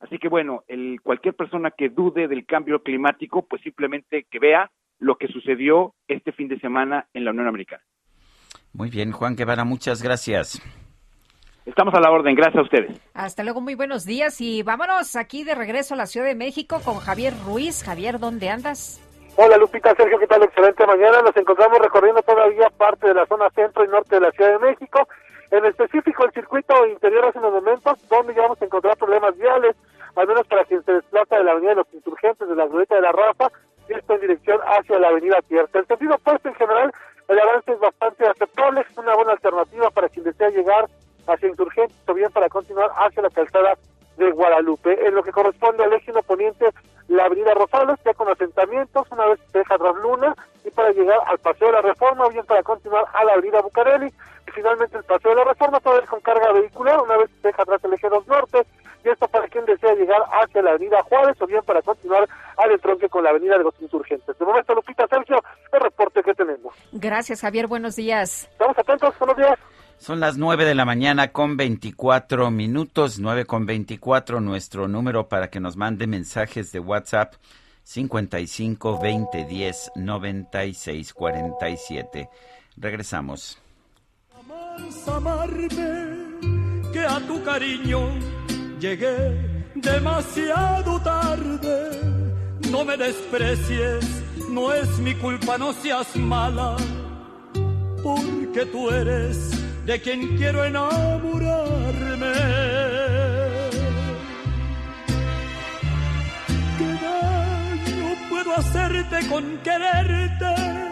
Así que bueno, el, cualquier persona que dude del cambio climático, pues simplemente que vea lo que sucedió este fin de semana en la Unión Americana. Muy bien, Juan Guevara, muchas gracias. Estamos a la orden, gracias a ustedes. Hasta luego, muy buenos días y vámonos aquí de regreso a la Ciudad de México con Javier Ruiz. Javier, ¿dónde andas? Hola Lupita, Sergio, ¿qué tal? Excelente mañana. Nos encontramos recorriendo todavía parte de la zona centro y norte de la Ciudad de México. En específico el circuito interior hace unos momentos, donde ya vamos a encontrar problemas viales, al menos para quien se desplaza de la Avenida de los Insurgentes, de la Glorieta de la Rafa, esto en dirección hacia la Avenida Tierra. El sentido opuesto en general, el avance es bastante aceptable, es una buena alternativa para quien desea llegar hacia Insurgentes o bien para continuar hacia la calzada de Guadalupe. En lo que corresponde al eje poniente, la avenida Rosales, ya con asentamientos, una vez se deja tras Luna, y para llegar al Paseo de la Reforma, o bien para continuar a la avenida Bucareli, y finalmente el Paseo de la Reforma, toda vez con carga vehicular, una vez se deja atrás el eje 2 Norte, y esto para quien desea llegar hacia la avenida Juárez, o bien para continuar al entronque con la avenida de los Insurgentes. De momento, Lupita, Sergio, el reporte que tenemos. Gracias, Javier, buenos días. Estamos atentos, buenos días. Son las nueve de la mañana con 24 minutos, nueve con 24, nuestro número para que nos mande mensajes de WhatsApp 55 20 10 96 47. Regresamos. amarme, que a tu cariño llegué demasiado tarde. No me desprecies, no es mi culpa, no seas mala, porque tú eres de quien quiero enamorarme. ¿Qué daño puedo hacerte con quererte?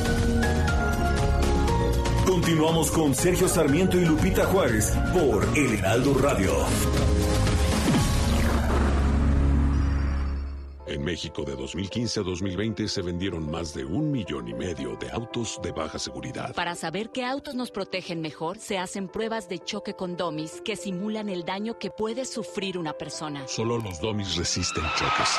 Continuamos con Sergio Sarmiento y Lupita Juárez por El Heraldo Radio. En México de 2015 a 2020 se vendieron más de un millón y medio de autos de baja seguridad. Para saber qué autos nos protegen mejor, se hacen pruebas de choque con domis que simulan el daño que puede sufrir una persona. Solo los domis resisten choques.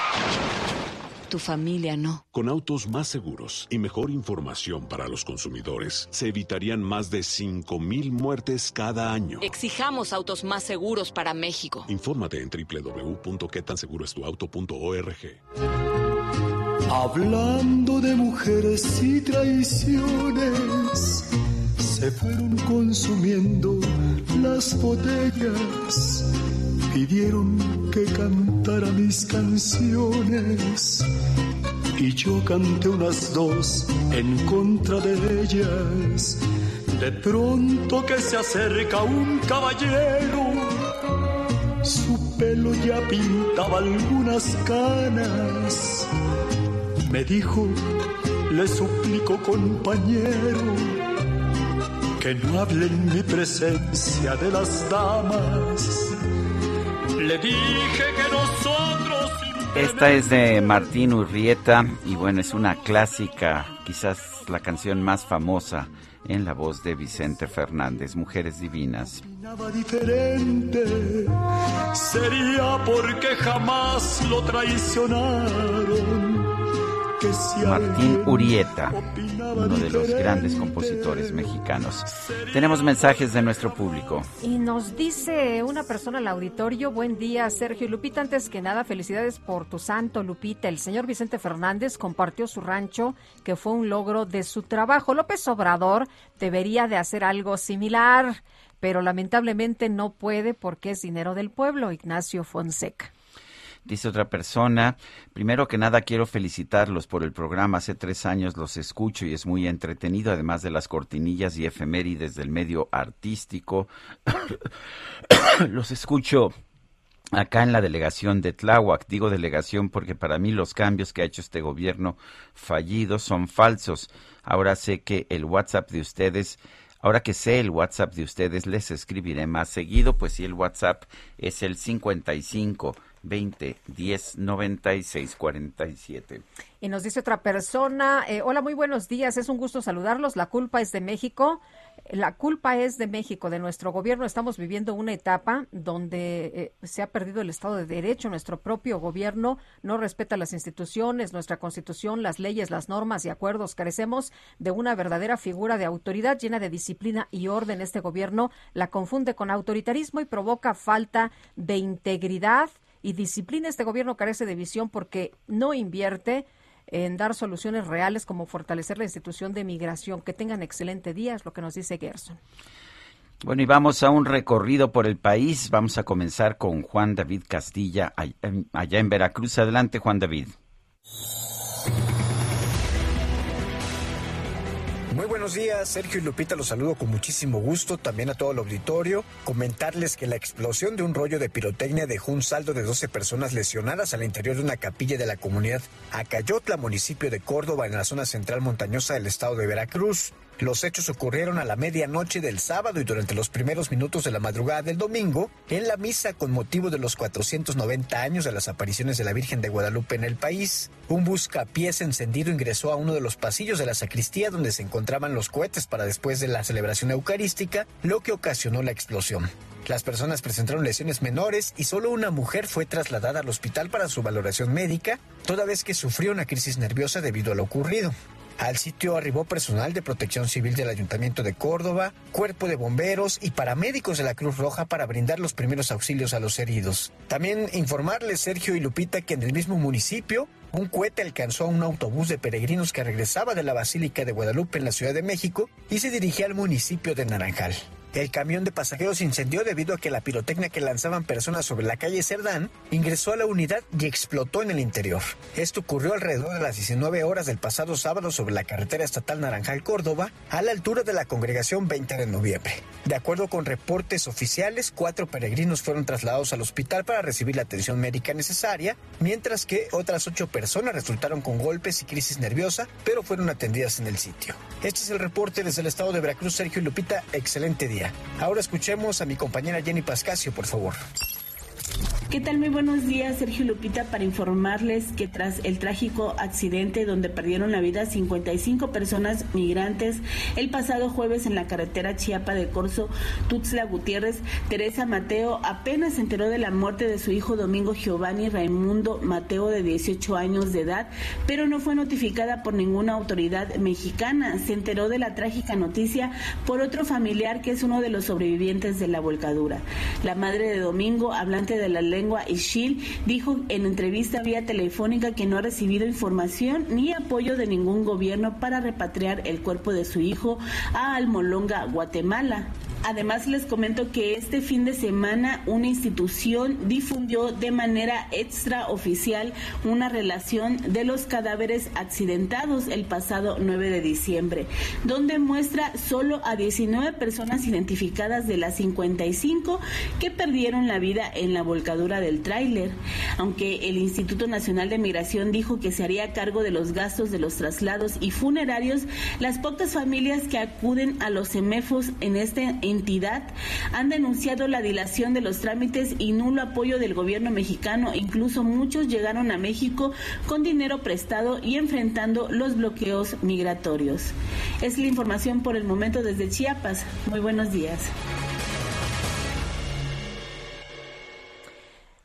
Tu familia no. Con autos más seguros y mejor información para los consumidores, se evitarían más de 5.000 muertes cada año. Exijamos autos más seguros para México. Infórmate en www.quetanseguroestuauto.org. Hablando de mujeres y traiciones, se fueron consumiendo las botellas. Pidieron que cantara mis canciones y yo canté unas dos en contra de ellas. De pronto que se acerca un caballero, su pelo ya pintaba algunas canas. Me dijo, le suplico compañero, que no hable en mi presencia de las damas. Le dije que nosotros... Esta es de Martín Urrieta y bueno, es una clásica, quizás la canción más famosa en la voz de Vicente Fernández, Mujeres Divinas. Diferente sería porque jamás lo traicionaron. Que si a Martín Urieta, uno de los grandes compositores mexicanos. Tenemos mensajes de nuestro público. Y nos dice una persona al auditorio, buen día Sergio Lupita, antes que nada felicidades por tu santo Lupita. El señor Vicente Fernández compartió su rancho que fue un logro de su trabajo. López Obrador debería de hacer algo similar, pero lamentablemente no puede porque es dinero del pueblo. Ignacio Fonseca. Dice otra persona, primero que nada quiero felicitarlos por el programa. Hace tres años los escucho y es muy entretenido, además de las cortinillas y efemérides del medio artístico. *coughs* los escucho acá en la delegación de Tláhuac. Digo delegación porque para mí los cambios que ha hecho este gobierno fallido son falsos. Ahora sé que el WhatsApp de ustedes Ahora que sé el WhatsApp de ustedes, les escribiré más seguido, pues si el WhatsApp es el 55 20 10 96 47. Y nos dice otra persona, eh, hola, muy buenos días, es un gusto saludarlos, la culpa es de México. La culpa es de México, de nuestro gobierno. Estamos viviendo una etapa donde eh, se ha perdido el Estado de Derecho. Nuestro propio gobierno no respeta las instituciones, nuestra constitución, las leyes, las normas y acuerdos. Carecemos de una verdadera figura de autoridad llena de disciplina y orden. Este gobierno la confunde con autoritarismo y provoca falta de integridad y disciplina. Este gobierno carece de visión porque no invierte en dar soluciones reales como fortalecer la institución de migración. Que tengan excelente día, es lo que nos dice Gerson. Bueno, y vamos a un recorrido por el país. Vamos a comenzar con Juan David Castilla, allá en Veracruz. Adelante, Juan David. Muy buenos días, Sergio y Lupita, los saludo con muchísimo gusto, también a todo el auditorio. Comentarles que la explosión de un rollo de pirotecnia dejó un saldo de 12 personas lesionadas al interior de una capilla de la comunidad Acayotla, municipio de Córdoba, en la zona central montañosa del estado de Veracruz. Los hechos ocurrieron a la medianoche del sábado y durante los primeros minutos de la madrugada del domingo en la misa con motivo de los 490 años de las apariciones de la Virgen de Guadalupe en el país. Un buscapiés encendido ingresó a uno de los pasillos de la sacristía donde se encontraban los cohetes para después de la celebración eucarística, lo que ocasionó la explosión. Las personas presentaron lesiones menores y solo una mujer fue trasladada al hospital para su valoración médica, toda vez que sufrió una crisis nerviosa debido a lo ocurrido. Al sitio arribó personal de protección civil del Ayuntamiento de Córdoba, cuerpo de bomberos y paramédicos de la Cruz Roja para brindar los primeros auxilios a los heridos. También informarles, Sergio y Lupita, que en el mismo municipio un cohete alcanzó a un autobús de peregrinos que regresaba de la Basílica de Guadalupe en la Ciudad de México y se dirigía al municipio de Naranjal. El camión de pasajeros incendió debido a que la pirotecnia que lanzaban personas sobre la calle Cerdán ingresó a la unidad y explotó en el interior. Esto ocurrió alrededor de las 19 horas del pasado sábado sobre la carretera estatal Naranjal Córdoba, a la altura de la congregación 20 de noviembre. De acuerdo con reportes oficiales, cuatro peregrinos fueron trasladados al hospital para recibir la atención médica necesaria, mientras que otras ocho personas resultaron con golpes y crisis nerviosa, pero fueron atendidas en el sitio. Este es el reporte desde el estado de Veracruz, Sergio Lupita. Excelente día. Ahora escuchemos a mi compañera Jenny Pascasio, por favor. ¿Qué tal? Muy buenos días, Sergio Lupita, para informarles que tras el trágico accidente donde perdieron la vida 55 personas migrantes el pasado jueves en la carretera Chiapa de Corzo, Tuxtla Gutiérrez, Teresa Mateo apenas se enteró de la muerte de su hijo Domingo Giovanni Raimundo Mateo de 18 años de edad, pero no fue notificada por ninguna autoridad mexicana. Se enteró de la trágica noticia por otro familiar que es uno de los sobrevivientes de la volcadura. La madre de Domingo, hablante de la ley lengua Ishil, dijo en entrevista vía telefónica que no ha recibido información ni apoyo de ningún gobierno para repatriar el cuerpo de su hijo a Almolonga, Guatemala. Además, les comento que este fin de semana una institución difundió de manera extraoficial una relación de los cadáveres accidentados el pasado 9 de diciembre, donde muestra solo a 19 personas identificadas de las 55 que perdieron la vida en la volcadura del tráiler. Aunque el Instituto Nacional de Migración dijo que se haría cargo de los gastos de los traslados y funerarios, las pocas familias que acuden a los semefos en este entidad han denunciado la dilación de los trámites y nulo apoyo del gobierno mexicano. Incluso muchos llegaron a México con dinero prestado y enfrentando los bloqueos migratorios. Es la información por el momento desde Chiapas. Muy buenos días.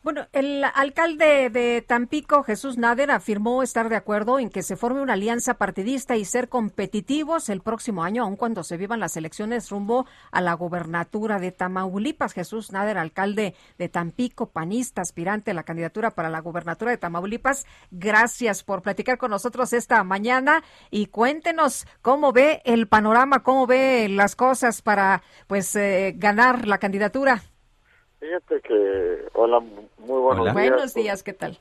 Bueno, el alcalde de Tampico, Jesús Nader, afirmó estar de acuerdo en que se forme una alianza partidista y ser competitivos el próximo año, aun cuando se vivan las elecciones rumbo a la gobernatura de Tamaulipas. Jesús Nader, alcalde de Tampico, panista, aspirante a la candidatura para la gobernatura de Tamaulipas. Gracias por platicar con nosotros esta mañana y cuéntenos cómo ve el panorama, cómo ve las cosas para pues eh, ganar la candidatura. Fíjate que, hola, muy buenos días. Buenos días, ¿qué tal?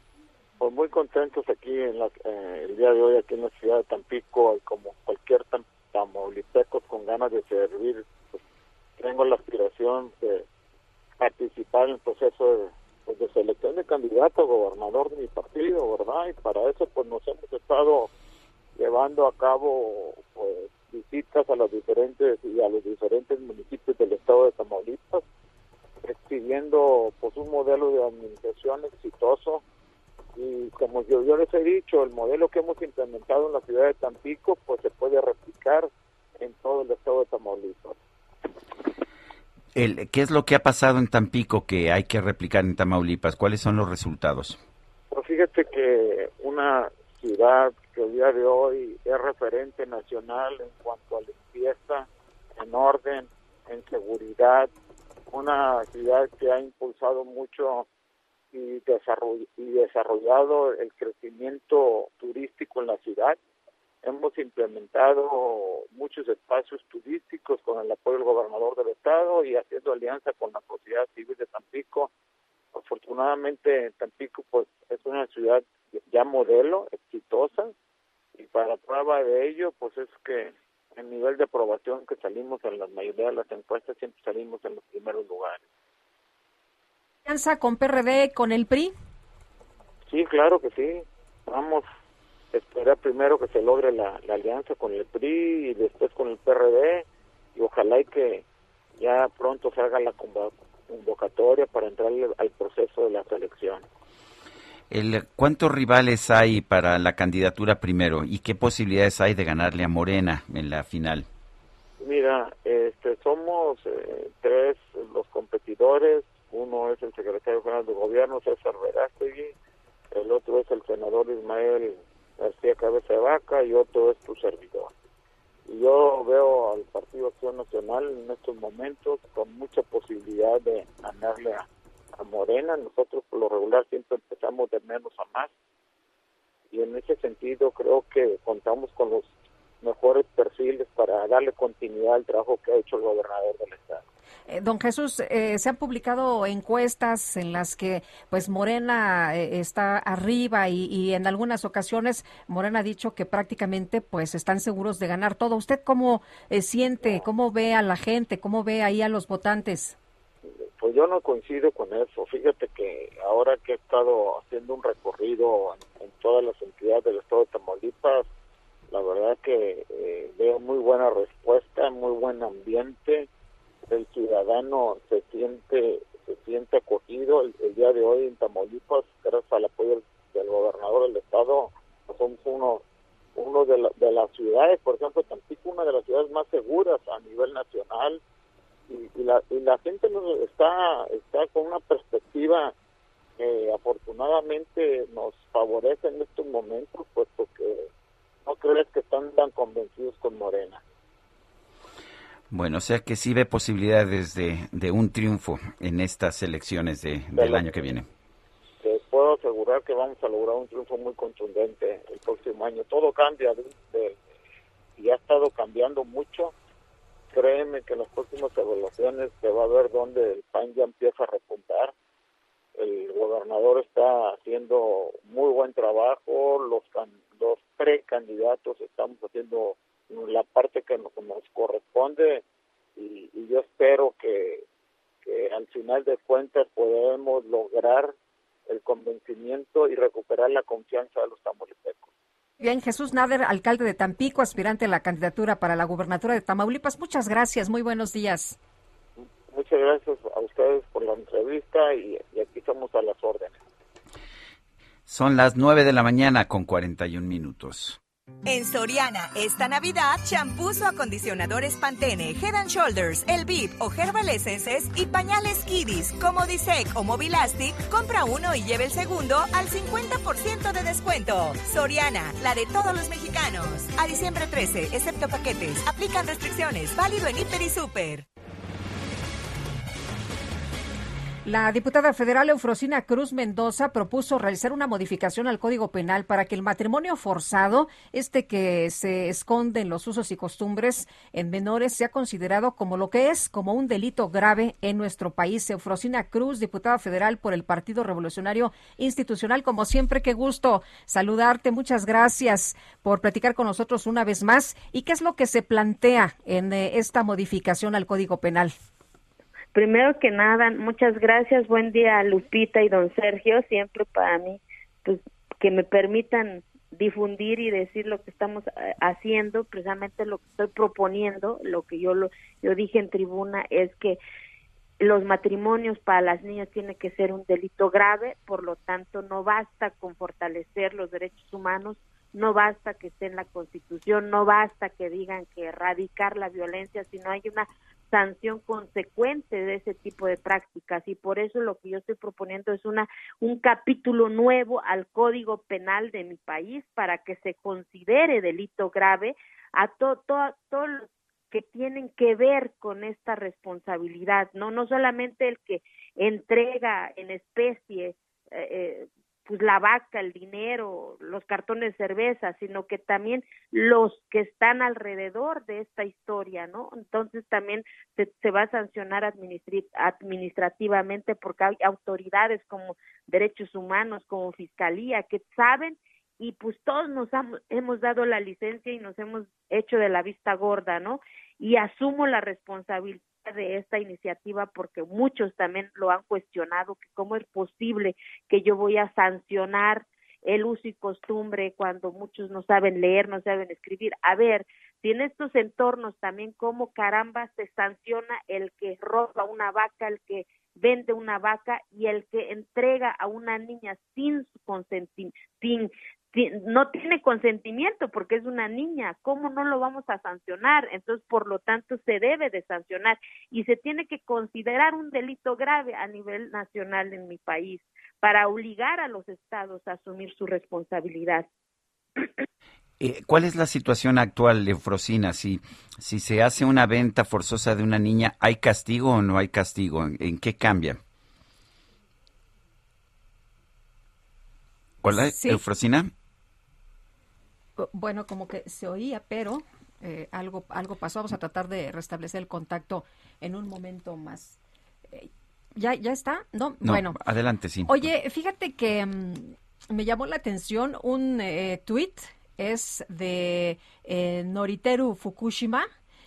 Pues muy contentos aquí en la, eh, el día de hoy aquí en la ciudad de Tampico, y como cualquier tam, tamaulipeco con ganas de servir, pues, tengo la aspiración de participar en el proceso de, pues, de selección de candidato a gobernador de mi partido, ¿verdad? Y para eso pues nos hemos estado llevando a cabo pues visitas a los diferentes y a los diferentes municipios del estado de Tamaulipas expidiendo pues un modelo de administración exitoso y como yo, yo les he dicho el modelo que hemos implementado en la ciudad de Tampico pues se puede replicar en todo el estado de Tamaulipas el, ¿Qué es lo que ha pasado en Tampico que hay que replicar en Tamaulipas? ¿Cuáles son los resultados? Pues fíjate que una ciudad que el día de hoy es referente nacional en cuanto a limpieza, en orden, en seguridad, una ciudad que ha impulsado mucho y, y desarrollado el crecimiento turístico en la ciudad. Hemos implementado muchos espacios turísticos con el apoyo del gobernador del estado y haciendo alianza con la sociedad civil de Tampico. Afortunadamente Tampico pues es una ciudad ya modelo, exitosa, y para prueba de ello pues es que el nivel de aprobación que salimos en la mayoría de las encuestas siempre salimos en los primeros lugares. ¿Alianza con PRD, con el PRI? Sí, claro que sí. Vamos a esperar primero que se logre la, la alianza con el PRI y después con el PRD y ojalá y que ya pronto se haga la convocatoria para entrar al proceso de la selección. El, ¿Cuántos rivales hay para la candidatura primero y qué posibilidades hay de ganarle a Morena en la final? Mira, este, somos eh, tres los competidores. Uno es el secretario general de gobierno, César Verástegui. El otro es el senador Ismael García Cabeza de Vaca y otro es tu servidor. Y yo veo al Partido Acción Nacional en estos momentos con mucha posibilidad de ganarle a, a Morena. Nosotros por lo regular siempre empezamos de menos a más. Y en ese sentido creo que contamos con los mejores perfiles para darle continuidad al trabajo que ha hecho el gobernador del estado. Eh, don Jesús, eh, se han publicado encuestas en las que pues Morena eh, está arriba y, y, en algunas ocasiones Morena ha dicho que prácticamente pues están seguros de ganar todo. ¿Usted cómo eh, siente, cómo ve a la gente, cómo ve ahí a los votantes? Pues yo no coincido con eso. Fíjate que ahora que he estado haciendo un recorrido en, todas las entidades del estado de Tamaulipas, la verdad que eh, veo muy buena respuesta, muy buen ambiente. El ciudadano se siente se siente acogido. El, día de hoy en Tamaulipas, gracias al apoyo del, gobernador del estado, somos uno uno de, la, de las ciudades, por ejemplo, Tampico, una de las ciudades más seguras a nivel nacional y, y, la, y la gente nos está, está con una perspectiva que afortunadamente nos favorece en estos momentos, puesto que no crees que están tan convencidos con Morena. Bueno, o sea que sí ve posibilidades de, de un triunfo en estas elecciones de, del año que viene. Te puedo asegurar que vamos a lograr un triunfo muy contundente el próximo año. Todo cambia de, y ha estado cambiando mucho créeme que en las próximas evaluaciones se va a ver dónde el PAN ya empieza a repuntar. El gobernador está haciendo muy buen trabajo, los, los precandidatos estamos haciendo la parte que nos, corresponde y, y, yo espero que, que al final de cuentas podemos lograr el convencimiento y recuperar la confianza de los tamaulipecos. Bien, Jesús Nader, alcalde de Tampico, aspirante a la candidatura para la gubernatura de Tamaulipas. Muchas gracias, muy buenos días. Muchas gracias a ustedes por la entrevista y, y aquí estamos a las órdenes. Son las 9 de la mañana con 41 minutos. En Soriana, esta Navidad, champús o acondicionadores Pantene, Head and Shoulders, El Bip o Herbal Essences y pañales Kiddies como Disec o Mobilastic, compra uno y lleve el segundo al 50% de descuento. Soriana, la de todos los mexicanos. A diciembre 13, excepto paquetes. Aplican restricciones. Válido en Hiper y Super. La diputada federal Eufrosina Cruz Mendoza propuso realizar una modificación al Código Penal para que el matrimonio forzado, este que se esconde en los usos y costumbres en menores, sea considerado como lo que es, como un delito grave en nuestro país. Eufrosina Cruz, diputada federal por el Partido Revolucionario Institucional, como siempre, qué gusto saludarte. Muchas gracias por platicar con nosotros una vez más. ¿Y qué es lo que se plantea en eh, esta modificación al Código Penal? Primero que nada, muchas gracias. Buen día a Lupita y don Sergio. Siempre para mí, pues que me permitan difundir y decir lo que estamos eh, haciendo, precisamente lo que estoy proponiendo, lo que yo lo yo dije en tribuna es que los matrimonios para las niñas tiene que ser un delito grave, por lo tanto no basta con fortalecer los derechos humanos, no basta que esté en la Constitución, no basta que digan que erradicar la violencia, sino hay una sanción consecuente de ese tipo de prácticas. Y por eso lo que yo estoy proponiendo es una un capítulo nuevo al Código Penal de mi país para que se considere delito grave a todo todo lo que tienen que ver con esta responsabilidad, no no solamente el que entrega en especie eh, eh pues la vaca, el dinero, los cartones de cerveza, sino que también los que están alrededor de esta historia, ¿no? Entonces también se, se va a sancionar administrativamente porque hay autoridades como derechos humanos, como fiscalía, que saben y pues todos nos hemos dado la licencia y nos hemos hecho de la vista gorda, ¿no? Y asumo la responsabilidad de esta iniciativa porque muchos también lo han cuestionado, que cómo es posible que yo voy a sancionar el uso y costumbre cuando muchos no saben leer, no saben escribir. A ver, si en estos entornos también cómo caramba se sanciona el que roba una vaca, el que vende una vaca y el que entrega a una niña sin su consentimiento, sin, no tiene consentimiento porque es una niña, ¿cómo no lo vamos a sancionar? Entonces, por lo tanto, se debe de sancionar y se tiene que considerar un delito grave a nivel nacional en mi país para obligar a los estados a asumir su responsabilidad. Eh, ¿Cuál es la situación actual, Eufrosina? Si, si se hace una venta forzosa de una niña, ¿hay castigo o no hay castigo? ¿En, qué cambia? Hola, Eufrosina. Bueno, como que se oía, pero eh, algo, algo pasó. Vamos a tratar de restablecer el contacto en un momento más. Eh, ¿Ya, ¿Ya está? ¿No? bueno. Adelante, sí. Oye, fíjate que mm, me llamó la atención un eh, tweet, es de eh, Noriteru Fukushima,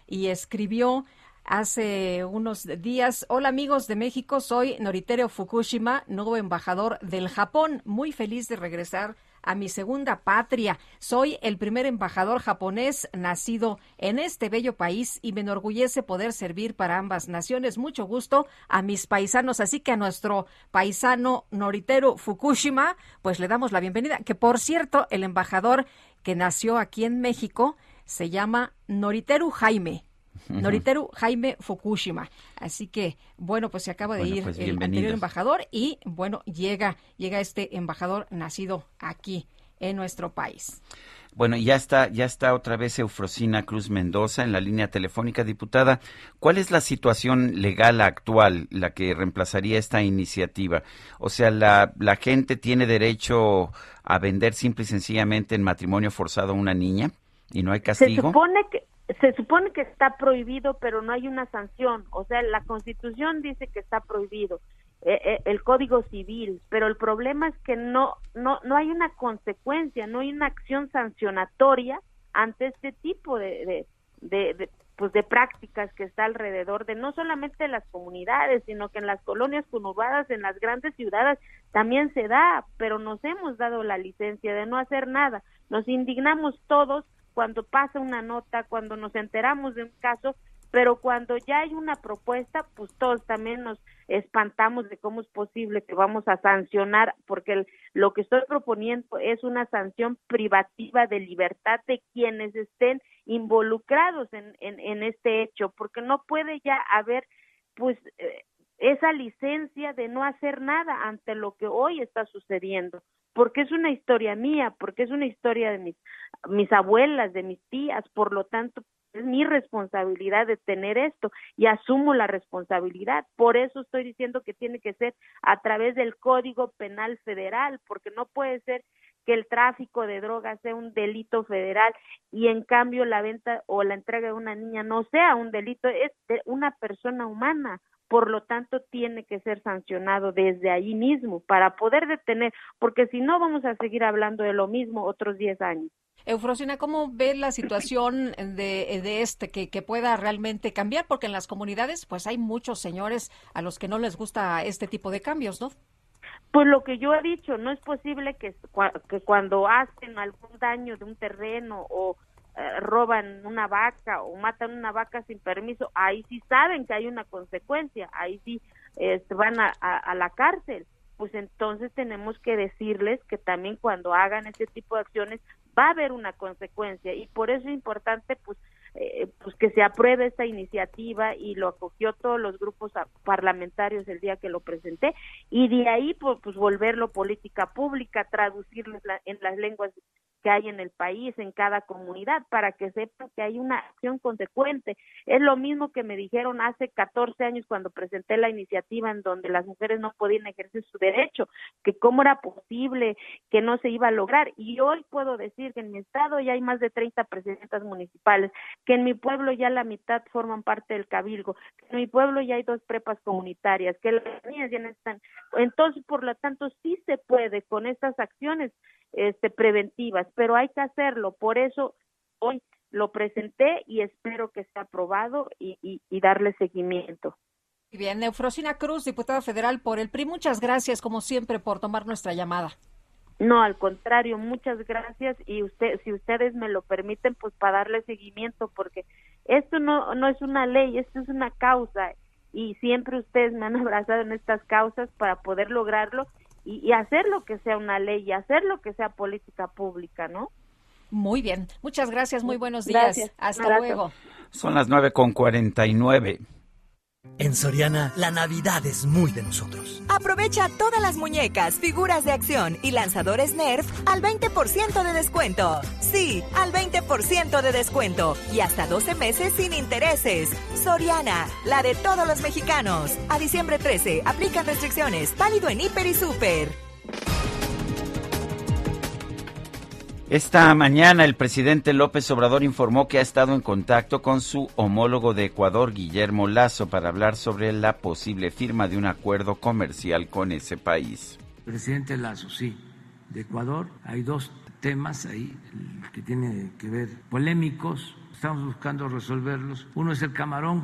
y escribió hace unos días. Hola amigos de México, soy Noriteru Fukushima, nuevo embajador del Japón. Muy feliz de regresar a mi segunda patria. Soy el primer embajador japonés nacido en este bello país y me enorgullece poder servir para ambas naciones. Mucho gusto a mis paisanos, así que a nuestro paisano Noriteru Fukushima, pues le damos la bienvenida. Que por cierto, el embajador que nació aquí en México se llama Noriteru Jaime. Noriteru Jaime Fukushima. Así que, bueno, pues se acaba de ir pues el anterior embajador y, bueno, llega, llega este embajador nacido aquí en nuestro país. Bueno, ya está, ya está otra vez Eufrosina Cruz Mendoza en la línea telefónica, diputada. ¿Cuál es la situación legal actual, la que reemplazaría esta iniciativa? O sea, la, la gente tiene derecho a vender simple y sencillamente en matrimonio forzado a una niña y no hay castigo. Se supone que se supone que está prohibido, pero no hay una sanción. O sea, la Constitución dice que está prohibido, eh, eh, el Código Civil, pero el problema es que no, no, no hay una consecuencia, no hay una acción sancionatoria ante este tipo de, de, de, pues de prácticas que está alrededor de no solamente las comunidades, sino que en las colonias conurbadas, en las grandes ciudades también se da, pero nos hemos dado la licencia de no hacer nada. Nos indignamos todos cuando pasa una nota, cuando nos enteramos de un caso, pero cuando ya hay una propuesta, pues todos también nos espantamos de cómo es posible que vamos a sancionar, porque lo que estoy proponiendo es una sanción privativa de libertad de quienes estén involucrados en, en, este hecho, porque no puede ya haber, pues, eh, esa licencia de no hacer nada ante lo que hoy está sucediendo porque es una historia mía, porque es una historia de mis, abuelas, de mis tías, por lo tanto, es mi responsabilidad de tener esto y asumo la responsabilidad. Por eso estoy diciendo que tiene que ser a través del Código Penal Federal, porque no puede ser que el tráfico de drogas sea un delito federal y en cambio la venta o la entrega de una niña no sea un delito, es de una persona humana por lo tanto tiene que ser sancionado desde ahí mismo para poder detener, porque si no vamos a seguir hablando de lo mismo otros 10 años. Eufrosina, ¿cómo ve la situación de, de este que, que, pueda realmente cambiar? Porque en las comunidades pues hay muchos señores a los que no les gusta este tipo de cambios, ¿no? Pues lo que yo he dicho, no es posible que, que cuando hacen algún daño de un terreno o eh, roban una vaca o matan una vaca sin permiso, ahí sí saben que hay una consecuencia, ahí sí este, van a, a, la cárcel. Pues entonces tenemos que decirles que también cuando hagan este tipo de acciones va a haber una consecuencia y por eso es importante pues eh, pues que se apruebe esta iniciativa y lo acogió todos los grupos parlamentarios el día que lo presenté y de ahí pues, pues volverlo política pública, traducirlo en las lenguas que hay en el país, en cada comunidad, para que sepan que hay una acción consecuente. Es lo mismo que me dijeron hace 14 años cuando presenté la iniciativa en donde las mujeres no podían ejercer su derecho, que cómo era posible que no se iba a lograr. Y hoy puedo decir que en mi estado ya hay más de 30 presidentas municipales, que en mi pueblo ya la mitad forman parte del cabildo, que en mi pueblo ya hay dos prepas comunitarias, que las niñas ya no están. Entonces, por lo tanto, sí se puede con estas acciones este, preventivas, pero hay que hacerlo. Por eso hoy lo presenté y espero que esté aprobado y, y, darle seguimiento. Bien, Eufrosina Cruz, diputada federal por el PRI, muchas gracias como siempre por tomar nuestra llamada. No, al contrario, muchas gracias y usted, si ustedes me lo permiten, pues para darle seguimiento, porque esto no, no es una ley, esto es una causa y siempre ustedes me han *laughs* abrazado en estas causas para poder lograrlo y, hacer lo que sea una ley y hacer lo que sea política pública, ¿no? Muy bien, muchas gracias, muy buenos días. Hasta luego. Son las nueve con cuarenta y nueve. En Soriana, la Navidad es muy de nosotros. Aprovecha todas las muñecas, figuras de acción y lanzadores Nerf al 20% de descuento. Sí, al 20% de descuento y hasta 12 meses sin intereses. Soriana, la de todos los mexicanos. A diciembre 13, aplican restricciones. Válido en Hiper y Super. Esta mañana el presidente López Obrador informó que ha estado en contacto con su homólogo de Ecuador, Guillermo Lazo, para hablar sobre la posible firma de un acuerdo comercial con ese país. Presidente Lazo, sí, de Ecuador hay dos temas ahí que tienen que ver polémicos, estamos buscando resolverlos. Uno es el camarón,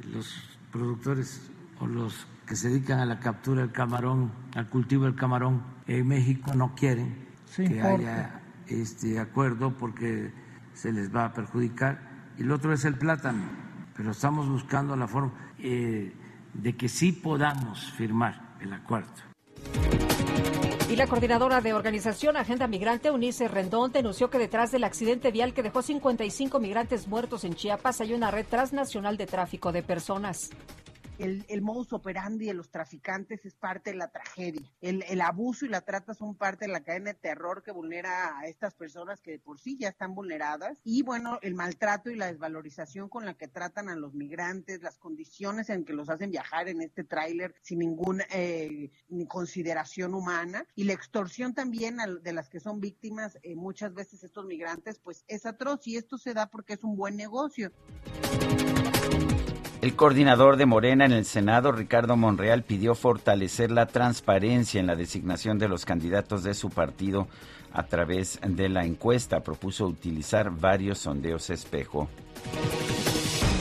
que los productores o los que se dedican a la captura del camarón, al cultivo del camarón en México no quieren que haya este acuerdo porque se les va a perjudicar. Y el otro es el plátano, pero estamos buscando la forma eh, de que sí podamos firmar el acuerdo. Y la coordinadora de organización Agenda Migrante, Unice Rendón, denunció que detrás del accidente vial que dejó 55 migrantes muertos en Chiapas hay una red transnacional de tráfico de personas el, modus operandi de los traficantes es parte de la tragedia. El, el, abuso y la trata son parte de la cadena de terror que vulnera a estas personas que de por sí ya están vulneradas. Y bueno, el maltrato y la desvalorización con la que tratan a los migrantes, las condiciones en que los hacen viajar en este tráiler sin ninguna eh, consideración humana y la extorsión también de las que son víctimas eh, muchas veces estos migrantes, pues es atroz y esto se da porque es un buen negocio. El coordinador de Morena en el Senado, Ricardo Monreal, pidió fortalecer la transparencia en la designación de los candidatos de su partido a través de la encuesta. Propuso utilizar varios sondeos espejo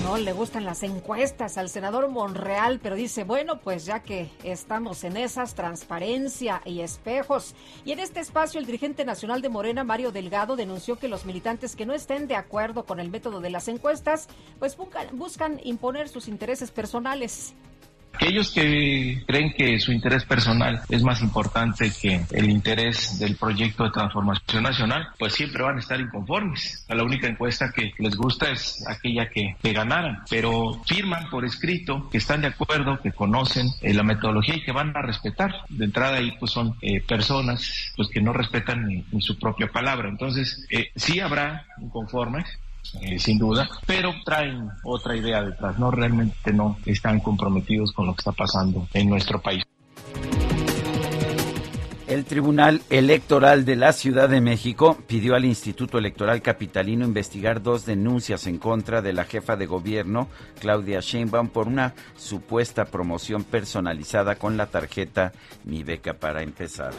no le gustan las encuestas al senador Monreal, pero dice, bueno, pues ya que estamos en esas, transparencia y espejos. Y en este espacio, el dirigente nacional de Morena, Mario Delgado, denunció que los militantes que no estén de acuerdo con el método de las encuestas, pues buscan, buscan imponer sus intereses personales. Aquellos que creen que su interés personal es más importante que el interés del proyecto de transformación nacional, pues siempre van a estar inconformes. La única encuesta que les gusta es aquella que, que ganaran, pero firman por escrito que están de acuerdo, que conocen eh, la metodología y que van a respetar. De entrada ahí pues son eh, personas pues que no respetan ni, su propia palabra. Entonces eh, sí habrá inconformes, eh, sin duda, pero traen otra idea detrás, no realmente no están comprometidos con lo que está pasando en nuestro país. El Tribunal Electoral de la Ciudad de México pidió al Instituto Electoral Capitalino investigar dos denuncias en contra de la jefa de gobierno, Claudia Sheinbaum, por una supuesta promoción personalizada con la tarjeta Mi Beca para empezar.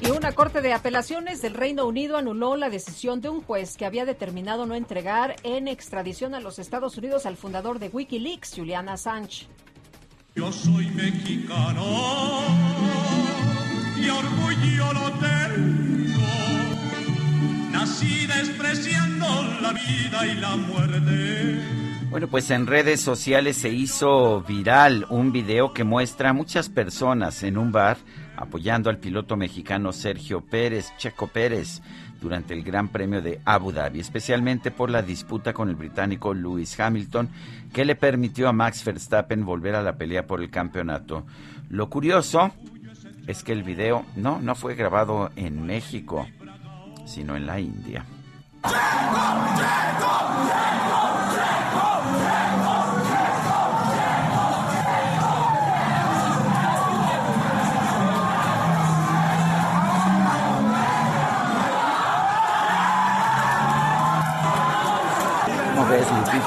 Y una corte de apelaciones del Reino Unido anuló la decisión de un juez que había determinado no entregar en extradición a los Estados Unidos al fundador de Wikileaks, Julian Assange. Yo soy mexicano y orgullo lo tengo. Nací despreciando la vida y la muerte. Bueno, pues en redes sociales se hizo viral un video que muestra a muchas personas en un bar apoyando al piloto mexicano Sergio Pérez, Checo Pérez, durante el Gran Premio de Abu Dhabi, especialmente por la disputa con el británico Lewis Hamilton, que le permitió a Max Verstappen volver a la pelea por el campeonato. Lo curioso es que el video no, no fue grabado en México, sino en la India. ¿Cómo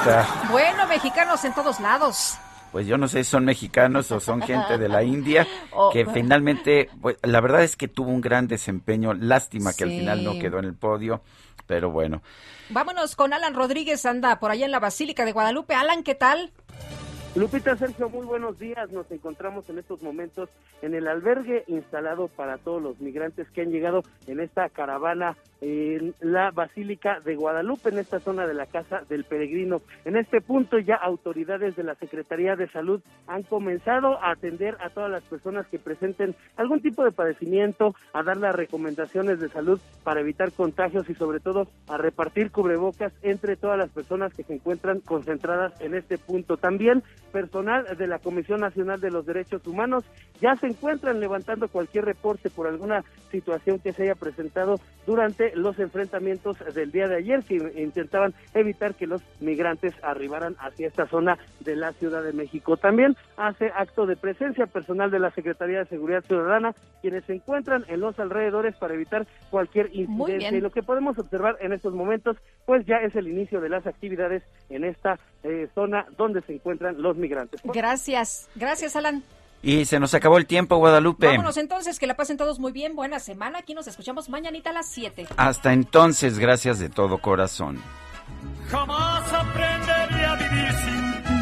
*laughs* Bueno, mexicanos en todos lados. Pues yo no sé si son mexicanos o son gente de la *laughs* India, Oh. que finalmente, pues, la verdad es que tuvo un gran desempeño. Lástima que al final no quedó en el podio, pero bueno. Vámonos con Alan Rodríguez, anda por allá en la Basílica de Guadalupe. Alan, ¿qué tal? Lupita Sergio, muy buenos días. Nos encontramos en estos momentos en el albergue instalado para todos los migrantes que han llegado en esta caravana en la Basílica de Guadalupe, en esta zona de la Casa del Peregrino. En este punto ya autoridades de la Secretaría de Salud han comenzado a atender a todas las personas que presenten algún tipo de padecimiento, a dar las recomendaciones de salud para evitar contagios y sobre todo a repartir cubrebocas entre todas las personas que se encuentran concentradas en este punto. También personal de la Comisión Nacional de los Derechos Humanos ya se encuentran levantando cualquier reporte por alguna situación que se haya presentado durante los enfrentamientos del día de ayer que intentaban evitar que los migrantes arribaran hacia esta zona de la Ciudad de México. También hace acto de presencia personal de la Secretaría de Seguridad Ciudadana quienes se encuentran en los alrededores para evitar cualquier incidencia. Y lo que podemos observar en estos momentos pues ya es el inicio de las actividades en esta eh, zona donde se encuentran los migrantes. Gracias. Gracias, Alan. Y se nos acabó el tiempo, Guadalupe. Vámonos entonces, que la pasen todos muy bien. Buena semana. Aquí nos escuchamos mañanita a las 7. Hasta entonces, gracias de todo corazón. Jamás aprenderé a vivir sin ti.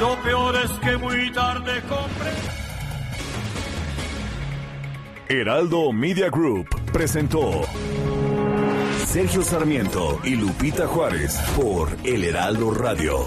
Lo peor es que muy tarde compré. Heraldo Media Group presentó Sergio Sarmiento y Lupita Juárez por El Heraldo Radio.